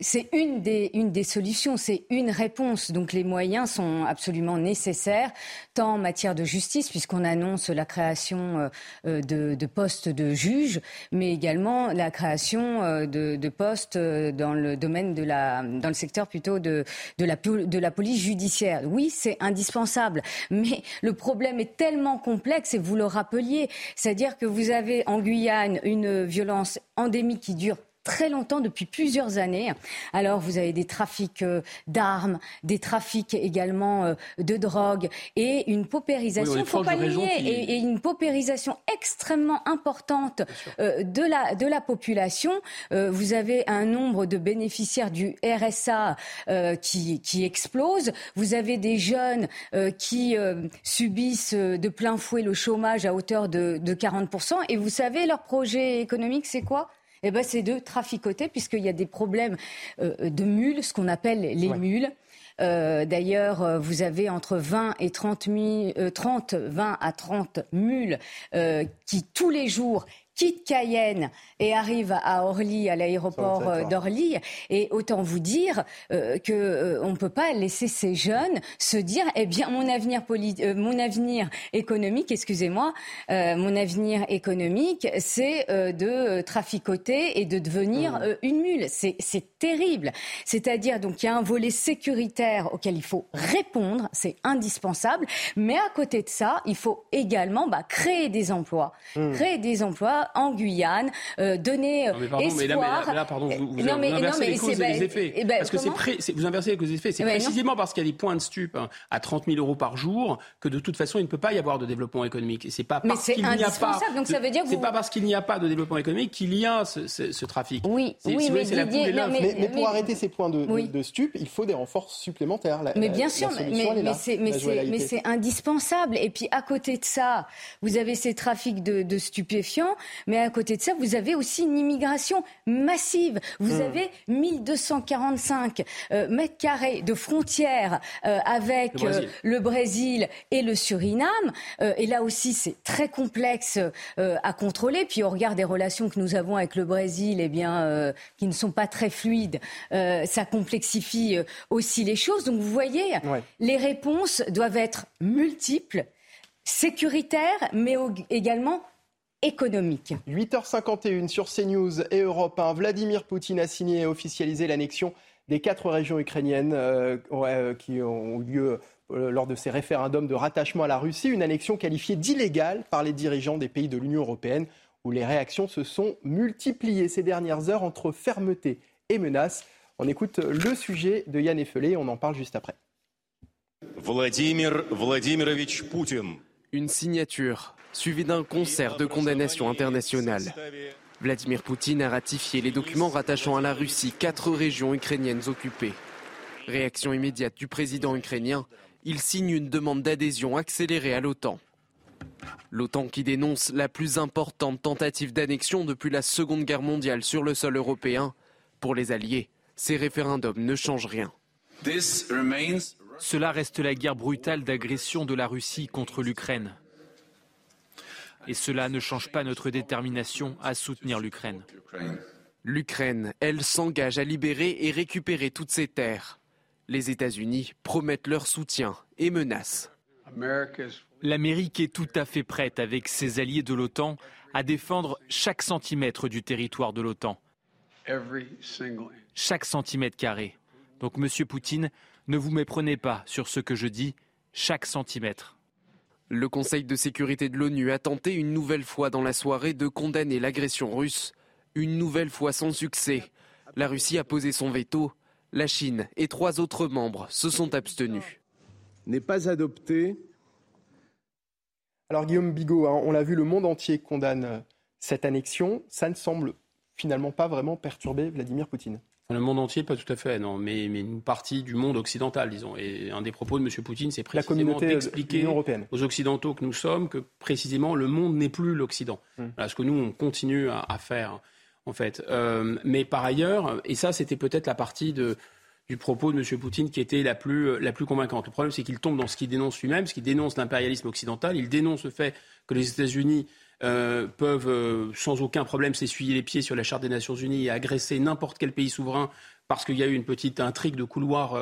S36: c'est une des, une des solutions, c'est une réponse. Donc les moyens sont absolument nécessaires, tant en matière de justice, puisqu'on annonce la création euh, euh, de, de, postes de juges, mais également la création euh, de, de, postes dans le domaine de la, dans le secteur plutôt de, de, la, de la police judiciaire. Oui, c'est indispensable, mais le problème est tellement complexe, et vous le rappeliez, c'est-à-dire que vous avez en Guyane une violence endémique qui dure très longtemps, depuis plusieurs années. Alors, vous avez des trafics euh, d'armes, des trafics également euh, de drogue et une paupérisation, faut pas et, une paupérisation extrêmement importante euh, de, la, de la population. vous avez un nombre de bénéficiaires du RSA qui, qui explose. Vous avez des jeunes qui subissent de plein fouet le chômage à hauteur de, de 40%. Et vous savez, leur projet économique, c'est quoi? Eh ben, c'est de traficoter, puisqu'il y a des problèmes euh, de mules, ce qu'on appelle les mules. Euh, d'ailleurs, euh, vous avez entre 20 et 30, 30 20 à 30 mules qui tous les jours quitte Cayenne et arrive à Orly, à l'aéroport euh, d'Orly. Et autant vous dire euh, que euh, on ne peut pas laisser ces jeunes se dire, eh bien, mon avenir, mon avenir économique, excusez-moi, mon avenir économique, c'est de traficoter et de devenir mmh. une mule. C'est terrible. C'est-à-dire, donc, il y a un volet sécuritaire auquel il faut répondre, c'est indispensable. Mais à côté de ça, il faut également bah, créer des emplois. Mmh. Créer des emplois en Guyane, donner
S34: non, mais pardon,
S36: espoir.
S34: Mais là, pardon, vous, vous, non, mais, inversez non, mais les causes et les effets. Et ben, parce que c'est vous inversez les causes et les effets. C'est précisément parce qu'il y a des points de stup hein, à 30 000 euros par jour que de toute façon, il ne peut pas y avoir de développement économique. Et c'est pas parce qu'il n'y a pas.
S36: Donc ça veut dire que
S34: c'est pas parce qu'il n'y a pas de développement économique qu'il y a ce, ce, ce trafic.
S36: Oui, oui,
S34: mais, la
S1: mais, mais, mais, pour arrêter ces points de, de, stup, il faut des renforts supplémentaires. La,
S36: mais bien sûr,
S1: mais,
S36: c'est indispensable. Et puis à côté de ça, vous avez ces trafics de, de, stupéfiants, mais à côté de ça, vous avez aussi une immigration massive. Vous hmm. avez 1245 euh, mètres carrés de frontières euh, avec le Brésil. Euh, le Brésil. et le Suriname. Euh, et là aussi, c'est très complexe à contrôler. Puis au regard des relations que nous avons avec le Brésil, eh bien, qui ne sont pas très fluides, ça complexifie aussi les choses. Donc vous voyez, les réponses doivent être multiples, sécuritaires, mais également économiques.
S1: 8h51 sur CNews et Europe 1. Vladimir Poutine a signé et officialisé l'annexion des quatre régions ukrainiennes qui ont eu lieu euh, lors de ces référendums de rattachement à la Russie, une annexion qualifiée d'illégale par les dirigeants des pays de l'Union européenne, où les réactions se sont multipliées ces dernières heures entre fermeté et menace. On écoute le sujet de Yann Effelé, on en parle juste après.
S40: Vladimir Vladimirovich Poutine.
S4: Une signature suivie d'un concert de condamnation internationale. Vladimir Poutine a ratifié les documents rattachant à la Russie quatre régions ukrainiennes occupées. Réaction immédiate du président ukrainien il signe une demande d'adhésion accélérée à l'OTAN. L'OTAN qui dénonce la plus importante tentative d'annexion depuis la Seconde Guerre mondiale sur le sol européen. Pour les Alliés, ces référendums ne changent rien.
S16: Cela reste la guerre brutale d'agression de la Russie contre l'Ukraine. Et cela ne change pas notre détermination à soutenir l'Ukraine.
S4: L'Ukraine, elle, s'engage à libérer et récupérer toutes ses terres. Les États-Unis promettent leur soutien et menacent.
S16: L'Amérique est tout à fait prête avec ses alliés de l'OTAN à défendre chaque centimètre du territoire de l'OTAN. Chaque centimètre carré. Donc, Monsieur Poutine, ne vous méprenez pas sur ce que je dis, chaque centimètre.
S4: Le Conseil de sécurité de l'ONU a tenté une nouvelle fois dans la soirée de condamner l'agression russe, une nouvelle fois sans succès. La Russie a posé son veto, la Chine et trois autres membres se sont abstenus.
S41: N'est pas adopté.
S1: Alors Guillaume Bigot, hein, on l'a vu, le monde entier condamne cette annexion. Ça ne semble finalement pas vraiment perturber Vladimir Poutine.
S34: Le monde entier, pas tout à fait, non, mais, une partie du monde occidental, disons. Et un des propos de M. Poutine, c'est précisément d'expliquer aux Occidentaux que nous sommes que précisément le monde n'est plus l'Occident. Hum. ce que nous, on continue à faire en fait. Euh, mais par ailleurs, et ça, c'était peut-être la partie de, du propos de M. Poutine qui était la plus, la plus convaincante. Le problème, c'est qu'il tombe dans ce qu'il dénonce lui-même, ce qu'il dénonce l'impérialisme occidental. Il dénonce le fait que les États-Unis euh, peuvent euh, sans aucun problème s'essuyer les pieds sur la Charte des Nations Unies et agresser n'importe quel pays souverain parce qu'il y a eu une petite intrigue de couloir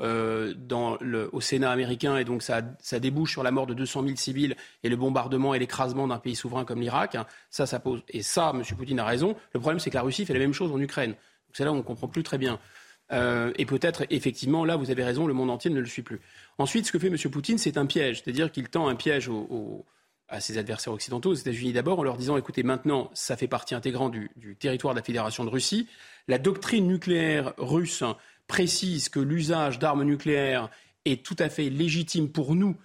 S34: euh, le, au Sénat américain et donc ça, ça, débouche sur la mort de 200 000 civils et le bombardement et l'écrasement d'un pays souverain comme l'Irak. Ça, ça pose. Et ça, M. Poutine a raison. Le problème, c'est que la Russie fait la même chose en Ukraine. C'est là où on ne comprend plus très bien. Euh, et peut-être, effectivement, là, vous avez raison, le monde entier ne le suit plus. Ensuite, ce que fait M. Poutine, c'est un piège. C'est-à-dire qu'il tend un piège à ses adversaires occidentaux, aux États-Unis d'abord, en leur disant écoutez, maintenant, ça fait partie intégrante du, territoire de la Fédération de Russie. La doctrine nucléaire russe précise que l'usage d'armes nucléaires est tout à fait légitime pour nous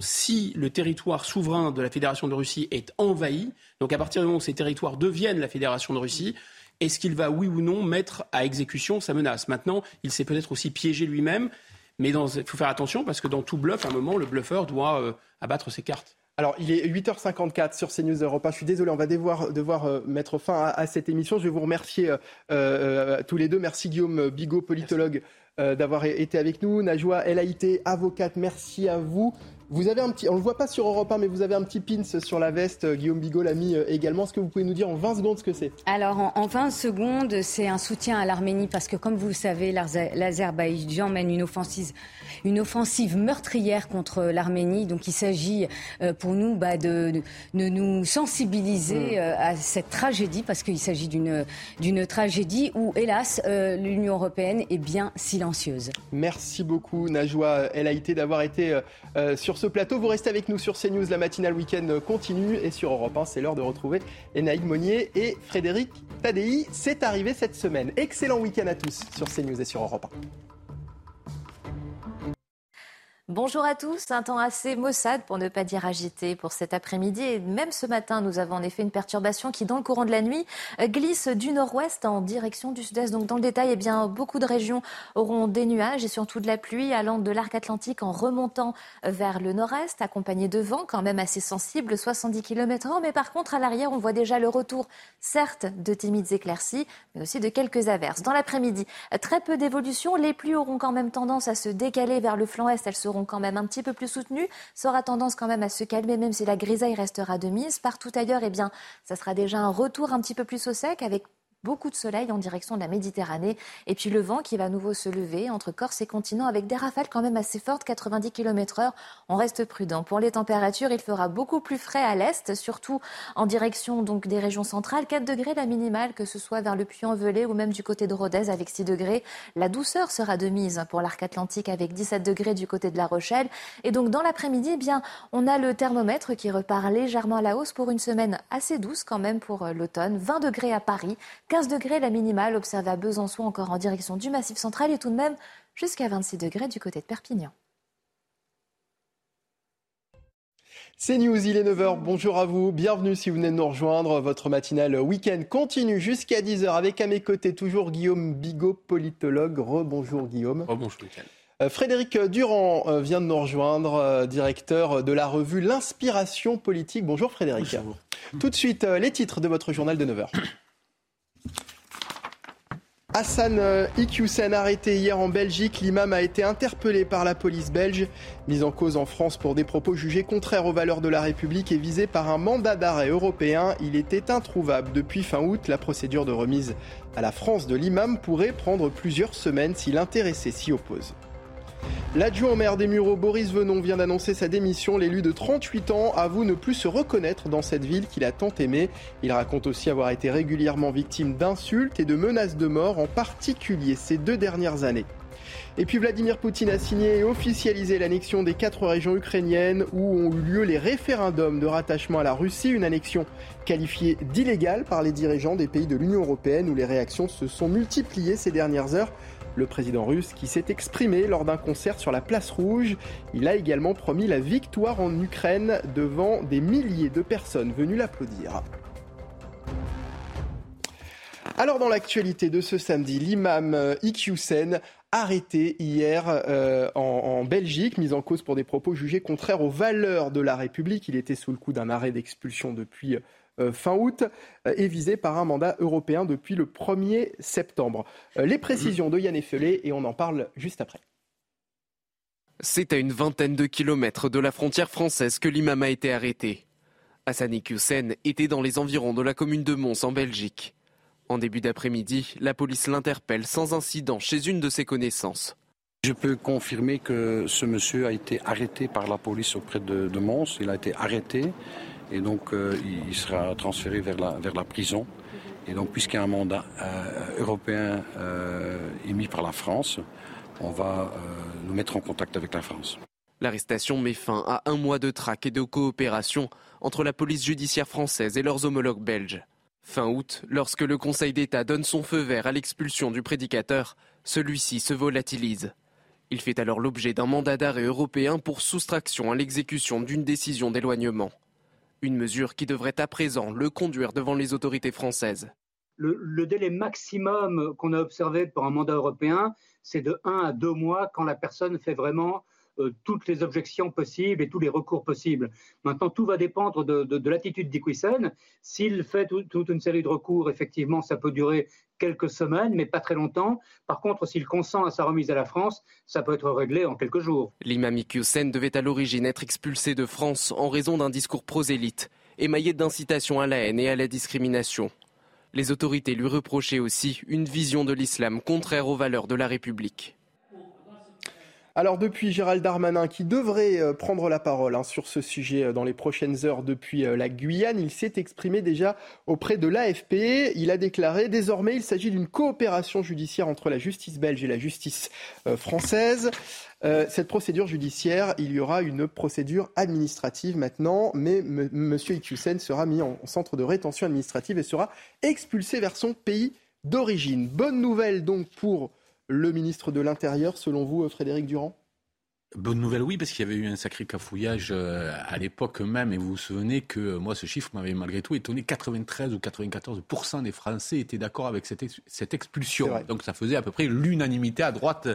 S34: si le territoire souverain de la Fédération de Russie est envahi. Donc à partir du moment où ces territoires deviennent la Fédération de Russie, est-ce qu'il va, oui ou non, mettre à exécution sa menace? Maintenant, il s'est peut-être aussi piégé lui-même, mais il faut faire attention parce que dans tout bluff, à un moment, le bluffeur doit euh, abattre ses cartes.
S1: Alors, il est 8h54 sur CNews Europe 1. Je suis désolé, on va devoir, devoir euh, mettre fin à, cette émission. Je vais vous remercier euh, euh, tous les deux. Merci Guillaume Bigot, politologue, d'avoir été avec nous. Najwa Elaïté, avocate, merci à vous. Vous avez un petit, on le voit pas sur Europe 1, mais vous avez un petit pins sur la veste. Euh, Guillaume Bigot l'a mis euh, également. Est-ce que vous pouvez nous dire en 20 secondes ce que c'est?
S36: Alors, en, 20 secondes, c'est un soutien à l'Arménie parce que, comme vous le savez, l'Azerbaïdjan mène une offensive, une offensive meurtrière contre l'Arménie. Donc, il s'agit euh, pour nous bah, de, de, nous sensibiliser hmm. à cette tragédie parce qu'il s'agit d'une d'une tragédie où, hélas, l'Union européenne est bien silencieuse.
S1: Merci beaucoup, Najwa El Haïté, d'avoir été sur ce plateau. Vous restez avec nous sur CNews, la matinale week-end continue. Et sur Europe 1, c'est l'heure de retrouver Enaïg Monnier et Frédéric Tadei. C'est arrivé cette semaine. Excellent week-end à tous sur CNews et sur Europe 1.
S2: Bonjour à tous, un temps assez maussade pour ne pas dire agité pour cet après-midi. Et même ce matin nous avons en effet une perturbation qui dans le courant de la nuit glisse du nord-ouest en direction du sud-est. Donc dans le détail, eh bien, beaucoup de régions auront des nuages et surtout de la pluie allant de l'arc atlantique en remontant vers le nord-est accompagné de vent quand même assez sensible, 70 km h mais par contre à l'arrière on voit déjà le retour certes de timides éclaircies mais aussi de quelques averses. Dans l'après-midi, très peu d'évolution, les pluies auront quand même tendance à se décaler vers le flanc est, elles seront quand même un petit peu plus soutenu, ça aura tendance quand même à se calmer, même si la grisaille restera de mise. Partout ailleurs, eh bien, ça sera déjà un retour un petit peu plus au sec avec beaucoup de soleil en direction de la Méditerranée. Et puis le vent qui va à nouveau se lever entre Corse et continent avec des rafales quand même assez fortes, 90 km heure. On reste prudent. Pour les températures, il fera beaucoup plus frais à l'est, surtout en direction donc des régions centrales. 4 degrés la minimale, que ce soit vers le Puy-en-Velay ou même du côté de Rodez avec 6 degrés. La douceur sera de mise pour l'arc atlantique avec 17 degrés du côté de La Rochelle. Et donc dans l'après-midi, eh bien, on a le thermomètre qui repart légèrement à la hausse pour une semaine assez douce quand même pour euh, l'automne. 20 degrés à Paris, 15 degrés la minimale observée à Besançon, encore en direction du Massif central, et tout de même jusqu'à 26 degrés du côté de Perpignan.
S1: C'est News, il est 9h, bonjour à vous, bienvenue si vous venez de nous rejoindre. Votre matinale week-end continue jusqu'à 10h avec à mes côtés toujours Guillaume Bigot, politologue. Rebonjour Guillaume.
S34: Rebonjour
S1: euh, Frédéric Durand euh, vient de nous rejoindre, euh, directeur de la revue L'Inspiration politique. Bonjour Frédéric.
S34: Bonjour.
S1: Tout de suite, les titres de votre journal de 9h. Hassan euh, Iqiyoussen arrêté hier en Belgique. L'imam a été interpellé par la police belge, mis en cause en France pour des propos jugés contraires aux valeurs de la République et visé par un mandat d'arrêt européen. Il était introuvable depuis fin août. La procédure de remise à la France de l'imam pourrait prendre plusieurs semaines si l'intéressé s'y oppose. L'adjoint au maire des Mureaux, Boris Venon, vient d'annoncer sa démission. L'élu de 38 ans avoue ne plus se reconnaître dans cette ville qu'il a tant aimée. Il raconte aussi avoir été régulièrement victime d'insultes et de menaces de mort, en particulier ces deux dernières années. Et puis Vladimir Poutine a signé et officialisé l'annexion des quatre régions ukrainiennes où ont eu lieu les référendums de rattachement à la Russie, une annexion qualifiée d'illégale par les dirigeants des pays de l'Union européenne où les réactions se sont multipliées ces dernières heures le président russe qui s'est exprimé lors d'un concert sur la place rouge. Il a également promis la victoire en Ukraine devant des milliers de personnes venues l'applaudir. Alors dans l'actualité de ce samedi, l'imam euh, Iqiyoussen arrêté hier euh, en, en, Belgique, mis en cause pour des propos jugés contraires aux valeurs de la République. Il était sous le coup d'un arrêt d'expulsion depuis euh, fin août euh, est visé par un mandat européen depuis le 1er septembre. Euh, les précisions de Yann Effelé et on en parle juste après.
S4: C'est à une vingtaine de kilomètres de la frontière française que l'imam a été arrêté. Hassani Hussein était dans les environs de la commune de Mons en Belgique. En début d'après-midi, la police l'interpelle sans incident chez une de ses connaissances.
S5: Je peux confirmer que ce monsieur a été arrêté par la police auprès de, de Mons. Il a été arrêté et donc euh, il sera transféré vers la, prison. Et donc puisqu'il y a un mandat euh, européen euh, émis par la France, on va nous mettre en contact avec la France.
S4: L'arrestation met fin à un mois de traque et de coopération entre la police judiciaire française et leurs homologues belges. Fin août, lorsque le Conseil d'État donne son feu vert à l'expulsion du prédicateur, celui-ci se volatilise. Il fait alors l'objet d'un mandat d'arrêt européen pour soustraction à l'exécution d'une décision d'éloignement. Une mesure qui devrait à présent le conduire devant les autorités françaises.
S6: Le, délai maximum qu'on a observé pour un mandat européen, c'est de 1 à 2 mois quand la personne fait vraiment euh, toutes les objections possibles et tous les recours possibles. Maintenant, tout va dépendre de, l'attitude d'Iquisen. S'il fait toute une série de recours, effectivement, ça peut durer quelques semaines, mais pas très longtemps. Par contre, s'il consent à sa remise à la France, ça peut être réglé en quelques jours.
S4: L'imam Iqiyoussen devait à l'origine être expulsé de France en raison d'un discours prosélyte, émaillé d'incitation à la haine et à la discrimination. Les autorités lui reprochaient aussi une vision de l'islam contraire aux valeurs de la République.
S1: Alors depuis Gérald Darmanin, qui devrait euh, prendre la parole hein, sur ce sujet euh, dans les prochaines heures depuis euh, la Guyane, il s'est exprimé déjà auprès de l'AFP. Il a déclaré désormais il s'agit d'une coopération judiciaire entre la justice belge et la justice française. cette procédure judiciaire, il y aura une procédure administrative maintenant, mais M. Iqiyoussen sera mis en centre de rétention administrative et sera expulsé vers son pays d'origine. Bonne nouvelle donc pour le ministre de l'Intérieur, selon vous, Frédéric Durand?
S42: Bonne nouvelle, oui, parce qu'il y avait eu un sacré cafouillage euh, à l'époque même, et vous vous souvenez que euh, moi, ce chiffre m'avait malgré tout étonné. 93 ou 94 des Français étaient d'accord avec cette, cette expulsion. Donc ça faisait à peu près l'unanimité à droite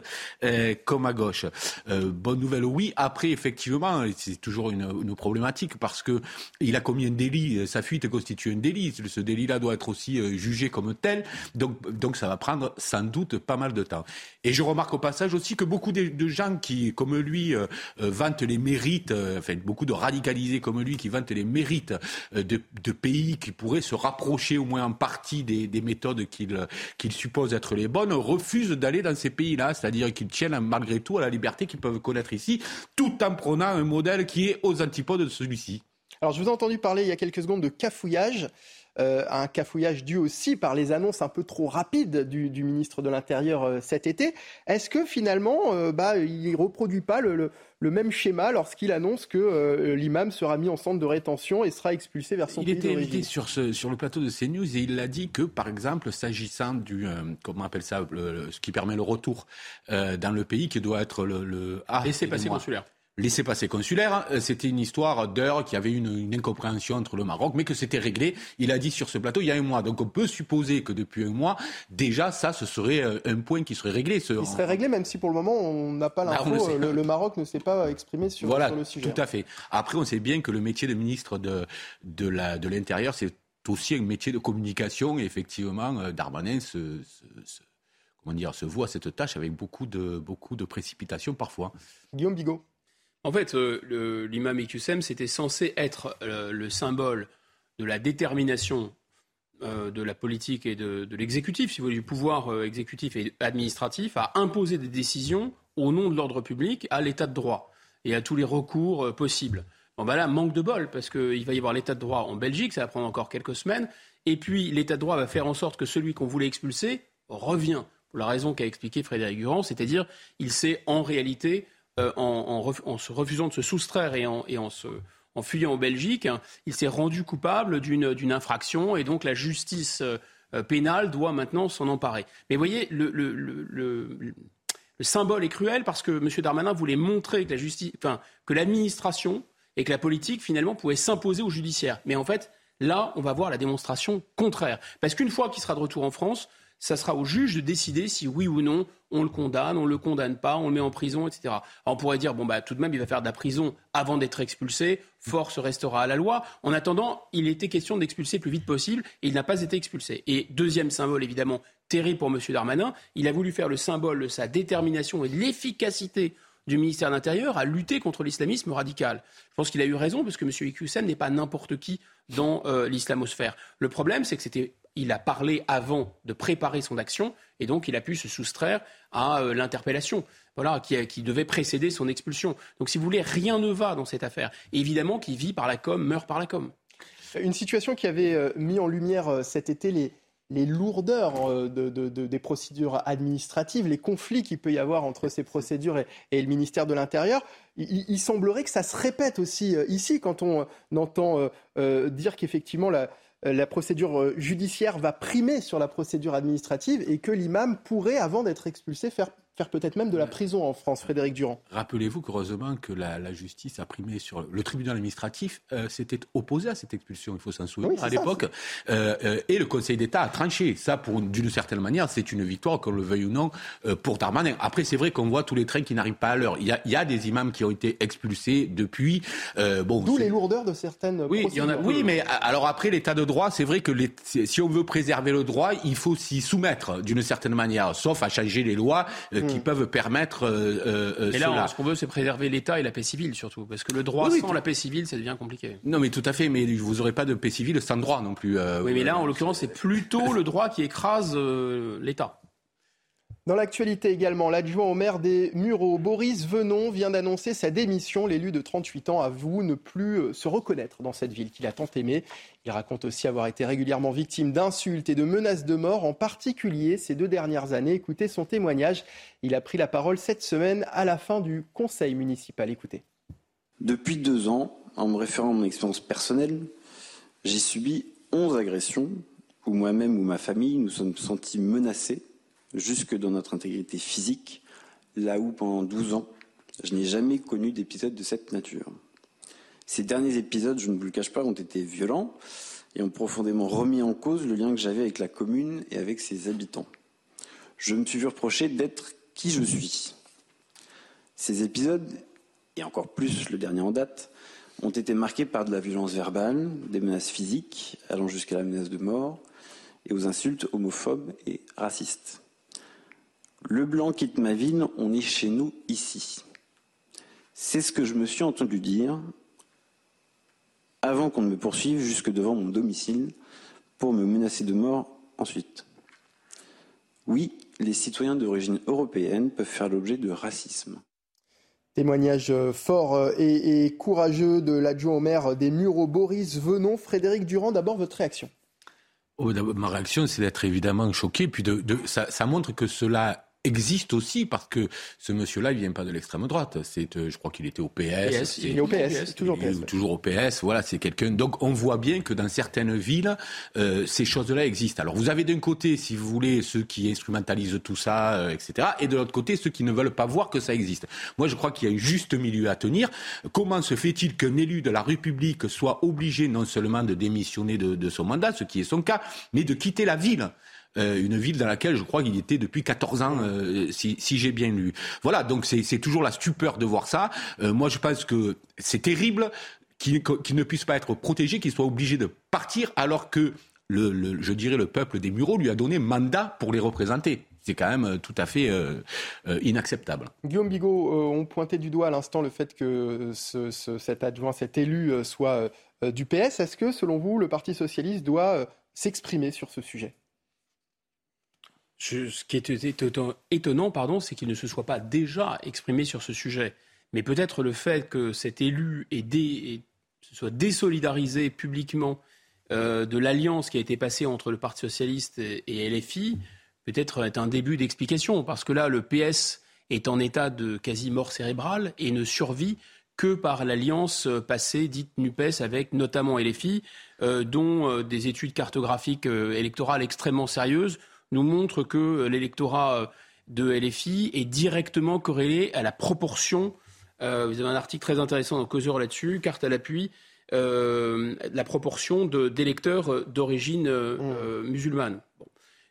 S42: euh, comme à gauche. bonne nouvelle, oui. Après, effectivement, c'est toujours une, une, problématique parce que il a commis un délit. Sa fuite constitue un délit. Ce délit-là doit être aussi jugé comme tel. Donc, donc ça va prendre sans doute pas mal de temps. Et je remarque au passage aussi que beaucoup de, de gens qui, comme lui euh, euh, vante les mérites, euh, enfin beaucoup de radicalisés comme lui qui vantent les mérites de, pays qui pourraient se rapprocher au moins en partie des, méthodes qu'il suppose être les bonnes, refusent d'aller dans ces pays-là, c'est-à-dire qu'ils tiennent malgré tout à la liberté qu'ils peuvent connaître ici, tout en prenant un modèle qui est aux antipodes de celui-ci.
S1: Alors je vous ai entendu parler il y a quelques secondes de cafouillage. Euh, un cafouillage dû aussi par les annonces un peu trop rapides du, ministre de l'Intérieur euh, cet été. Est-ce que finalement, euh, bah, il ne reproduit pas le, même schéma lorsqu'il annonce que l'imam sera mis en centre de rétention et sera expulsé vers son
S42: il
S1: pays
S42: Il était invité sur, sur le plateau de CNews et il a dit que, par exemple, s'agissant du, comment on appelle ça, ce qui permet le retour dans le pays, qui doit être le... le
S34: ah, Laissez passer consulaire
S42: laissez-passer consulaire. Euh, c'était une histoire d'heures qui avait une, une, incompréhension entre le Maroc, mais que c'était réglé. Il a dit sur ce plateau il y a un mois. Donc on peut supposer que depuis un mois, déjà ça, ce serait euh, un point qui serait réglé.
S1: Ce... Il serait réglé, même si pour le moment on n'a pas bah, l'info. le, Maroc ne s'est pas exprimé sur,
S42: voilà,
S1: sur, le sujet.
S42: Tout à fait. Après, on sait bien que le métier de ministre de, de l'Intérieur, c'est aussi un métier de communication. Et effectivement, euh, Darmanin se, comment dire, se voit cette tâche avec beaucoup de, beaucoup de précipitation parfois.
S1: Guillaume Bigot.
S34: En fait, euh, l'imam Iqsem, c'était censé être euh, le symbole de la détermination euh, de la politique et de, l'exécutif, si vous voulez, du pouvoir exécutif et administratif, à imposer des décisions au nom de l'ordre public à l'état de droit et à tous les recours possibles. Bon, ben là, manque de bol, parce qu'il va y avoir l'état de droit en Belgique, ça va prendre encore quelques semaines, et puis l'état de droit va faire en sorte que celui qu'on voulait expulser revient, pour la raison qu'a expliqué Frédéric Durand, c'est-à-dire il s'est en réalité euh, en, se refusant de se soustraire et en, se, fuyant en Belgique, hein, il s'est rendu coupable d'une infraction et donc la justice euh, pénale doit maintenant s'en emparer. Mais vous voyez, le, le, symbole est cruel parce que M. Darmanin voulait montrer que la justice, enfin, que l'administration et que la politique finalement pouvaient s'imposer au judiciaire. Mais en fait, là, on va voir la démonstration contraire. Parce qu'une fois qu'il sera de retour en France, ça sera au juge de décider si oui ou non on le condamne, on le condamne pas, on le met en prison, etc. Alors on pourrait dire bon bah tout de même il va faire de la prison avant d'être expulsé, force restera à la loi. En attendant, il était question d'expulser le plus vite possible et il n'a pas été expulsé. Et deuxième symbole évidemment terrible pour M. Darmanin, il a voulu faire le symbole de sa détermination et de l'efficacité du ministère de l'Intérieur à lutter contre l'islamisme radical. Je pense qu'il a eu raison parce que M. Iqiyoussen n'est pas n'importe qui dans euh, l'islamosphère. Le problème, c'est que c'était il a parlé avant de préparer son action et donc il a pu se soustraire à euh, l'interpellation voilà, qui, devait précéder son expulsion. Donc si vous voulez, rien ne va dans cette affaire. évidemment, qui vit par la com meurt par la com.
S1: Une situation qui avait euh, mis en lumière euh, cet été les, lourdeurs des procédures administratives, les conflits qu'il peut y avoir entre ces procédures et, le ministère de l'Intérieur. Il, semblerait que ça se répète aussi ici quand on entend dire qu'effectivement la, euh, la procédure euh, judiciaire va primer sur la procédure administrative et que l'imam pourrait, avant d'être expulsé, faire faire peut-être même de la prison en France, Frédéric Durand.
S42: Rappelez-vous qu'heureusement que la, justice a primé sur le tribunal administratif euh, s'était opposé à cette expulsion, il faut s'en souvenir à l'époque, euh, euh, et le Conseil d'État a tranché. Ça, d'une certaine manière, c'est une victoire, qu'on le veuille ou non, pour Darmanin. Après, c'est vrai qu'on voit tous les trains qui n'arrivent pas à l'heure. Il y, a, des imams qui ont été expulsés depuis.
S1: bon, D'où les lourdeurs de certaines.
S42: Oui, il y en a, oui, mais alors après l'état de droit, c'est vrai que les, si on veut préserver le droit, il faut s'y soumettre d'une certaine manière, sauf à changer les lois qui hmm. peuvent permettre euh,
S34: euh, Et là, ce qu'on veut, c'est préserver l'État et la paix civile surtout, parce que le droit sans la paix civile, ça devient compliqué.
S42: Non, mais tout à fait, mais vous n'aurez pas de paix civile sans droit non plus.
S34: Euh, oui, mais là, en l'occurrence, c'est plutôt le droit qui écrase l'État.
S1: Dans l'actualité également, l'adjoint au maire des Mureaux, Boris Venon, vient d'annoncer sa démission. L'élu de 38 ans avoue ne plus euh, se reconnaître dans cette ville qu'il a tant aimée. Il raconte aussi avoir été régulièrement victime d'insultes et de menaces de mort, en particulier ces deux dernières années. Écoutez son témoignage. Il a pris la parole cette semaine à la fin du conseil municipal. Écoutez.
S37: Depuis deux ans, en me référant à mon expérience personnelle, j'ai subi 11 agressions où moi-même ou ma famille nous sommes sentis menacés jusque dans notre intégrité physique, là où pendant 12 ans, je n'ai jamais connu d'épisode de cette nature. Ces derniers épisodes, je ne vous le cache pas, ont été violents et ont profondément remis en cause le lien que j'avais avec la commune et avec ses habitants. Je me suis vu reprocher d'être qui je suis. Ces épisodes, et encore plus le dernier en date, ont été marqués par de la violence verbale, des menaces physiques allant jusqu'à la menace de mort et aux insultes homophobes et racistes. Le blanc quitte ma ville, on est chez nous ici. C'est ce que je me suis entendu dire avant qu'on ne me poursuive jusque devant mon domicile pour me menacer de mort ensuite. Oui, les citoyens d'origine européenne peuvent faire l'objet de racisme.
S1: Témoignage euh, fort euh, et, courageux de l'adjoint au maire des Mureaux, Boris Venon. Frédéric Durand, d'abord votre réaction?
S42: Oh, ma réaction, c'est d'être évidemment choqué, puis de, ça montre que cela existe aussi parce que ce monsieur-là, il vient pas de l'extrême droite. C'est, euh, je crois qu'il était au PS.
S1: il est au PS, toujours PS.
S42: Toujours au PS. Voilà, c'est quelqu'un. Donc, on voit bien que dans certaines villes, euh, ces choses-là existent. Alors, vous avez d'un côté, si vous voulez, ceux qui instrumentalisent tout ça, euh, etc., et de l'autre côté, ceux qui ne veulent pas voir que ça existe. Moi, je crois qu'il y a un juste milieu à tenir. Comment se fait-il qu'un élu de la République soit obligé non seulement de démissionner de, de son mandat, ce qui est son cas, mais de quitter la ville? Euh, une ville dans laquelle je crois qu'il était depuis 14 ans, euh, si, j'ai bien lu. Voilà, donc c'est toujours la stupeur de voir ça. Euh, moi, je pense que c'est terrible qu'il ne puisse pas être protégé, qu'il soit obligé de partir alors que le, je dirais le peuple des Mureaux lui a donné mandat pour les représenter. C'est quand même tout à fait inacceptable.
S1: Guillaume Bigot, on pointait du doigt à l'instant le fait que ce, ce, cet adjoint, cet élu soit du PS. Est-ce que, selon vous, le Parti socialiste doit s'exprimer sur ce sujet?
S34: Ce qui est étonnant, pardon, c'est qu'il ne se soit pas déjà exprimé sur ce sujet. Mais peut-être le fait que cet élu se soit désolidarisé publiquement euh, de l'alliance qui a été passée entre le Parti socialiste et, LFI, peut-être est un début d'explication. Parce que là, le PS est en état de quasi-mort cérébrale et ne survit que par l'alliance passée dite NUPES avec notamment LFI, euh, dont euh, des études cartographiques électorales extrêmement sérieuses nous montre que euh, l'électorat euh, de LFI est directement corrélé à la proportion. Euh, vous avez un article très intéressant dans Causeur là-dessus, carte à l'appui, la proportion d'électeurs d'origine mmh. musulmane.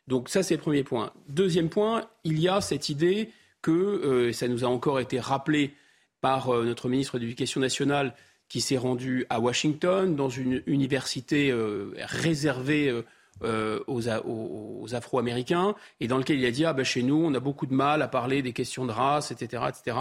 S34: Donc ça, c'est le premier point. Deuxième point, il y a cette idée que, et ça nous a encore été rappelé par notre ministre de l'Éducation nationale, qui s'est rendu à Washington, dans une université réservée euh, aux, Afro-Américains et dans lequel il a dit ah ben chez nous on a beaucoup de mal à parler des questions de race, etc., etc.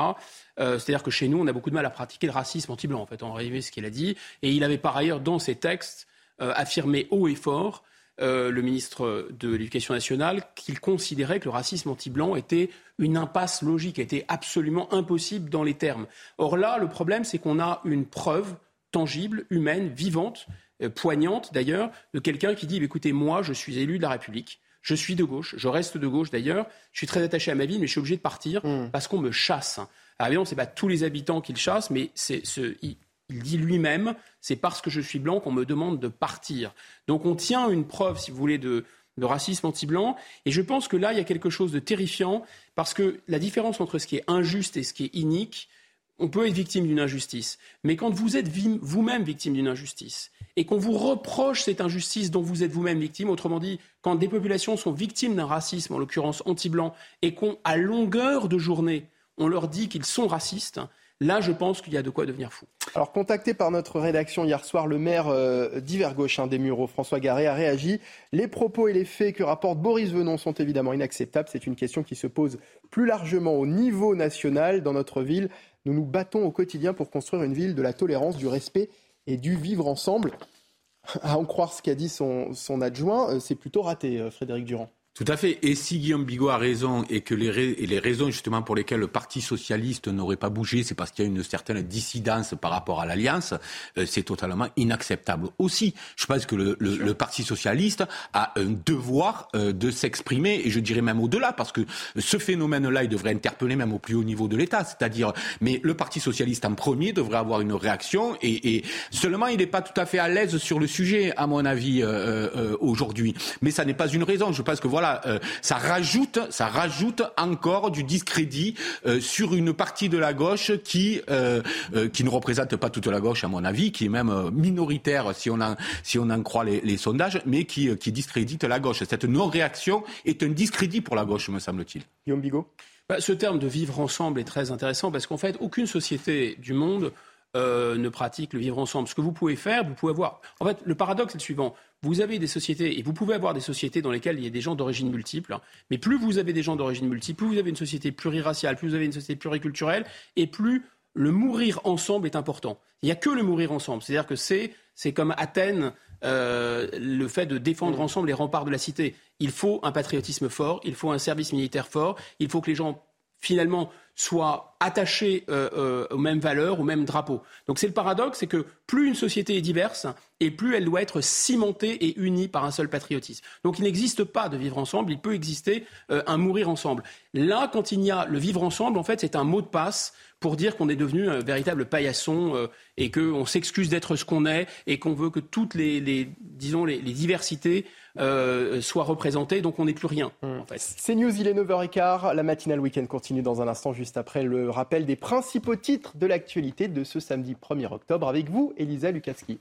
S34: Euh, c'est-à-dire que chez nous on a beaucoup de mal à pratiquer le racisme anti-blanc en fait en réalité ce qu'il a dit et il avait par ailleurs dans ses textes euh, affirmé haut et fort le ministre de l'Éducation nationale qu'il considérait que le racisme anti-blanc était une impasse logique, était absolument impossible dans les termes. Or là, le problème, c'est qu'on a une preuve tangible, humaine, vivante, poignante d'ailleurs, de quelqu'un qui dit écoutez, moi, je suis élu de la République. Je suis de gauche, je reste de gauche d'ailleurs, je suis très attaché à ma ville, mais je suis obligé de partir hmm. parce qu'on me chasse. Alors évidemment, ce n'est pas tous les habitants qui le chassent, mais c'est ce, il, dit lui-même, c'est parce que je suis blanc qu'on me demande de partir. Donc on tient une preuve, si vous voulez, de, de racisme anti-blanc. Et je pense que là, il y a quelque chose de terrifiant, parce que la différence entre ce qui est injuste et ce qui est inique, on peut être victime d'une injustice. Mais quand vous êtes vous-même victime d'une injustice et qu'on vous reproche cette injustice dont vous êtes vous-même victime, autrement dit, quand des populations sont victimes d'un racisme, en l'occurrence anti-blanc, et qu'à longueur de journée, on leur dit qu'ils sont racistes, Là, je pense qu'il y a de quoi devenir fou.
S1: Alors, contacté par notre rédaction hier soir, le maire euh, d'hiver gauche des Mureaux, François Garé, a réagi. Les propos et les faits que rapporte Boris Venon sont évidemment inacceptables. C'est une question qui se pose plus largement au niveau national dans notre ville. Nous nous battons au quotidien pour construire une ville de la tolérance, du respect et du vivre ensemble. À en croire ce qu'a dit son, adjoint, euh, c'est plutôt raté, euh, Frédéric Durand.
S42: Tout à fait. Et si Guillaume Bigot a raison et que les, les raisons justement pour lesquelles le Parti socialiste n'aurait pas bougé, c'est parce qu'il y a une certaine dissidence par rapport à l'alliance, euh, c'est totalement inacceptable. Aussi, je pense que le, le, le Parti socialiste a un devoir euh, de s'exprimer, et je dirais même au-delà, parce que ce phénomène-là, il devrait interpeller même au plus haut niveau de l'État. C'est-à-dire, mais le Parti socialiste en premier devrait avoir une réaction, et, et seulement il n'est pas tout à fait à l'aise sur le sujet, à mon avis, euh, euh aujourd'hui. Mais ça n'est pas une raison. Je pense que voilà voilà, euh, ça rajoute, ça rajoute encore du discrédit euh, sur une partie de la gauche qui euh, qui ne représente pas toute la gauche à mon avis, qui est même minoritaire si on en si on en croit les, les sondages, mais qui qui discrédite la gauche. Cette non-réaction est un discrédit pour la gauche, me semble-t-il.
S1: Guillaume Bigot?
S34: Bah, ce terme de vivre ensemble est très intéressant parce qu'en fait, aucune société du monde euh, ne pratique le vivre ensemble. Ce que vous pouvez faire, vous pouvez avoir. En fait, le paradoxe est le suivant. Vous avez des sociétés, et vous pouvez avoir des sociétés dans lesquelles il y a des gens d'origine multiple, mais plus vous avez des gens d'origine multiple, plus vous avez une société pluriraciale, plus vous avez une société pluriculturelle, et plus le mourir ensemble est important. Il n'y a que le mourir ensemble. C'est-à-dire que c'est, c'est comme Athènes, euh, le fait de défendre mm. ensemble les remparts de la cité. Il faut un patriotisme fort, il faut un service militaire fort, il faut que les gens finalement soient attachés euh, euh, aux mêmes valeurs, aux mêmes drapeaux. Donc c'est le paradoxe, c'est que plus une société est diverse, et plus elle doit être cimentée et unie par un seul patriotisme. Donc il n'existe pas de vivre ensemble, il peut exister euh, un mourir ensemble. Là, quand il y a le vivre ensemble, en fait, c'est un mot de passe pour dire qu'on est devenu un véritable paillasson et qu'on s'excuse d'être ce qu'on est et qu'on veut que toutes les, disons, les diversités euh, soit représenté, donc on n'est plus rien.
S1: Hmm. En fait. C'est News, il est 9h15. La matinale week-end continue dans un instant, juste après le rappel des principaux titres de l'actualité de ce samedi 1er octobre. Avec vous, Elisa Lukaski.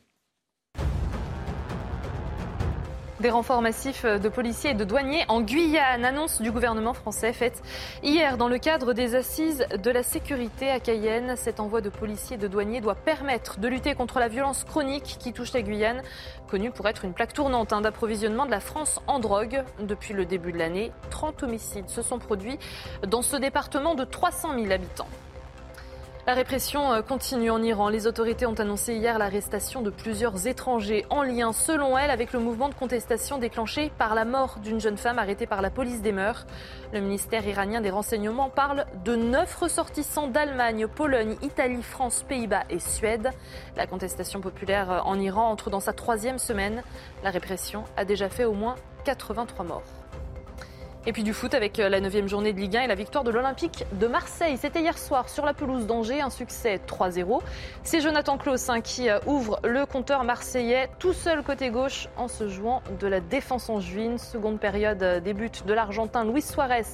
S13: Des renforts massifs de policiers et de douaniers en Guyane, annonce du gouvernement français faite hier dans le cadre des assises de la sécurité à Cayenne. Cet envoi de policiers et de douaniers doit permettre de lutter contre la violence chronique qui touche la Guyane, connue pour être une plaque tournante hein, d'approvisionnement de la France en drogue. Depuis le début de l'année, 30 homicides se sont produits dans ce département de 300 000 habitants. La répression euh, continue en Iran. Les autorités ont annoncé hier l'arrestation de plusieurs étrangers en lien, selon elles, avec le mouvement de contestation déclenché par la mort d'une jeune femme arrêtée par la police des mœurs. Le ministère iranien des Renseignements parle de neuf ressortissants d'Allemagne, Pologne, Italie, France, Pays-Bas et Suède. La contestation populaire euh, en Iran entre dans sa troisième semaine. La répression a déjà fait au moins 83 morts. Et puis du foot avec euh, la 9 journée de Ligue 1 et la victoire de l'Olympique de Marseille. C'était hier soir sur la pelouse d'Angers, un succès 3-0. C'est Jonathan Klaus qui euh, ouvre le compteur marseillais tout seul côté gauche en se jouant de la défense en juin. Seconde période euh, des buts de l'Argentin Luis Suarez,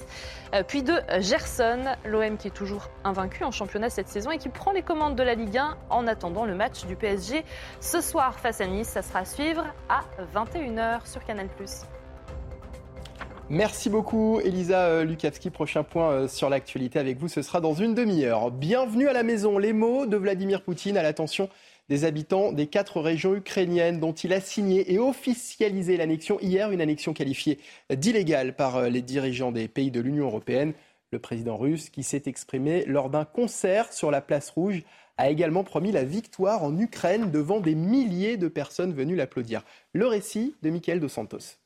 S13: puis de Gerson. L'OM qui est toujours invaincu en championnat cette saison et qui prend les commandes de la Ligue 1 en attendant le match du PSG ce soir face à Nice. Ça sera à suivre à 21h sur Canal+.
S1: Merci beaucoup, Elisa euh, Lukavski. Prochain point euh, sur l'actualité avec vous, ce sera dans une demi-heure. Bienvenue à la maison. Les mots de Vladimir Poutine à l'attention des habitants des quatre régions ukrainiennes dont il a signé et officialisé l'annexion hier, une annexion qualifiée d'illégale par euh, les dirigeants des pays de l'Union européenne. Le président russe, qui s'est exprimé lors d'un concert sur la place rouge, a également promis la victoire en Ukraine devant des milliers de personnes venues l'applaudir. Le récit de Michael Dos Santos.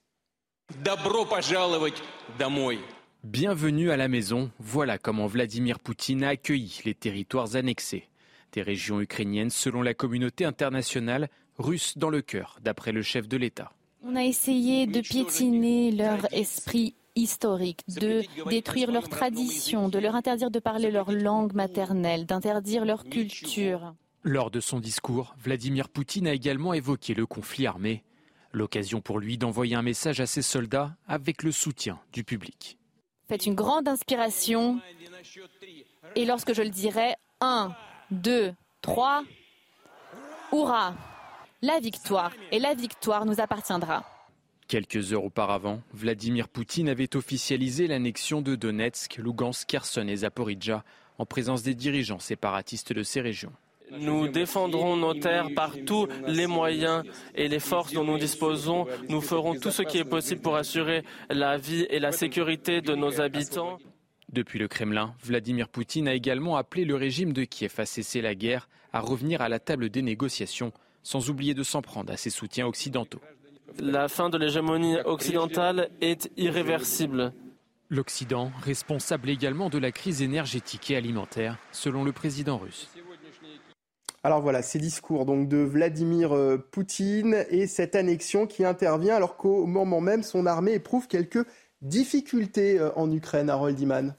S16: Bienvenue à la maison, voilà comment Vladimir Poutine a accueilli les territoires annexés. Des régions ukrainiennes selon la communauté internationale, russes dans le cœur, d'après le chef de l'État.
S15: On a essayé de piétiner leur esprit historique, de détruire leurs traditions, de leur interdire de parler leur langue maternelle, d'interdire leur culture.
S16: Lors de son discours, Vladimir Poutine a également évoqué le conflit armé L'occasion pour lui d'envoyer un message à ses soldats avec le soutien du public.
S15: Faites une grande inspiration et lorsque je le dirai, 1, 2, 3, hurrah La victoire et la victoire nous appartiendra.
S16: Quelques heures auparavant, Vladimir Poutine avait officialisé l'annexion de Donetsk, Lugansk, Kherson et Zaporizhia en présence des dirigeants séparatistes de ces régions.
S17: Nous défendrons nos terres par tous les moyens et les forces dont nous disposons. Nous ferons tout ce qui est possible pour assurer la vie et la sécurité de nos habitants.
S16: Depuis le Kremlin, Vladimir Poutine a également appelé le régime de Kiev à cesser la guerre, à revenir à la table des négociations, sans oublier de s'en prendre à ses soutiens occidentaux.
S17: La fin de l'hégémonie occidentale est irréversible.
S16: L'Occident, responsable également de la crise énergétique et alimentaire, selon le président russe.
S1: Alors voilà, ces discours donc de Vladimir euh, Poutine et cette annexion qui intervient alors qu'au moment même son armée éprouve quelques difficultés euh, en Ukraine, Harold Iman.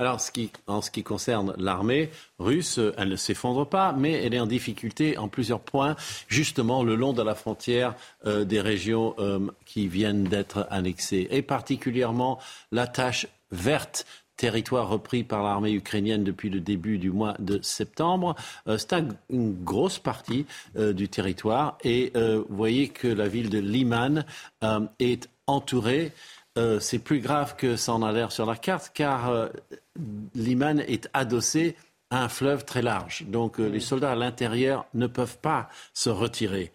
S18: Alors, en ce qui concerne l'armée russe, elle ne s'effondre pas, mais elle est en difficulté en plusieurs points, justement le long de la frontière euh, des régions qui viennent d'être annexées, et particulièrement la tâche verte territoire repris par l'armée ukrainienne depuis le début du mois de septembre. Euh, c'est une grosse partie euh, du territoire et euh, vous voyez que la ville de Liman est entourée. c'est plus grave que ça en a l'air sur la carte car Liman est adossé à un fleuve très large. Donc les soldats à l'intérieur ne peuvent pas se retirer.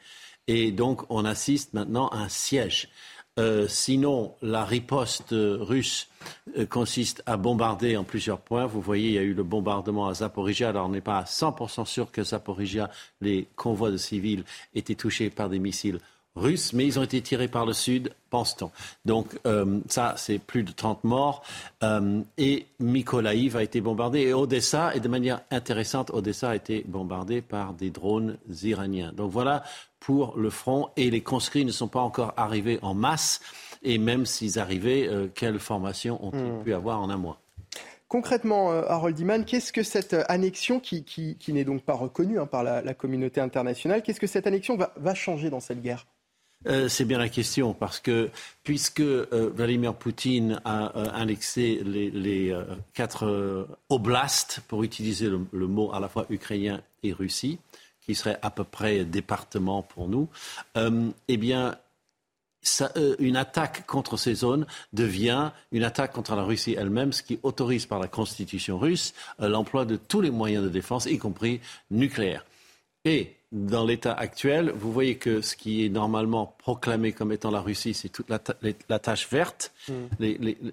S18: Et donc on assiste maintenant à un siège. Euh, sinon, la riposte russe euh, consiste à bombarder en plusieurs points. Vous voyez, il y a eu le bombardement à Zaporizhia. Alors, on n'est pas à 100% sûr que Zaporizhia, les convois de civils, étaient touchés par des missiles russes, mais ils ont été tirés par le sud, pense-t-on. Donc euh, ça, c'est plus de 30 morts. et Mykolaiv a été bombardé. Et Odessa, et de manière intéressante, Odessa a été bombardé par des drones iraniens. Donc voilà pour le front et les conscrits ne sont pas encore arrivés en masse. Et même s'ils arrivaient, euh, quelle formation ont-ils hmm. pu avoir en un mois?
S1: Concrètement, euh, Harold Iman, qu'est-ce que cette annexion, qui, n'est donc pas reconnue hein, par la, communauté internationale, qu'est-ce que cette annexion va, changer dans cette guerre?
S18: Euh, c'est bien la question, parce que puisque Vladimir Poutine a annexé les, quatre oblasts, pour utiliser le, mot à la fois ukrainien et Russie, qui serait à peu près département pour nous, euh, eh bien, euh, une attaque contre ces zones devient une attaque contre la Russie elle-même, ce qui autorise par la constitution russe euh, l'emploi de tous les moyens de défense, y compris nucléaires. Et dans l'état actuel, vous voyez que ce qui est normalement proclamé comme étant la Russie, c'est toute la, tâche verte, mm.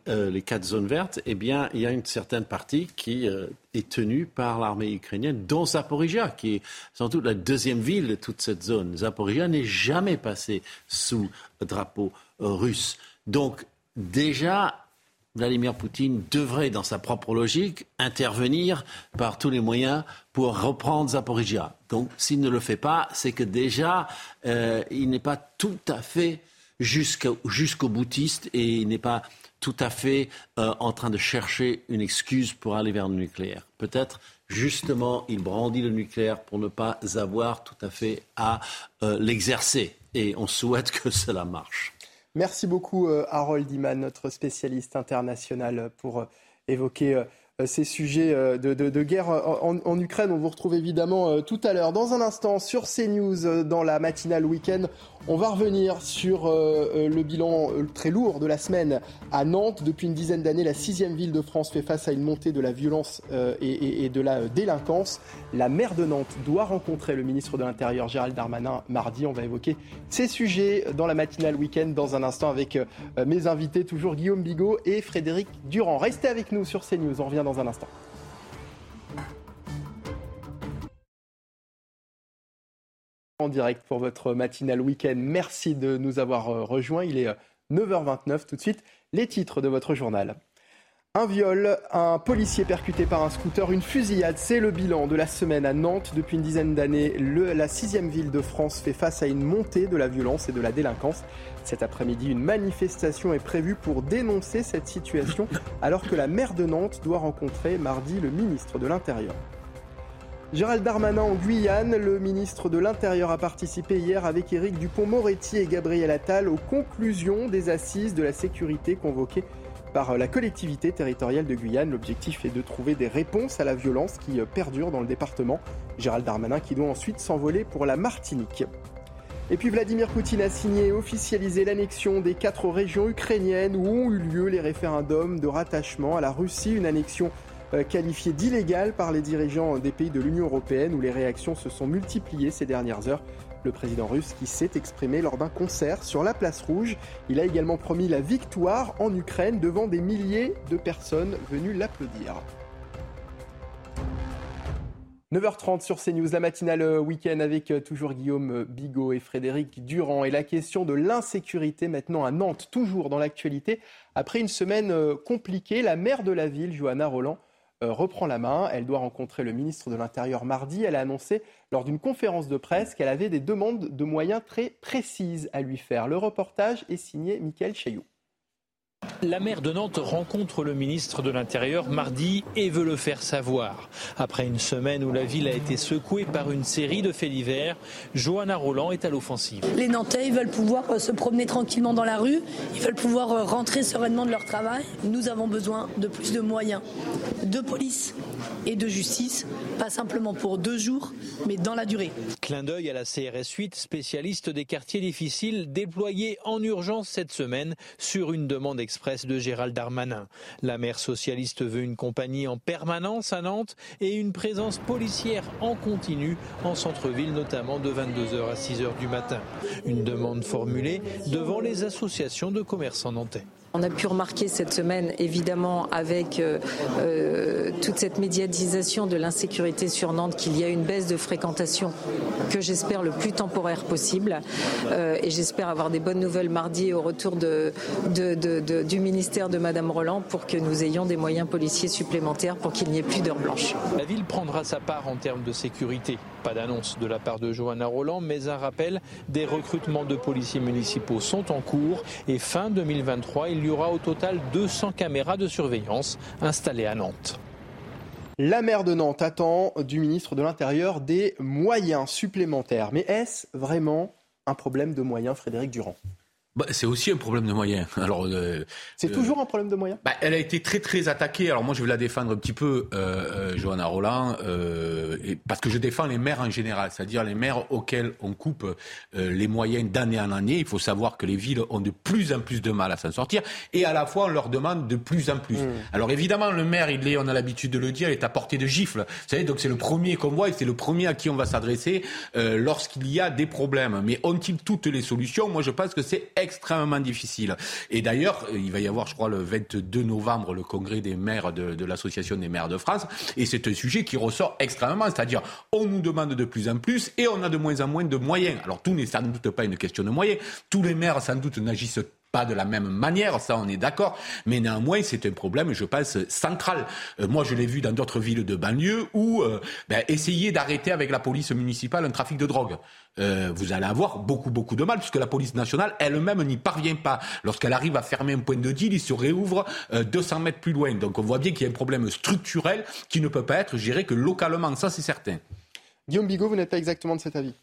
S18: euh, les, quatre zones vertes. Eh bien, il y a une certaine partie qui euh, est tenue par l'armée ukrainienne, dont Zaporizhia, qui est sans doute la deuxième ville de toute cette zone. Zaporizhia n'est jamais passé sous drapeau euh, russe. Donc, déjà, Vladimir Poutine devrait, dans sa propre logique, intervenir par tous les moyens pour reprendre Zaporizhia. Donc, s'il ne le fait pas, c'est que déjà, euh, il n'est pas tout à fait jusqu'au boutiste et il n'est pas tout à fait euh, en train de chercher une excuse pour aller vers le nucléaire. Peut-être justement, il brandit le nucléaire pour ne pas avoir tout à fait à euh, l'exercer. Et on souhaite que cela marche.
S1: Merci beaucoup euh, Harold Iman, notre spécialiste international, pour euh, évoquer euh, ces sujets euh, de, guerre en, Ukraine. On vous retrouve évidemment euh, tout à l'heure. Dans un instant, sur CNews, dans la matinale week-end, on va revenir sur le bilan très lourd de la semaine à Nantes. Depuis une dizaine d'années, la sixième ville de France fait face à une montée de la violence et, de la délinquance. La maire de Nantes doit rencontrer le ministre de l'Intérieur, Gérald Darmanin, mardi. On va évoquer ces sujets dans la matinale week-end dans un instant avec mes invités, toujours Guillaume Bigot et Frédéric Durand. Restez avec nous sur CNews. On revient un instant. En direct pour votre matinale week-end. Merci de nous avoir euh, rejoints. Il est 9h29 euh, tout de suite. Les titres de votre journal. Un viol, un policier percuté par un scooter, une fusillade, c'est le bilan de la semaine à Nantes. Depuis une dizaine d'années, la sixième ville de France fait face à une montée de la violence et de la délinquance. Cet après-midi, une manifestation est prévue pour dénoncer cette situation alors que la maire de Nantes doit rencontrer mardi le ministre de l'Intérieur. Gérald Darmanin en Guyane, le ministre de l'Intérieur a participé hier avec Éric Dupont-Moretti et Gabriel Attal aux conclusions des assises de la sécurité convoquées par la collectivité territoriale de Guyane. L'objectif est de trouver des réponses à la violence qui perdure dans le département. Gérald Darmanin qui doit ensuite s'envoler pour la Martinique. Et puis Vladimir Poutine a signé et officialisé l'annexion des quatre régions ukrainiennes où ont eu lieu les référendums de rattachement à la Russie, une annexion euh, qualifiée d'illégale par les dirigeants des pays de l'Union européenne où les réactions se sont multipliées ces dernières heures. Le président russe qui s'est exprimé lors d'un concert sur la place rouge. Il a également promis la victoire en Ukraine devant des milliers de personnes venues l'applaudir. 9h30 sur CNews, la matinale euh, week-end avec euh, toujours Guillaume euh, Bigot et Frédéric Durand. Et la question de l'insécurité maintenant à Nantes, toujours dans l'actualité. Après une semaine compliquée, la maire de la ville, Johanna Roland, reprend la main. Elle doit rencontrer le ministre de l'Intérieur mardi. Elle a annoncé lors d'une conférence de presse qu'elle avait des demandes de moyens très précises à lui faire. Le reportage est signé Mickaël Chailloux.
S9: La maire de Nantes rencontre le ministre de l'Intérieur mardi et veut le faire savoir. Après une semaine où la ville a été secouée par une série de faits divers, Johanna Roland est à l'offensive.
S38: Les Nantais ils veulent pouvoir euh, se promener tranquillement dans la rue, ils veulent pouvoir euh, rentrer sereinement de leur travail. Nous avons besoin de plus de moyens, de police et de justice, pas simplement pour deux jours, mais dans la durée.
S9: Clin d'œil à la CRS 8, spécialiste des quartiers difficiles, déployée en urgence cette semaine sur une demande de Gérald Darmanin. La maire socialiste veut une compagnie en permanence à Nantes et une présence policière en continu en centre-ville, notamment de 22h à 6h du matin. Une demande formulée devant les associations de commerçants nantais.
S35: On a pu remarquer cette semaine, évidemment, avec euh, euh, toute cette médiatisation de l'insécurité sur Nantes, qu'il y a une baisse de fréquentation que j'espère le plus temporaire possible. Euh, et j'espère avoir des bonnes nouvelles mardi au retour du ministère de Madame Roland pour que nous ayons des moyens policiers supplémentaires pour qu'il n'y ait plus d'heures blanches.
S9: La ville prendra sa part en termes de sécurité. Pas d'annonce de la part de Johanna Roland, mais un rappel, des recrutements de policiers municipaux sont en cours et fin 2023, il y aura au total 200 caméras de surveillance installées à Nantes.
S1: La maire de Nantes attend du ministre de l'Intérieur des moyens supplémentaires. Mais est-ce vraiment un problème de moyens, Frédéric Durand?
S42: Bah, c'est aussi un problème de moyens.
S1: Alors, euh, c'est euh, toujours un problème de moyens?
S42: Bah, elle a été très très attaquée. Alors moi, je vais la défendre un petit peu, euh, Johanna Roland, et, parce que je défends les maires en général, c'est-à-dire les maires auxquels on coupe les moyens d'année en année. Il faut savoir que les villes ont de plus en plus de mal à s'en sortir, et à la fois on leur demande de plus en plus. Mmh. Alors évidemment, le maire, il est, on a l'habitude de le dire, il est à portée de gifle. Vous savez, donc c'est le premier qu'on voit et c'est le premier à qui on va s'adresser lorsqu'il y a des problèmes. Mais ont-ils toutes les solutions? Moi, je pense que c'est extrêmement difficile. Et d'ailleurs, il va y avoir, je crois, le 22 novembre, le congrès des maires de, l'Association des maires de France. Et c'est un sujet qui ressort extrêmement. C'est-à-dire, on nous demande de plus en plus et on a de moins en moins de moyens. Alors, tout n'est sans doute pas une question de moyens. Tous les maires, sans doute, n'agissent pas de la même manière, ça on est d'accord, mais néanmoins c'est un problème, je pense, central. Euh, moi je l'ai vu dans d'autres villes de banlieue où euh, ben, essayer d'arrêter avec la police municipale un trafic de drogue. Euh, vous allez avoir beaucoup beaucoup de mal puisque la police nationale elle-même n'y parvient pas. Lorsqu'elle arrive à fermer un point de deal, il se réouvre 200 mètres plus loin. Donc on voit bien qu'il y a un problème structurel qui ne peut pas être géré que localement, ça c'est certain.
S1: Guillaume Bigot, vous n'êtes pas exactement de cet avis?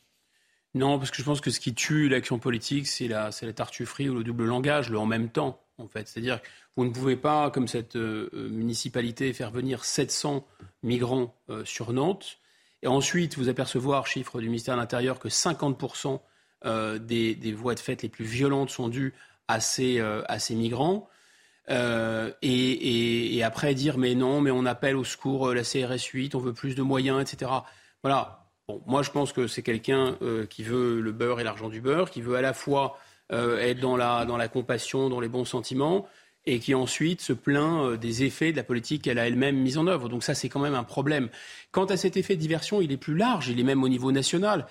S34: Non, parce que je pense que ce qui tue l'action politique, c'est la, la tartufferie ou le double langage, le en même temps, en fait. C'est-à-dire que vous ne pouvez pas, comme cette euh, euh, municipalité, faire venir 700 migrants euh, sur Nantes, et ensuite vous apercevoir, chiffre du ministère de l'Intérieur, que 50% des, des, voies de fait les plus violentes sont dues à ces, à ces migrants. Et, et, après dire mais non, mais on appelle au secours la CRS 8, on veut plus de moyens, etc. Voilà, moi, je pense que c'est quelqu'un euh, qui veut le beurre et l'argent du beurre, qui veut à la fois euh, être dans la, dans la compassion, dans les bons sentiments, et qui ensuite se plaint euh, des effets de la politique qu'elle a elle-même mise en œuvre. Donc ça, c'est quand même un problème. Quant à cet effet de diversion, il est plus large, il est même au niveau national.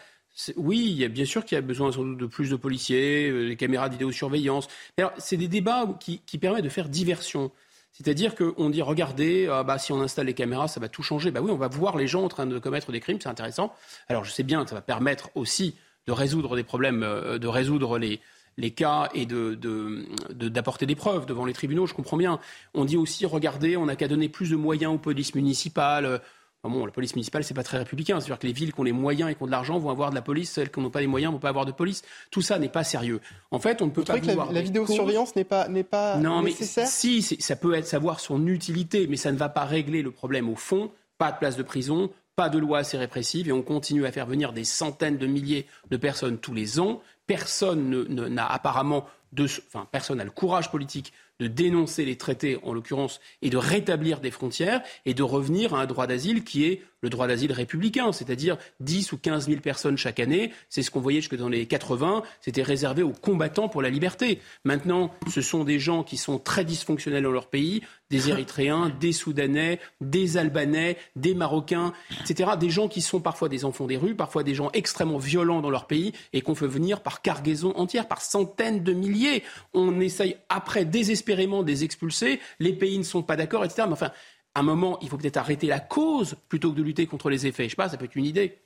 S34: Oui, il y a bien sûr qu'il y a besoin de plus de policiers, des caméras vidéosurveillance. C'est des débats qui, qui permettent de faire diversion. C'est-à-dire qu'on dit, regardez, euh, bah, si on installe les caméras, ça va tout changer. Bah oui, on va voir les gens en train de commettre des crimes, c'est intéressant. Alors je sais bien que ça va permettre aussi de résoudre des problèmes, euh, de résoudre les, les cas et d'apporter de, de, des preuves devant les tribunaux, je comprends bien. On dit aussi, regardez, on n'a qu'à donner plus de moyens aux polices municipales, bon, la police municipale, c'est pas très républicain. C'est-à-dire que les villes qui ont les moyens et qui ont de l'argent vont avoir de la police, celles qui n'ont pas les moyens vont pas avoir de police. Tout ça n'est pas sérieux. En fait, on ne peut pas
S1: que la, vidéosurveillance n'est pas n'est pas
S34: non,
S1: nécessaire.
S34: Mais si, ça peut être savoir son utilité, mais ça ne va pas régler le problème au fond. Pas de place de prison, pas de loi assez répressive, et on continue à faire venir des centaines de milliers de personnes tous les ans. Personne n'a apparemment de, enfin, personne n'a le courage politique de dénoncer les traités, en l'occurrence, et de rétablir des frontières et de revenir à un droit d'asile qui est le droit d'asile républicain, c'est-à-dire 10 ou 15 000 personnes chaque année. C'est ce qu'on voyait jusque dans les 80. C'était réservé aux combattants pour la liberté. Maintenant, ce sont des gens qui sont très dysfonctionnels dans leur pays, des Érythréens, des Soudanais, des Albanais, des Marocains, etc. Des gens qui sont parfois des enfants des rues, parfois des gens extrêmement violents dans leur pays et qu'on fait venir par cargaison entière, par centaines de milliers. On essaye après désespérément de les expulser. Les pays ne sont pas d'accord, etc. Mais enfin, un moment, il faut peut-être arrêter la cause plutôt que de lutter contre les effets. Je sais pas, ça peut être une idée.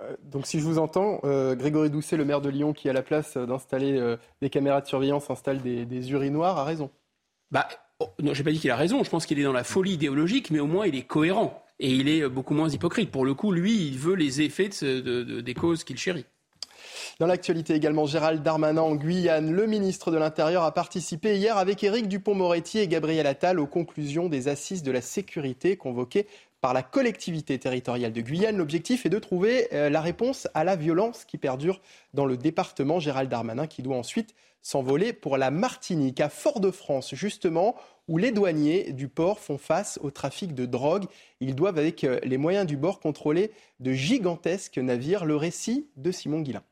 S1: Euh, donc si je vous entends, euh, Grégory Doucet, le maire de Lyon, qui à la place d'installer des caméras de surveillance installe des, des urinoirs, a raison.
S34: Bah, Oh, non, j'ai pas dit qu'il a raison. Je pense qu'il est dans la folie idéologique, mais au moins il est cohérent et il est beaucoup moins hypocrite. Pour le coup, lui, il veut les effets des causes qu'il chérit.
S1: Dans l'actualité également, Gérald Darmanin en Guyane, le ministre de l'Intérieur a participé hier avec Éric Dupont-Moretti et Gabriel Attal aux conclusions des assises de la sécurité convoquées par la collectivité territoriale de Guyane. L'objectif est de trouver euh, la réponse à la violence qui perdure dans le département. Gérald Darmanin qui doit ensuite s'envoler pour la Martinique, à Fort-de-France justement, où les douaniers du port font face au trafic de drogue. Ils doivent, avec euh, les moyens du bord, contrôler de gigantesques navires. Le récit de Simon Guillain.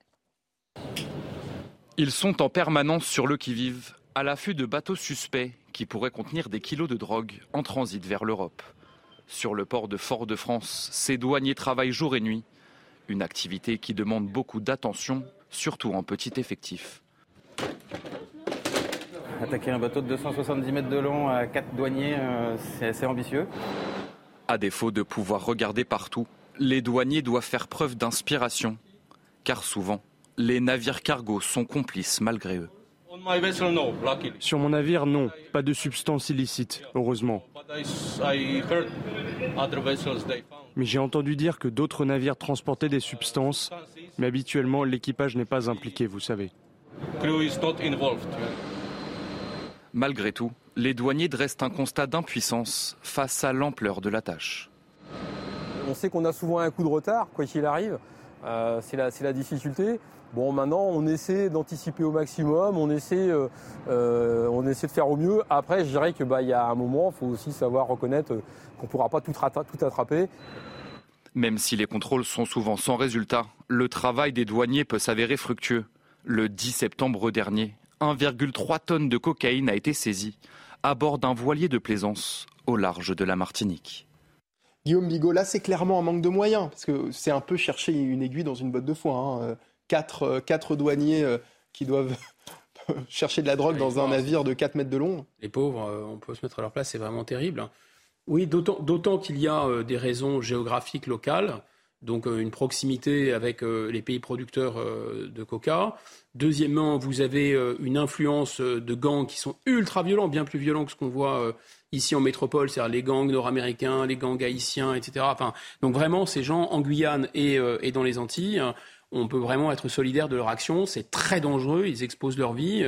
S21: Ils sont en permanence sur le qui-vive, à l'affût de bateaux suspects qui pourraient contenir des kilos de drogue en transit vers l'Europe. Sur le port de Fort-de-France, ces douaniers travaillent jour et nuit, une activité qui demande beaucoup d'attention, surtout en petit effectif.
S43: Attaquer un bateau de 270 mètres de long à quatre douaniers, euh, c'est assez ambitieux.
S21: À défaut de pouvoir regarder partout, les douaniers doivent faire preuve d'inspiration, car souvent, les navires cargos sont complices malgré eux.
S23: Sur mon navire, non, pas de substances illicites, heureusement. Mais j'ai entendu dire que d'autres navires transportaient des substances, mais habituellement l'équipage n'est pas impliqué, vous savez.
S21: Malgré tout, les douaniers dressent un constat d'impuissance face à l'ampleur de la tâche.
S24: On sait qu'on a souvent un coup de retard, quoi qu'il arrive. Euh, c'est la, difficulté. Bon, maintenant, on essaie d'anticiper au maximum, on essaie, euh, euh, on essaie de faire au mieux. Après, je dirais qu'il bah, y a un moment, il faut aussi savoir reconnaître qu'on ne pourra pas tout, tout attraper.
S21: Même si les contrôles sont souvent sans résultat, le travail des douaniers peut s'avérer fructueux. Le 10 septembre dernier, 1,3 tonnes de cocaïne a été saisie à bord d'un voilier de plaisance au large de la Martinique.
S1: Guillaume Bigot, là, c'est clairement un manque de moyens, parce que c'est un peu chercher une aiguille dans une botte de foin. Hein. Quatre, euh, quatre, douaniers euh, qui doivent chercher de la drogue dans un navire de 4 mètres de long.
S34: Les pauvres, euh, on peut se mettre à leur place, c'est vraiment terrible. Oui, d'autant qu'il y a des raisons géographiques locales donc une proximité avec les pays producteurs de coca. Deuxièmement, vous avez une influence de gangs qui sont ultra violents, bien plus violents que ce qu'on voit ici en métropole, c'est-à-dire les gangs nord-américains, les gangs haïtiens, etc. Enfin, donc vraiment, ces gens en Guyane et, et dans les Antilles, on peut vraiment être solidaire de leur action. C'est très dangereux, ils exposent leur vie.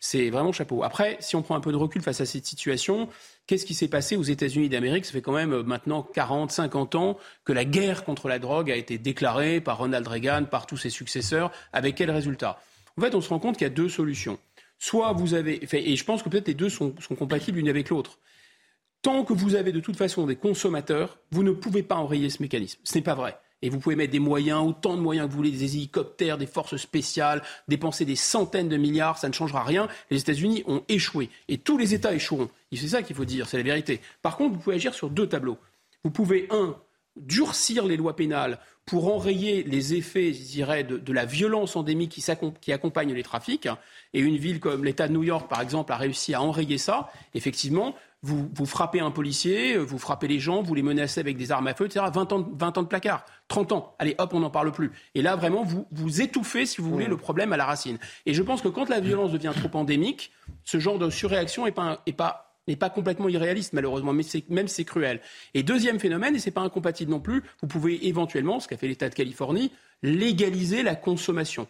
S34: c'est vraiment chapeau. Après, si on prend un peu de recul face à cette situation, Qu'est-ce qui s'est passé aux États-Unis d'Amérique? Ça fait quand même euh, maintenant 40, 50 ans que la guerre contre la drogue a été déclarée par Ronald Reagan, par tous ses successeurs. Avec quel résultat? En fait, on se rend compte qu'il y a deux solutions. Soit vous avez, et je pense que peut-être les deux sont, sont compatibles l'une avec l'autre. Tant que vous avez de toute façon des consommateurs, vous ne pouvez pas enrayer ce mécanisme. Ce n'est pas vrai. Et vous pouvez mettre des moyens, autant de moyens que vous voulez, des hélicoptères, des forces spéciales, dépenser des centaines de milliards, ça ne changera rien. Les États-Unis ont échoué. Et tous les États échoueront. C'est ça qu'il faut dire, c'est la vérité. Par contre, vous pouvez agir sur deux tableaux. Vous pouvez, un, durcir les lois pénales pour enrayer les effets, je dirais, de, la violence endémique qui, accompagne les trafics. Et une ville comme l'État de New York, par exemple, a réussi à enrayer ça. Effectivement, vous, frappez un policier, vous frappez les gens, vous les menacez avec des armes à feu, etc. 20 ans, 20 ans de placard, 30 ans. Allez, hop, on n'en parle plus. Et là, vraiment, vous, étouffez, si vous voulez, le problème à la racine. Et je pense que quand la violence devient trop endémique, ce genre de surréaction n'est est pas, n'est pas complètement irréaliste, malheureusement, mais même c'est cruel. Et deuxième phénomène, et c'est pas incompatible non plus, vous pouvez éventuellement, ce qu'a fait l'État de Californie, légaliser la consommation.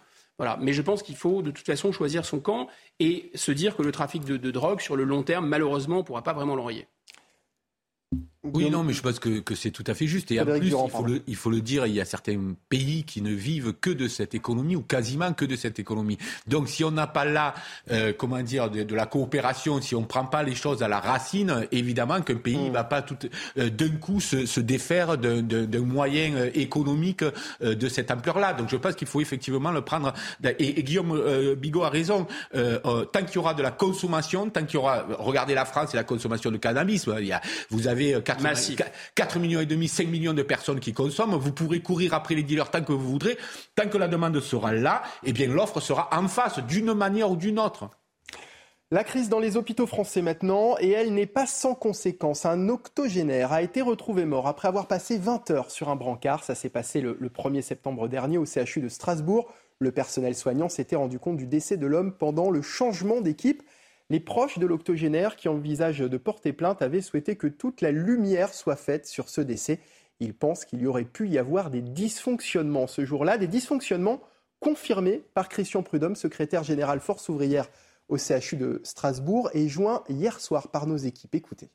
S34: Mais je pense qu'il faut de toute façon choisir son camp et se dire que le trafic de, drogue, sur le long terme, malheureusement, ne pourra pas vraiment l'enrayer.
S42: Oui, non, mais je pense que, que c'est tout à fait juste. Et en plus, il faut, le, il faut, le, dire, il y a certains pays qui ne vivent que de cette économie ou quasiment que de cette économie. Donc, si on n'a pas là, euh, comment dire, de, de, la coopération, si on ne prend pas les choses à la racine, évidemment qu'un pays ne mm. va pas tout euh, d'un coup se, se défaire d'un moyen euh, économique euh, de cette ampleur-là. Donc, je pense qu'il faut effectivement le prendre. Et, et Guillaume Bigot a raison. tant qu'il y aura de la consommation, tant qu'il y aura, regardez la France et la consommation de cannabis. Il y a, vous avez 4, millions et demi, 5 millions de personnes qui consomment. Vous pourrez courir après les dealers tant que vous voudrez. Tant que la demande sera là, eh bien l'offre sera en face d'une manière ou d'une autre.
S1: La crise dans les hôpitaux français maintenant, et elle n'est pas sans conséquence. Un octogénaire a été retrouvé mort après avoir passé 20 heures sur un brancard. Ça s'est passé le, le 1er septembre dernier au CHU de Strasbourg. Le personnel soignant s'était rendu compte du décès de l'homme pendant le changement d'équipe. Les proches de l'octogénaire qui envisagent de porter plainte avaient souhaité que toute la lumière soit faite sur ce décès. Ils pensent qu'il y aurait pu y avoir des dysfonctionnements ce jour-là, des dysfonctionnements confirmés par Christian Prudhomme, secrétaire général Force ouvrière au CHU de Strasbourg et joint hier soir par nos équipes. Écoutez.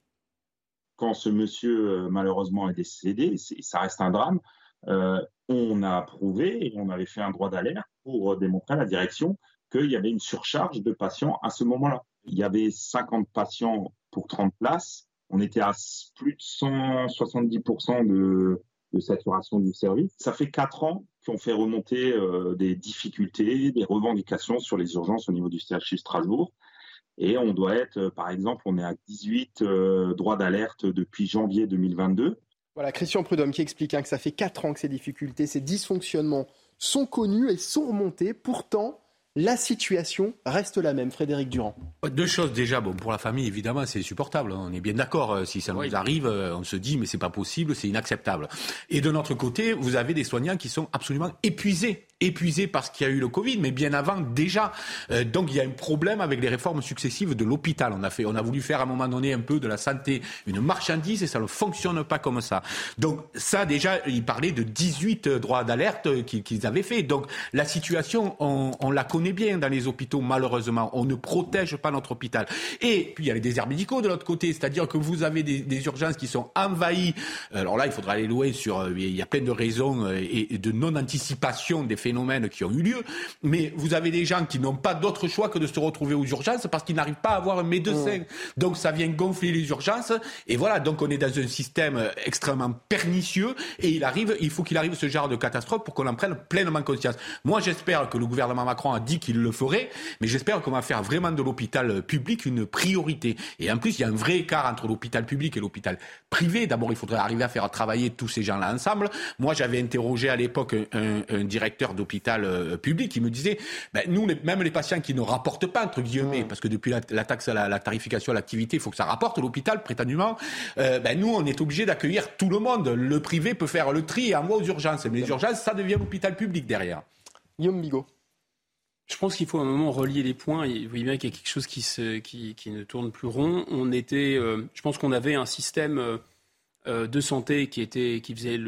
S44: Quand ce monsieur euh, malheureusement est décédé, ça reste un drame, euh, on a prouvé et on avait fait un droit d'alerte pour démontrer à la direction qu'il y avait une surcharge de patients à ce moment-là. Il y avait 50 patients pour 30 places. On était à plus de 170% de, saturation du service. Ça fait quatre ans qu'on fait remonter euh, des difficultés, des revendications sur les urgences au niveau du CHU Strasbourg. Et on doit être, euh, par exemple, on est à 18 euh, droits d'alerte depuis janvier 2022.
S1: Voilà, Christian Prudhomme qui explique hein, que ça fait quatre ans que ces difficultés, ces dysfonctionnements sont connus et sont remontés. Pourtant, la situation reste la même. Frédéric Durand.
S42: Deux choses déjà. Bon, pour la famille, évidemment, c'est supportable. Hein. On est bien d'accord. Euh, si ça nous arrive, euh, on se dit, mais c'est pas possible, c'est inacceptable. Et de notre côté, vous avez des soignants qui sont absolument épuisés épuisés parce qu'il y a eu le Covid, mais bien avant déjà. Euh, donc il y a un problème avec les réformes successives de l'hôpital. On a fait, on a voulu faire à un moment donné un peu de la santé une marchandise et ça ne fonctionne pas comme ça. Donc ça déjà, il parlait de 18 droits d'alerte qu'ils avaient fait. Donc la situation, on, la connaît bien dans les hôpitaux, malheureusement. On ne protège pas notre hôpital. Et puis, il y a les déserts médicaux de l'autre côté, c'est-à-dire que vous avez des, urgences qui sont envahies. Alors là, il faudra aller louer sur... Euh, il y a plein de raisons euh, et de non-anticipation des phénomènes qui ont eu lieu. Mais vous avez des gens qui n'ont pas d'autre choix que de se retrouver aux urgences parce qu'ils n'arrivent pas à avoir un médecin. Mmh. Donc, ça vient gonfler les urgences. Et voilà, donc on est dans un système extrêmement pernicieux et il arrive, il faut qu'il arrive ce genre de catastrophe pour qu'on en prenne pleinement conscience. Moi, j'espère que le gouvernement Macron a dit qu'il le ferait, mais j'espère qu'on va faire vraiment de l'hôpital public une priorité. Et en plus, il y a un vrai écart entre l'hôpital public et l'hôpital privé. D'abord, il faudrait arriver à faire travailler tous ces gens-là ensemble. Moi, j'avais interrogé à l'époque un, directeur d'hôpital euh, public qui me disait, ben, nous, même les patients qui ne rapportent pas, entre guillemets, parce que depuis la, taxe à la, tarification à l'activité, il faut que ça rapporte l'hôpital, prétendument, euh, ben, nous, on est obligé d'accueillir tout le monde. Le privé peut faire le tri et envoie aux urgences. Mais les urgences, ça devient l'hôpital public derrière.
S1: Guillaume Bigot.
S34: Je pense qu'il faut un moment relier les points. vous voyez bien qu'il y a quelque chose qui, se, qui, qui, ne tourne plus rond. On était, euh, je pense qu'on avait un système de santé qui, était, qui faisait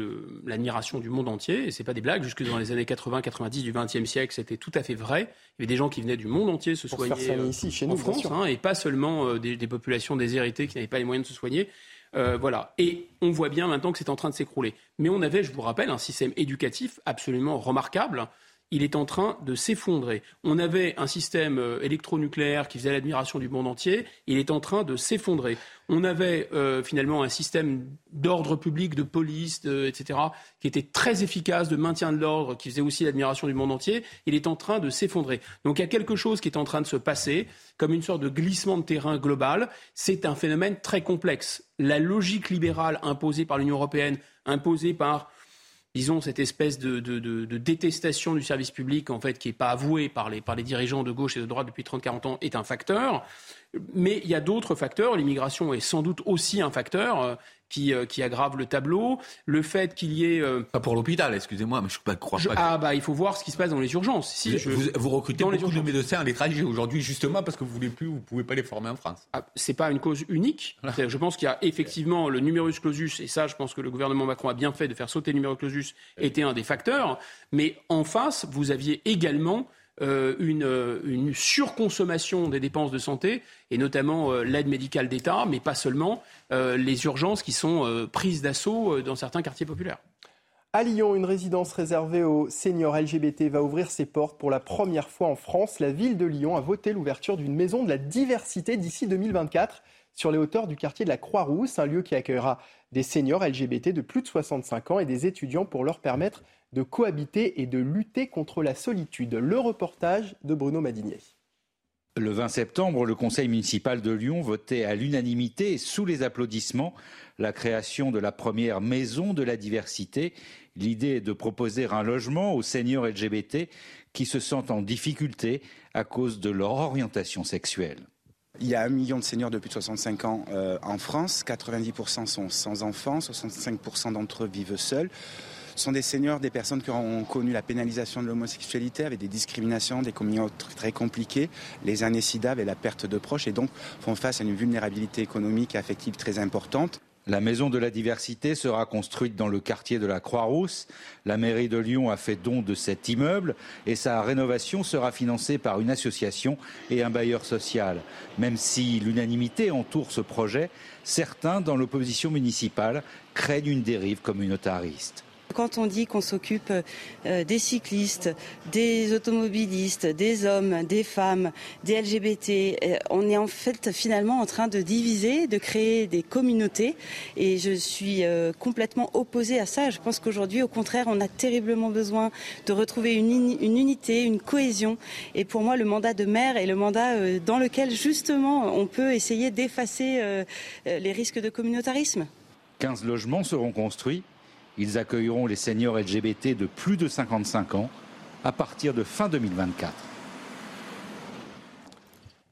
S34: l'admiration du monde entier. Et c'est pas des blagues. Jusque dans les années 80-90 du XXe siècle, c'était tout à fait vrai. Il y avait des gens qui venaient du monde entier se soigner
S1: ici, chez nous, en
S34: France, hein, et pas seulement des, des, populations déshéritées qui n'avaient pas les moyens de se soigner. voilà. Et on voit bien maintenant que c'est en train de s'écrouler. Mais on avait, je vous rappelle, un système éducatif absolument remarquable il est en train de s'effondrer. On avait un système euh, électronucléaire qui faisait l'admiration du monde entier, il est en train de s'effondrer. On avait euh, finalement un système d'ordre public, de police, etc., qui était très efficace, de maintien de l'ordre, qui faisait aussi l'admiration du monde entier, il est en train de s'effondrer. Donc il y a quelque chose qui est en train de se passer, comme une sorte de glissement de terrain global. C'est un phénomène très complexe. La logique libérale imposée par l'Union européenne, imposée par disons, cette espèce de, détestation du service public, en fait, qui n'est pas avouée par les, par les dirigeants de gauche et de droite depuis 30-40 ans, est un facteur. Mais il y a d'autres facteurs. L'immigration est sans doute aussi un facteur euh, qui, euh, qui aggrave le tableau. Le fait qu'il y ait. Euh,
S42: pas pour l'hôpital, excusez-moi, mais je ne crois pas.
S34: Ah, bah, il faut voir ce qui se passe dans les urgences.
S42: Si, vous, recrutez dans beaucoup les de médecins à l'étranger aujourd'hui, justement parce que vous voulez plus, vous pouvez pas les former en France.
S34: Ah, c'est pas une cause unique. Je pense qu'il y a effectivement le numerus clausus, et ça, je pense que le gouvernement Macron a bien fait de faire sauter le numerus clausus, était un des facteurs. Mais en face, vous aviez également une, une, surconsommation des dépenses de santé, et notamment l'aide médicale d'État, mais pas seulement, les urgences qui sont prises d'assaut dans certains quartiers populaires.
S1: À Lyon, une résidence réservée aux seniors LGBT va ouvrir ses portes pour la première fois en France. La ville de Lyon a voté l'ouverture d'une maison de la diversité d'ici 2024 sur les hauteurs du quartier de la Croix-Rousse, un lieu qui accueillera des seniors LGBT de plus de 65 ans et des étudiants pour leur permettre de cohabiter et de lutter contre la solitude. Le reportage de Bruno Madinier.
S45: Le 20 septembre, le conseil municipal de Lyon votait à l'unanimité et sous les applaudissements la création de la première maison de la diversité. L'idée est de proposer un logement aux seniors LGBT qui se sentent en difficulté à cause de leur orientation sexuelle.
S46: Il y a un million de seniors de plus de 65 ans euh, en France. 90% sont sans enfants, 65% d'entre eux vivent seuls. Sont des seniors, des personnes qui ont connu la pénalisation de l'homosexualité avec des discriminations, des communautés très compliquées, les années SIDA avec la perte de proches et donc font face à une vulnérabilité économique et affective très importante.
S45: La maison de la diversité sera construite dans le quartier de la Croix-Rousse. La mairie de Lyon a fait don de cet immeuble et sa rénovation sera financée par une association et un bailleur social. Même si l'unanimité entoure ce projet, certains dans l'opposition municipale craignent une dérive communautariste.
S28: Quand on dit qu'on s'occupe euh, des cyclistes, des automobilistes, des hommes, des femmes, des LGBT, euh, on est en fait finalement en train de diviser, de créer des communautés. Et je suis euh, complètement opposée à ça. Je pense qu'aujourd'hui, au contraire, on a terriblement besoin de retrouver une, unité, une cohésion. Et pour moi, le mandat de maire est le mandat dans lequel justement on peut essayer d'effacer les risques de communautarisme.
S45: 15 logements seront construits ils accueilleront les seniors LGBT de plus de 55 ans à partir de fin 2024.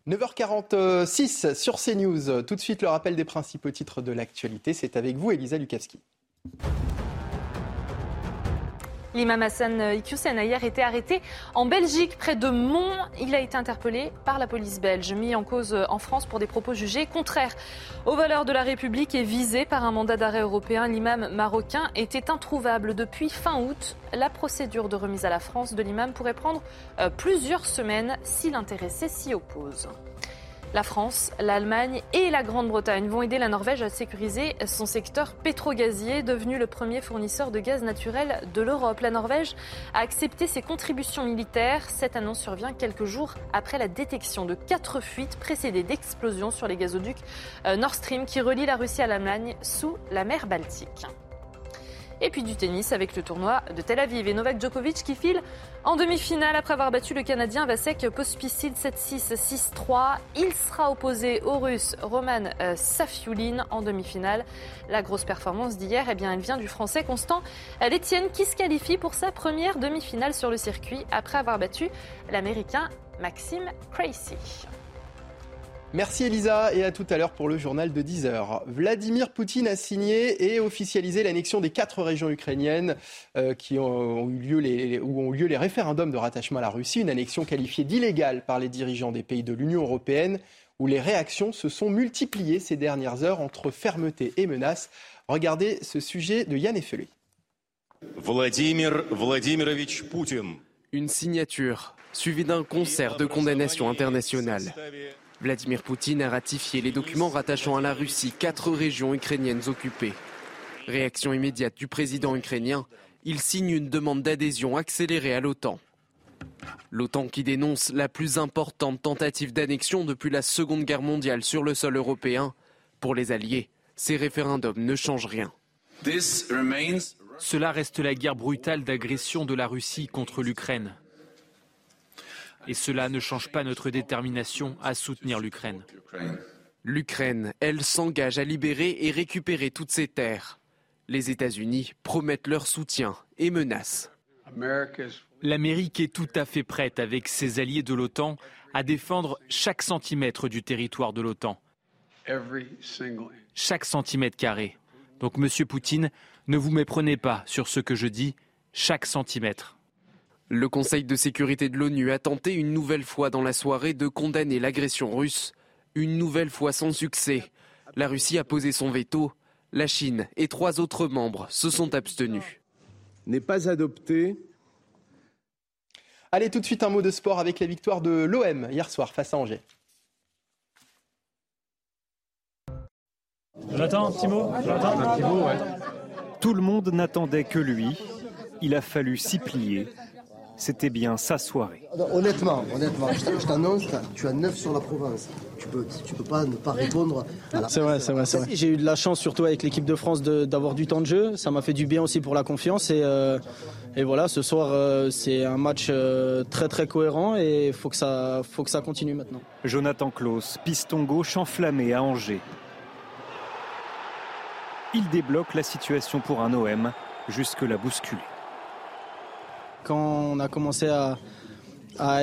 S1: 9h46 sur CNews. Tout de suite, le rappel des principaux titres de l'actualité. C'est avec vous, Elisa Lukavski.
S13: L'imam Hassan Iqiyoussen a hier été arrêté en Belgique, près de Mont. Il a été interpellé par la police belge, mis en cause en France pour des propos jugés contraires aux valeurs de la République et visé par un mandat d'arrêt européen. L'imam marocain était introuvable depuis fin août. La procédure de remise à la France de l'imam pourrait prendre euh, plusieurs semaines si l'intéressé s'y oppose. La France, l'Allemagne et la Grande-Bretagne vont aider la Norvège à sécuriser son secteur pétrogazier, devenu le premier fournisseur de gaz naturel de l'Europe. La Norvège a accepté ses contributions militaires. Cette annonce survient quelques jours après la détection de quatre fuites précédées d'explosions sur les gazoducs euh, Nord Stream qui relient la Russie à l'Allemagne sous la mer Baltique. Et puis du tennis avec le tournoi de Tel Aviv et Novak Djokovic qui file en demi-finale après avoir battu le Canadien Vasek Pospisil 7-6, 6-3. Il sera opposé au Russe Roman euh, Safiulin en demi-finale. La grosse performance d'hier, eh bien, elle vient du Français Constant Létienne qui se qualifie pour sa première demi-finale sur le circuit après avoir battu l'Américain Maxime Crazy.
S1: Merci Elisa et à tout à l'heure pour le journal de 10h. Vladimir Poutine a signé et officialisé l'annexion des quatre régions ukrainiennes euh, qui ont, eu lieu les, où ont eu lieu les référendums de rattachement à la Russie, une annexion qualifiée d'illégale par les dirigeants des pays de l'Union européenne où les réactions se sont multipliées ces dernières heures entre fermeté et menace. Regardez ce sujet de Yann Effelé.
S47: Vladimir Vladimirovich Poutine.
S4: Une signature suivie d'un concert de condamnation internationale. Vladimir Poutine a ratifié les documents rattachant à la Russie quatre régions ukrainiennes occupées. Réaction immédiate du président ukrainien, il signe une demande d'adhésion accélérée à l'OTAN. L'OTAN qui dénonce la plus importante tentative d'annexion depuis la Seconde Guerre mondiale sur le sol européen. Pour les Alliés, ces référendums ne changent rien.
S16: Cela reste la guerre brutale d'agression de la Russie contre l'Ukraine. Et cela ne change pas notre détermination à soutenir l'Ukraine.
S4: L'Ukraine, elle, s'engage à libérer et récupérer toutes ses terres. Les États-Unis promettent leur soutien et menacent.
S16: L'Amérique est tout à fait prête avec ses alliés de l'OTAN à défendre chaque centimètre du territoire de l'OTAN. Chaque centimètre carré. Donc, Monsieur Poutine, ne vous méprenez pas sur ce que je dis, chaque centimètre.
S4: Le Conseil de sécurité de l'ONU a tenté une nouvelle fois dans la soirée de condamner l'agression russe, une nouvelle fois sans succès. La Russie a posé son veto, la Chine et trois autres membres se sont abstenus.
S48: N'est pas adopté
S1: Allez, tout de suite un mot de sport avec la victoire de l'OM hier soir face à Angers.
S31: Jonathan, un petit mot? Un petit mot, ouais. Tout le monde n'attendait que lui. Il a fallu s'y plier. C'était bien sa soirée.
S49: Honnêtement, honnêtement, je t'annonce, tu as 9 sur la province. Tu peux, tu peux pas ne pas répondre.
S33: C'est vrai, c'est vrai, c'est vrai. J'ai eu de la chance, surtout avec l'équipe de France, d'avoir du temps de jeu. Ça m'a fait du bien aussi pour la confiance. Et, euh, et voilà, ce soir, euh, c'est un match euh, très très cohérent et il faut, que ça, faut que ça continue maintenant.
S31: Jonathan Klaus, piston gauche enflammé à Angers. Il débloque la situation pour un OM jusque-là bousculé.
S33: Quand on a commencé à,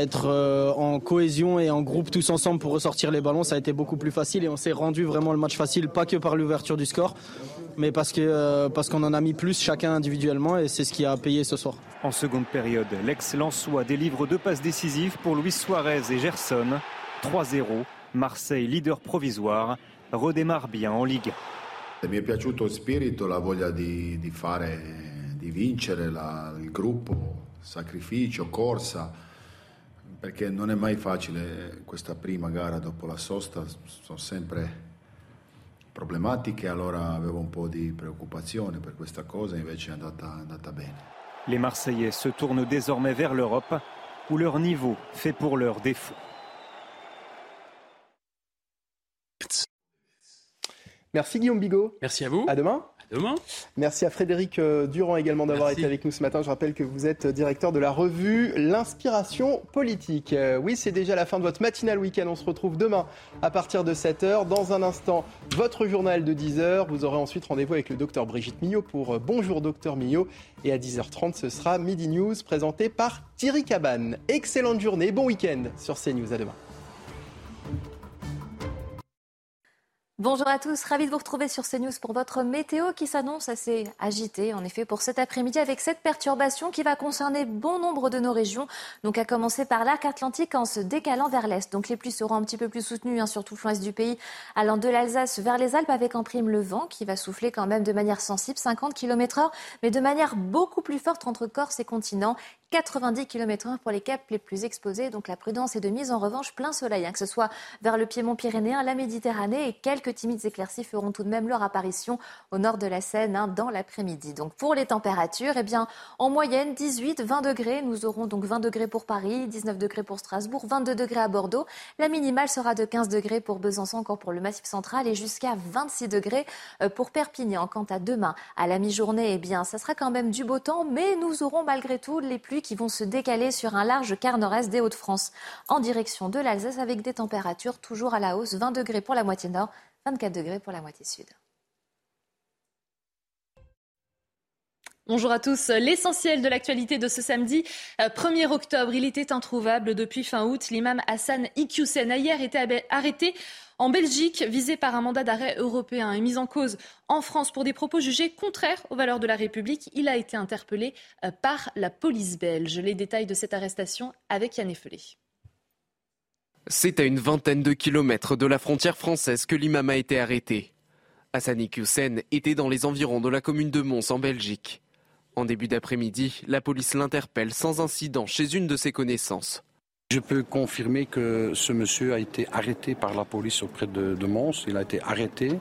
S33: être euh, en cohésion et en groupe tous ensemble pour ressortir les ballons, ça a été beaucoup plus facile et on s'est rendu vraiment le match facile, pas que par l'ouverture du score, mais parce que euh, parce qu'on en a mis plus chacun individuellement et c'est ce qui a payé ce soir.
S31: En seconde période, l'ex-Lensois délivre deux passes décisives pour Luis Suarez et Gerson. 3-0, Marseille leader provisoire redémarre bien en Ligue.
S29: Mi è piaciuto il spirito, la voglia di, di fare, di vincere, la, il gruppo, sacrificio, corsa, perché non è mai facile questa prima gara dopo la sosta, sono sempre problematiche, allora avevo un po' di preoccupazione per questa cosa, invece è andata, è andata bene.
S31: Les Marseillais se tournent désormais vers l'Europe, où leur niveau fait pour leur défaut.
S1: Merci Guillaume Bigot.
S34: Merci à vous.
S1: À demain.
S34: Demain.
S1: Merci à Frédéric euh, Durand également d'avoir été avec nous ce matin. Je rappelle que vous êtes directeur de la revue L'Inspiration politique. Euh, oui, c'est déjà la fin de votre matinale week-end. On se retrouve demain à partir de 7h. Dans un instant, votre journal de 10h. Vous aurez ensuite rendez-vous avec le docteur Brigitte Millot pour euh, Bonjour docteur Millot. Et à 10h30, ce sera Midi News présenté par Thierry Cabane. Excellente journée, bon week-end sur CNews. À demain.
S2: Bonjour à tous, ravi de vous retrouver sur CNews pour votre météo qui s'annonce assez agitée en effet pour cet après-midi avec cette perturbation qui va concerner bon nombre de nos régions. Donc à commencer par l'arc atlantique en se décalant vers l'est. Donc les pluies seront un petit peu plus soutenues hein, sur tout le est du pays allant de l'Alsace vers les Alpes avec en prime le vent qui va souffler quand même de manière sensible 50 km h mais de manière beaucoup plus forte entre Corse et continent 90 km h pour les caps les plus exposés. Donc la prudence est de mise en revanche plein soleil, hein, que ce soit vers le piémont pyrénéen, la Méditerranée et quelques timides éclaircies feront tout de même leur apparition au nord de la Seine hein, dans l'après-midi. Donc pour les températures, eh bien en moyenne 18-20 degrés. Nous aurons donc 20 degrés pour Paris, 19 degrés pour Strasbourg, 22 degrés à Bordeaux. La minimale sera de 15 degrés pour Besançon, encore pour le Massif central et jusqu'à 26 degrés euh, pour Perpignan. Quant à demain, à la mi-journée, eh bien ça sera quand même du beau temps, mais nous aurons malgré tout les pluies qui vont se décaler sur un large quart nord-est des Hauts-de-France en direction de l'Alsace avec des températures toujours à la hausse, 20 degrés pour la moitié nord, 24 degrés pour la moitié sud. Bonjour à tous. L'essentiel de l'actualité de ce samedi 1er euh, octobre, il était introuvable depuis fin août. L'imam Hassan Iqiyoussen a hier été arrêté en Belgique, visé par un mandat d'arrêt européen et mis en cause en France pour des propos jugés contraires aux valeurs de la République, il a été interpellé euh, par la police belge. Les détails de cette arrestation avec Yann Effelé.
S4: C'est à une vingtaine de kilomètres de la frontière française que l'imam a été arrêté. Hassani Hussein était dans les environs de la commune de Mons en Belgique. En début d'après-midi, la police l'interpelle sans incident chez une de ses connaissances.
S5: Je peux confirmer que ce monsieur a été arrêté par la police auprès de, Mons. Il a été arrêté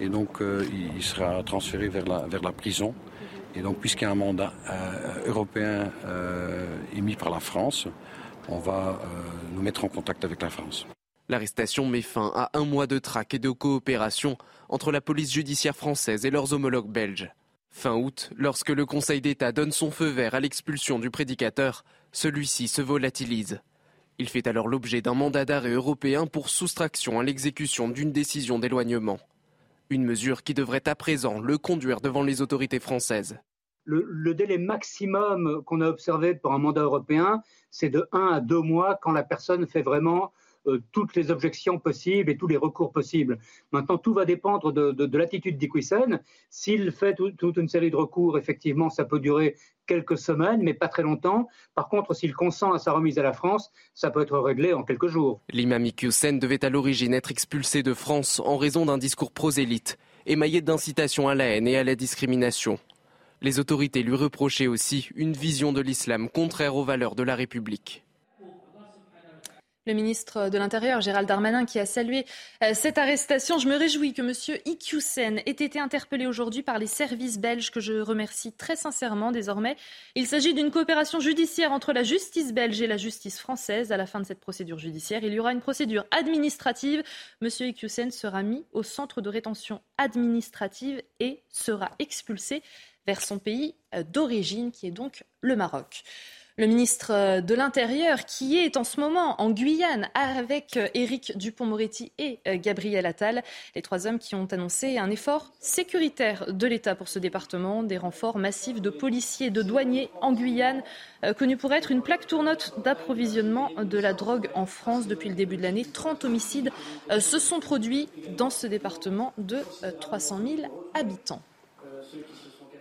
S5: et donc euh, il sera transféré vers la, vers la prison. Et donc, puisqu'il y a un mandat euh, européen euh, émis par la France, on va nous mettre en contact avec la France.
S4: L'arrestation met fin à un mois de traque et de coopération entre la police judiciaire française et leurs homologues belges. Fin août, lorsque le Conseil d'État donne son feu vert à l'expulsion du prédicateur, celui-ci se volatilise. Il fait alors l'objet d'un mandat d'arrêt européen pour soustraction à l'exécution d'une décision d'éloignement. Une mesure qui devrait à présent le conduire devant les autorités françaises.
S6: Le, délai maximum qu'on a observé pour un mandat européen, c'est de 1 à 2 mois quand la personne fait vraiment toutes les objections possibles et tous les recours possibles. Maintenant, tout va dépendre de, l'attitude d'Iquisen. S'il fait toute une série de recours, effectivement, ça peut durer quelques semaines, mais pas très longtemps. Par contre, s'il consent à sa remise à la France, ça peut être réglé en quelques jours.
S4: L'imam Iqiyoussen devait à l'origine être expulsé de France en raison d'un discours prosélyte, émaillé d'incitation à la haine et à la discrimination. Les autorités lui reprochaient aussi une vision de l'islam contraire aux valeurs de la République.
S13: Le ministre de l'Intérieur, Gérald Darmanin, qui a salué euh, cette arrestation. Je me réjouis que M. Iqiyoussen ait été interpellé aujourd'hui par les services belges, que je remercie très sincèrement désormais. Il s'agit d'une coopération judiciaire entre la justice belge et la justice française. À la fin de cette procédure judiciaire, il y aura une procédure administrative. M. Iqiyoussen sera mis au centre de rétention administrative et sera expulsé vers son pays euh, d'origine, qui est donc le Maroc le ministre euh, de l'Intérieur, qui est en ce moment en Guyane avec euh, Éric Dupont-Moretti et euh, Gabriel Attal, les trois hommes qui ont annoncé un effort sécuritaire de l'État pour ce département, des renforts massifs de policiers de douaniers en Guyane, connu pour être une plaque tournote d'approvisionnement de la drogue en France depuis le début de l'année. 30 homicides se sont produits dans ce département de 300 000 habitants.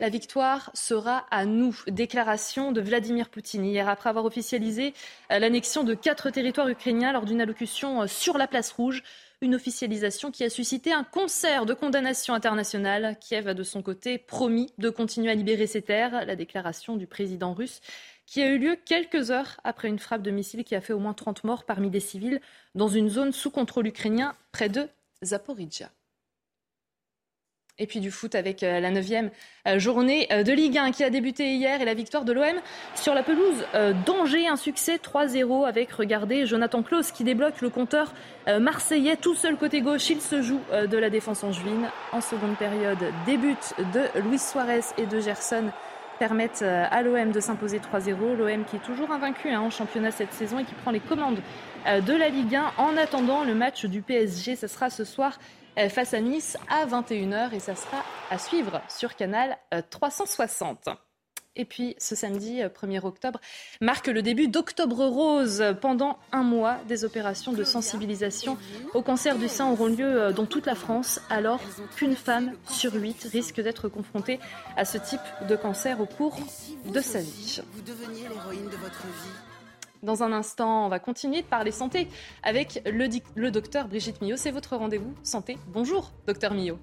S13: La victoire sera à nous. Déclaration de Vladimir Poutine hier après avoir officialisé euh, l'annexion de quatre territoires ukrainiens lors d'une allocution euh, sur la place rouge. Une officialisation qui a suscité un concert de condamnation internationale. Kiev a de son côté promis de continuer à libérer ses terres. La déclaration du président russe qui a eu lieu quelques heures après une frappe de missile qui a fait au moins 30 morts parmi des civils dans une zone sous contrôle ukrainien près de Zaporizhia. Et puis du foot avec euh, la neuvième euh, journée euh, de Ligue 1 qui a débuté hier et la victoire de l'OM sur la pelouse d'Angers. Un succès 3-0 avec, regardez, Jonathan Klaus qui débloque le compteur marseillais tout seul côté gauche. Il se joue de la défense angevine. En seconde période, début de Luis Suarez et de Gerson permettent à l'OM de s'imposer 3-0. L'OM qui est toujours invaincu hein, en championnat cette saison et qui prend les commandes de la Ligue 1 en attendant le match du PSG. Ce sera ce soir face à Nice à 21h et ça sera à suivre sur Canal 360. Euh, et puis ce samedi 1er euh, octobre marque le début d'Octobre Rose. Pendant un mois, des opérations de sensibilisation au cancer du sein auront lieu dans toute la France, alors qu'une femme sur huit risque d'être confrontée à ce type de cancer au cours de sa vie. Dans un instant, on va continuer de parler santé avec le, docteur Brigitte Millot. C'est votre rendez-vous santé. Bonjour, docteur Millot.